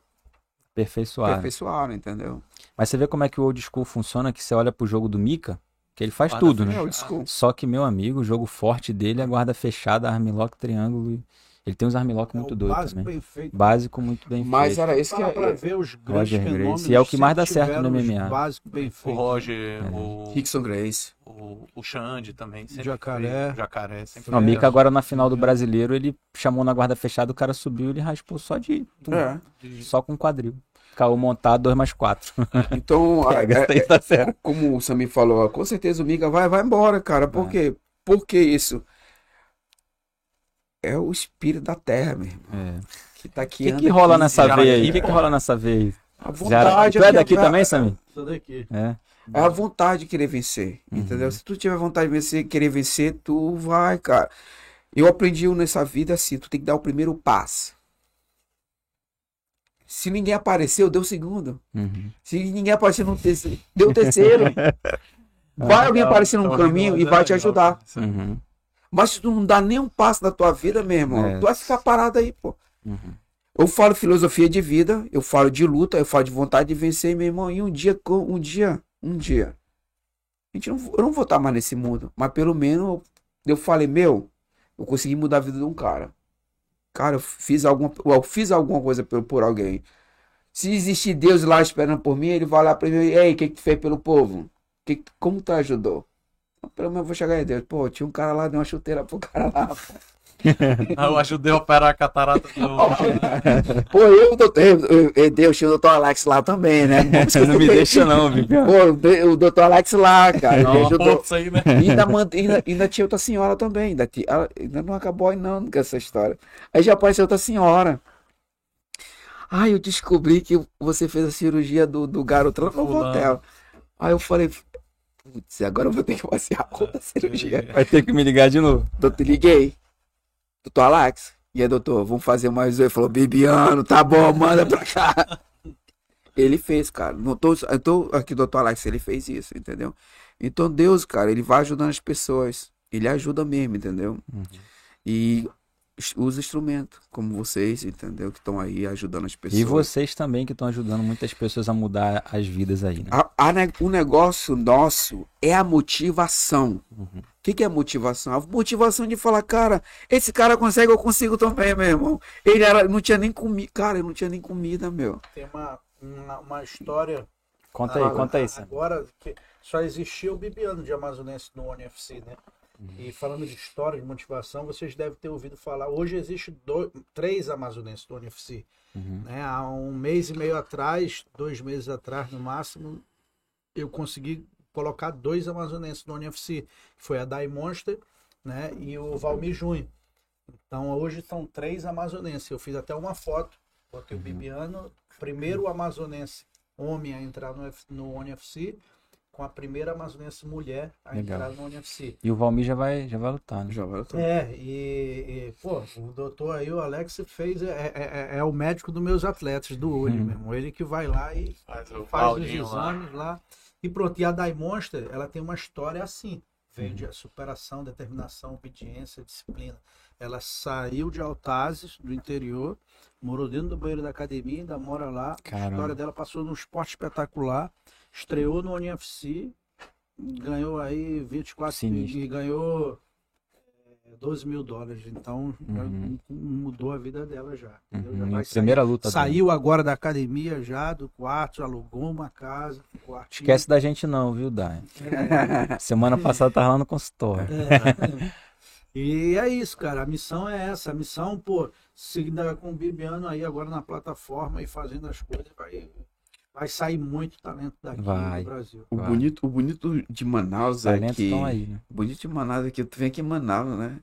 aperfeiçoaram. aperfeiçoaram, entendeu? Mas você vê como é que o old school funciona, que você olha pro jogo do Mika, que ele faz guarda tudo, né? Só que, meu amigo, o jogo forte dele é guarda fechada, armlock, triângulo ele tem uns armlock muito é doidos básico também. Bem feito. Básico muito bem Mas feito. era esse que é. Pra ver os grandes Roger Grace. E é o que mais dá certo no MMA. Básico bem feito. O Roger, é. o. Rickson Grace. O, o Xande também. Jacaré. Foi, jacaré. Sempre não, o Mika agora na final do brasileiro, ele chamou na guarda fechada, o cara subiu ele raspou só de. É. Só com quadril. Caô montado 2 mais 4. Então, é, é, tá certo. como o Samir falou, com certeza o Mika vai, vai embora, cara. Por é. quê? Por que isso? É o espírito da terra, meu irmão. É. Que tá aqui. O que, que rola nessa veia aí? O que, que rola nessa veia aí? A vontade. Tu é daqui também, Samir? Sou daqui. É. É a vontade de querer vencer, uhum. entendeu? Se tu tiver vontade de vencer, querer vencer, tu vai, cara. Eu aprendi nessa vida assim, tu tem que dar o primeiro passo. Se ninguém apareceu, deu o segundo. Uhum. Se ninguém apareceu no terceiro, deu o terceiro. vai alguém aparecer no caminho e vai te ajudar. Uhum. Mas se tu não dá nem um passo na tua vida, meu irmão, é. tu vai ficar parado aí, pô. Uhum. Eu falo filosofia de vida, eu falo de luta, eu falo de vontade de vencer, meu irmão. E um dia, um dia, um dia, a gente não, eu não vou estar mais nesse mundo. Mas pelo menos eu falei, meu, eu consegui mudar a vida de um cara. Cara, eu fiz alguma, eu fiz alguma coisa por, por alguém. Se existe Deus lá esperando por mim, ele vai lá para mim, ei, o que, que tu fez pelo povo? Que, como tu ajudou? Pelo menos eu vou chegar em Deus. Pô, tinha um cara lá, deu uma chuteira pro cara lá. eu ajudei a operar a catarata do. Pô, eu, doutor, eu, eu, Deus, tinha o doutor Alex lá também, né? Você não me deixa, não, viu? Pô, o doutor Alex lá, cara. Não, ajudou. Aí, né? ainda, ainda, ainda tinha outra senhora também. Ainda, ainda não acabou aí, não, com essa história. Aí já apareceu outra senhora. Ai, eu descobri que você fez a cirurgia do, do garoto lá no hotel. Aí eu falei, putz, agora eu vou ter que fazer a outra cirurgia. Vai ter que me ligar de novo. Doutor, liguei doutor Alex, e aí, doutor, vamos fazer mais. Ele falou, Bibiano, tá bom, manda pra cá. ele fez, cara. Não tô, eu tô aqui, doutor Alex, ele fez isso, entendeu? Então, Deus, cara, ele vai ajudando as pessoas. Ele ajuda mesmo, entendeu? Uhum. E os instrumentos, como vocês, entendeu? Que estão aí ajudando as pessoas. E vocês também que estão ajudando muitas pessoas a mudar as vidas aí, né? A, a, o negócio nosso é a motivação. O uhum. que, que é motivação? A motivação de falar, cara, esse cara consegue, eu consigo também, meu irmão. Ele era, não tinha nem comida, cara, ele não tinha nem comida, meu. Tem uma, uma, uma história. Conta aí, ah, conta aí. Agora, que só existia o Bibiano de Amazonense no ONFC, né? E falando de história, de motivação, vocês devem ter ouvido falar. Hoje existe dois, três amazonenses do UFC. Uhum. Né? Há um mês e meio atrás, dois meses atrás no máximo, eu consegui colocar dois amazonenses do UFC. Que foi a Dai Monster né? e o Valmir Júnior. Então hoje são três amazonenses. Eu fiz até uma foto, botei uhum. o Bibiano, primeiro amazonense homem a entrar no, no ONFC com a primeira amazonense mulher a Legal. entrar no UFC. E o Valmir já vai, já vai lutar, né? Já vai lutar. É, e, e pô, o doutor aí, o Alex, fez, é, é, é, é o médico dos meus atletas do olho hum. mesmo. Ele que vai lá e faz, faz os exames lá. lá. E pronto, e a Dai Monster, ela tem uma história assim. Veio de superação, determinação, obediência, disciplina. Ela saiu de Altazes, do interior, morou dentro do banheiro da academia, ainda mora lá. Caramba. A história dela passou num esporte espetacular estreou no ONFC, ganhou aí 24 Sinistro. e ganhou 12 é, mil dólares. Então uhum. mudou a vida dela já. Uhum. já primeira sair. luta. Saiu dela. agora da academia já, do quarto, alugou uma casa. Esquece da gente não, viu, Dai? É. Semana passada tava lá no consultório. É. E é isso, cara. A missão é essa. A missão, pô, seguida com o Bibiano aí agora na plataforma e fazendo as coisas, vai vai sair muito talento daqui vai, do Brasil. O bonito, o bonito de Manaus é que aí, né? o bonito de Manaus é que tu vem aqui em Manaus, né?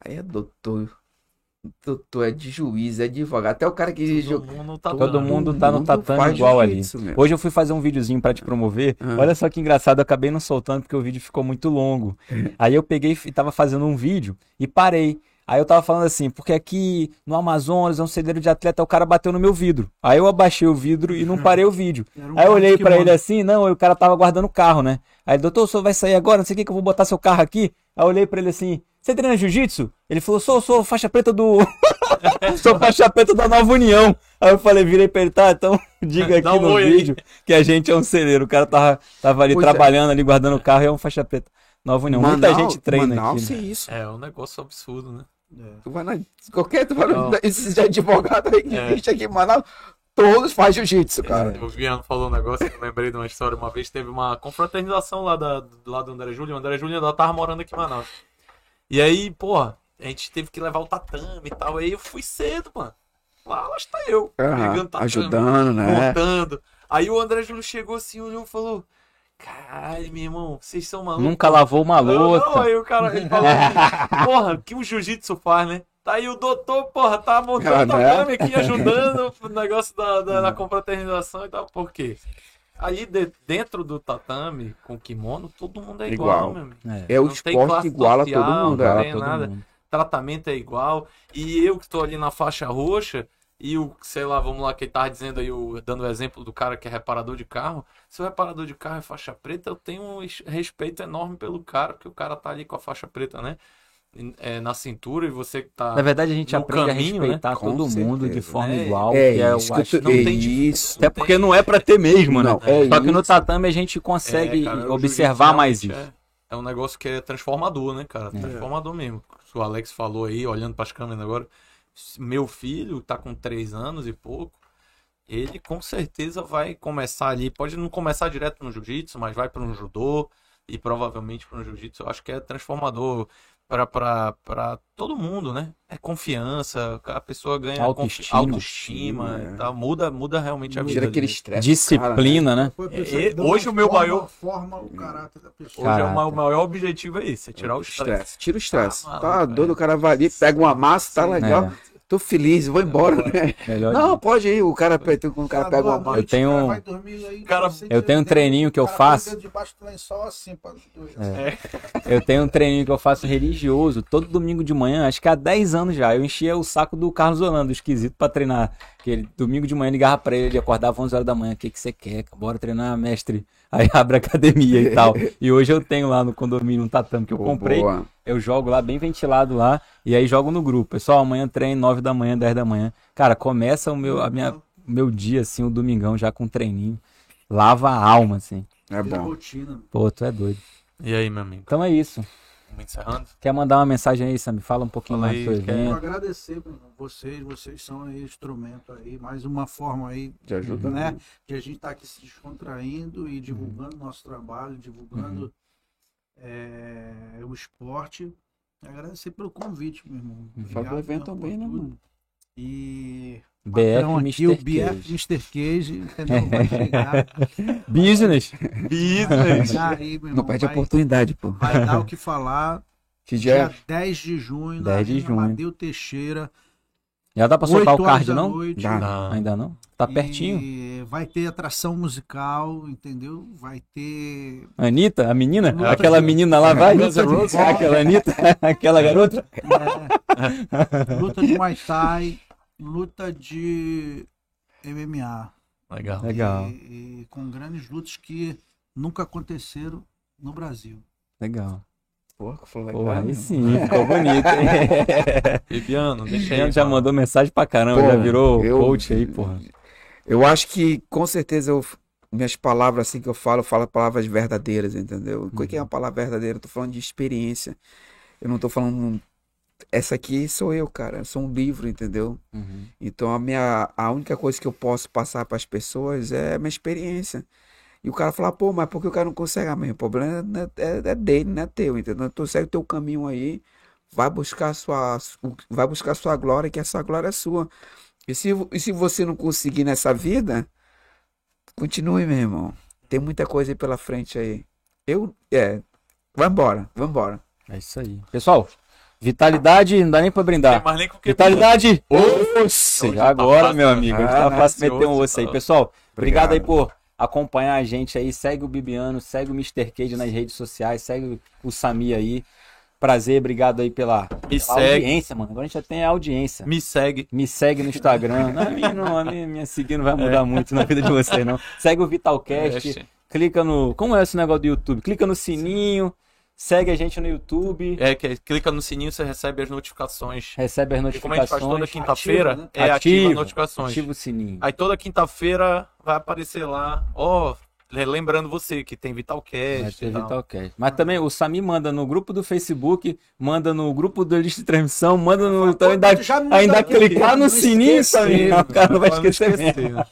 Aí é doutor, doutor é de juiz, é advogado, até o cara que todo mundo tá, todo mundo tá no tatame igual ali. Hoje eu fui fazer um videozinho para te promover. Ah. Olha só que engraçado, eu acabei não soltando porque o vídeo ficou muito longo. Aí eu peguei e tava fazendo um vídeo e parei. Aí eu tava falando assim, porque aqui no Amazonas é um celeiro de atleta, o cara bateu no meu vidro. Aí eu abaixei o vidro e não parei o vídeo. Um aí eu olhei para ele assim, não, o cara tava guardando o carro, né? Aí, doutor, o senhor vai sair agora, não sei o que, que eu vou botar seu carro aqui. Aí eu olhei para ele assim, você treina jiu-jitsu? Ele falou, sou, sou faixa preta do. sou faixa preta da Nova União. Aí eu falei, virei pra ele, tá, então diga aqui um no vídeo aí. que a gente é um celeiro. O cara tava, tava ali pois é. trabalhando, é. ali guardando o carro e é um faixa preta. Nova União. Manaus, Muita gente treina Manaus aqui. Né? É, isso. é um negócio absurdo, né? É. Tu vai na. Qualquer. Tu vai na, esses de advogado aí que é. existe aqui em Manaus, todos fazem jiu-jitsu, cara. É, o Viano falou um negócio eu lembrei de uma história. Uma vez teve uma confraternização lá, da, lá do André Júlio. O André Júlio ainda tava morando aqui em Manaus. E aí, porra, a gente teve que levar o tatame e tal. Aí eu fui cedo, mano. Lá, lá está eu. Uhum, tatame, ajudando, né? Montando. Aí o André Júlio chegou assim, olhou e falou. Caralho, meu irmão, vocês são malucos. Nunca lavou uma louça. Não, aí o cara ele falou assim, porra, que o jiu-jitsu faz, né? Tá aí o doutor, porra, tá montando ah, a né? aqui, ajudando o negócio da, da, da confraternização e tal. Por quê? Ali de, dentro do tatame, com kimono, todo mundo é igual, igual. meu amigo. É, é o esporte igual a todo mundo. Não tem nada. Mundo. Tratamento é igual. E eu que estou ali na faixa roxa, e o, sei lá, vamos lá, que ele tava dizendo aí, o, dando o exemplo do cara que é reparador de carro. Se o reparador de carro é faixa preta, eu tenho um respeito enorme pelo cara, porque o cara tá ali com a faixa preta, né? É, na cintura e você que tá. Na verdade, a gente aprende caminho, a né? respeitar né? todo mundo de forma é, igual. É, é isso, acho, não é tem isso. Até porque não é para ter mesmo, né? não, né? É Só que no tatame a gente consegue cara, observar mais isso. É, é, um negócio que é transformador, né, cara? É. Transformador mesmo. O Alex falou aí, olhando para as câmeras agora meu filho tá com três anos e pouco, ele com certeza vai começar ali, pode não começar direto no jiu-jitsu, mas vai para um judô e provavelmente para um jiu-jitsu. Eu acho que é transformador para todo mundo, né? É confiança, a pessoa ganha autoestima, autoestima é. tá? muda, muda realmente a vida. Tira aquele estresse. Disciplina, cara, né? né? É, hoje o meu forma, maior forma o caráter da pessoa. Hoje é o maior, maior objetivo é esse, é tirar o estresse. Tira o estresse. Ah, tá doido, o cara vai ali, pega uma massa, tá legal. É tô feliz, vou embora, né? Melhor não, de... pode ir, o cara, o cara pega uma mão. Eu tenho, cara, eu tenho um treininho que eu faço. Assim, é. Eu tenho um treininho que eu faço religioso, todo domingo de manhã, acho que há 10 anos já. Eu enchia o saco do Carlos Holanda, esquisito, pra treinar. Que ele, domingo de manhã ligava pra ele, ele acordava 11 horas da manhã, o que, que você quer? Bora treinar, mestre. Aí abre a academia e tal. E hoje eu tenho lá no condomínio um tatame que eu comprei. Boa. Eu jogo lá bem ventilado lá e aí jogo no grupo. Pessoal, amanhã treino 9 da manhã, 10 da manhã. Cara, começa o meu a minha meu dia assim, o domingão já com treininho. Lava a alma assim. É bom. Rotina. Pô, tu é doido. E aí, meu amigo? Então é isso. Vamos encerrando? Quer mandar uma mensagem aí, Sam? Fala um pouquinho Fala mais do evento. Quero agradecer vocês, vocês são aí instrumento aí, mais uma forma aí de ajuda, né? De a gente estar tá aqui se descontraindo e divulgando uhum. nosso trabalho, divulgando uhum. é, o esporte. Agradecer pelo convite, meu irmão. Fala do evento também, né, mano? E BF aqui, Mr. o BF Mr. Cage, entendeu? Vai chegar. Business. Business. Aí, irmão, não perde vai, a oportunidade, pô. Vai dar o que falar. Que dia? dia 10 de junho, 10 de junho. Amadeu Teixeira. Já dá pra soltar o card, não? Noite, não? Ainda não? Tá pertinho. vai ter atração musical, entendeu? Vai ter. Anitta, a menina? Luta Aquela de... menina lá vai? Aquela Anitta? Aquela garota? É. Luta de Muay Thai luta de MMA. Legal. Legal. E, e, com grandes lutas que nunca aconteceram no Brasil. Legal. Porra, foi legal. Porra, aí sim, ficou bonito. Bibiano, deixa aí. já mandou mensagem pra caramba, porra, já virou eu, coach aí, porra. Eu acho que com certeza eu, minhas palavras assim que eu falo, eu falo palavras verdadeiras, entendeu? O que é uma palavra verdadeira? Eu tô falando de experiência. Eu não tô falando essa aqui sou eu, cara. Eu sou um livro, entendeu? Uhum. Então a minha a única coisa que eu posso passar para as pessoas é a minha experiência. E o cara fala, pô, mas por que o cara não consegue? Ah, o problema é, é, é, dele, não é teu, entendeu? Então segue o teu caminho aí, vai buscar sua vai buscar sua glória, que essa glória é sua. E se, e se você não conseguir nessa vida, continue, meu irmão. Tem muita coisa aí pela frente aí. Eu, é, vai embora. É isso aí. Pessoal, Vitalidade, não dá nem pra brindar. Nem Vitalidade! Osso! Tá agora, meu amigo. A gente tá fácil meter um osso aí. Pessoal, obrigado, obrigado aí por acompanhar a gente aí. Segue o Bibiano, segue o Mr. Cage nas redes sociais, segue o Sami aí. Prazer, obrigado aí pela, Me pela segue. audiência, mano. Agora a gente já tem audiência. Me segue. Me segue no Instagram. não, a minha, não, a minha, minha seguir não vai mudar é. muito na vida de vocês, não. Segue o Vitalcast. É, clica no. Como é esse negócio do YouTube? Clica no sininho. Segue a gente no YouTube. É, que clica no sininho, você recebe as notificações. Recebe as notificações. E como a gente faz toda quinta-feira, né? é ativa, ativa notificações. Ativa o sininho. Aí toda quinta-feira vai aparecer lá, ó, lembrando você que tem Vitalcast. Vai ter Vitalcast. Mas também o Sami manda no grupo do Facebook, manda no grupo da lista de transmissão, manda no. Então ainda, ainda clicar no sininho, Sami. O cara não vai esquecer. Mesmo.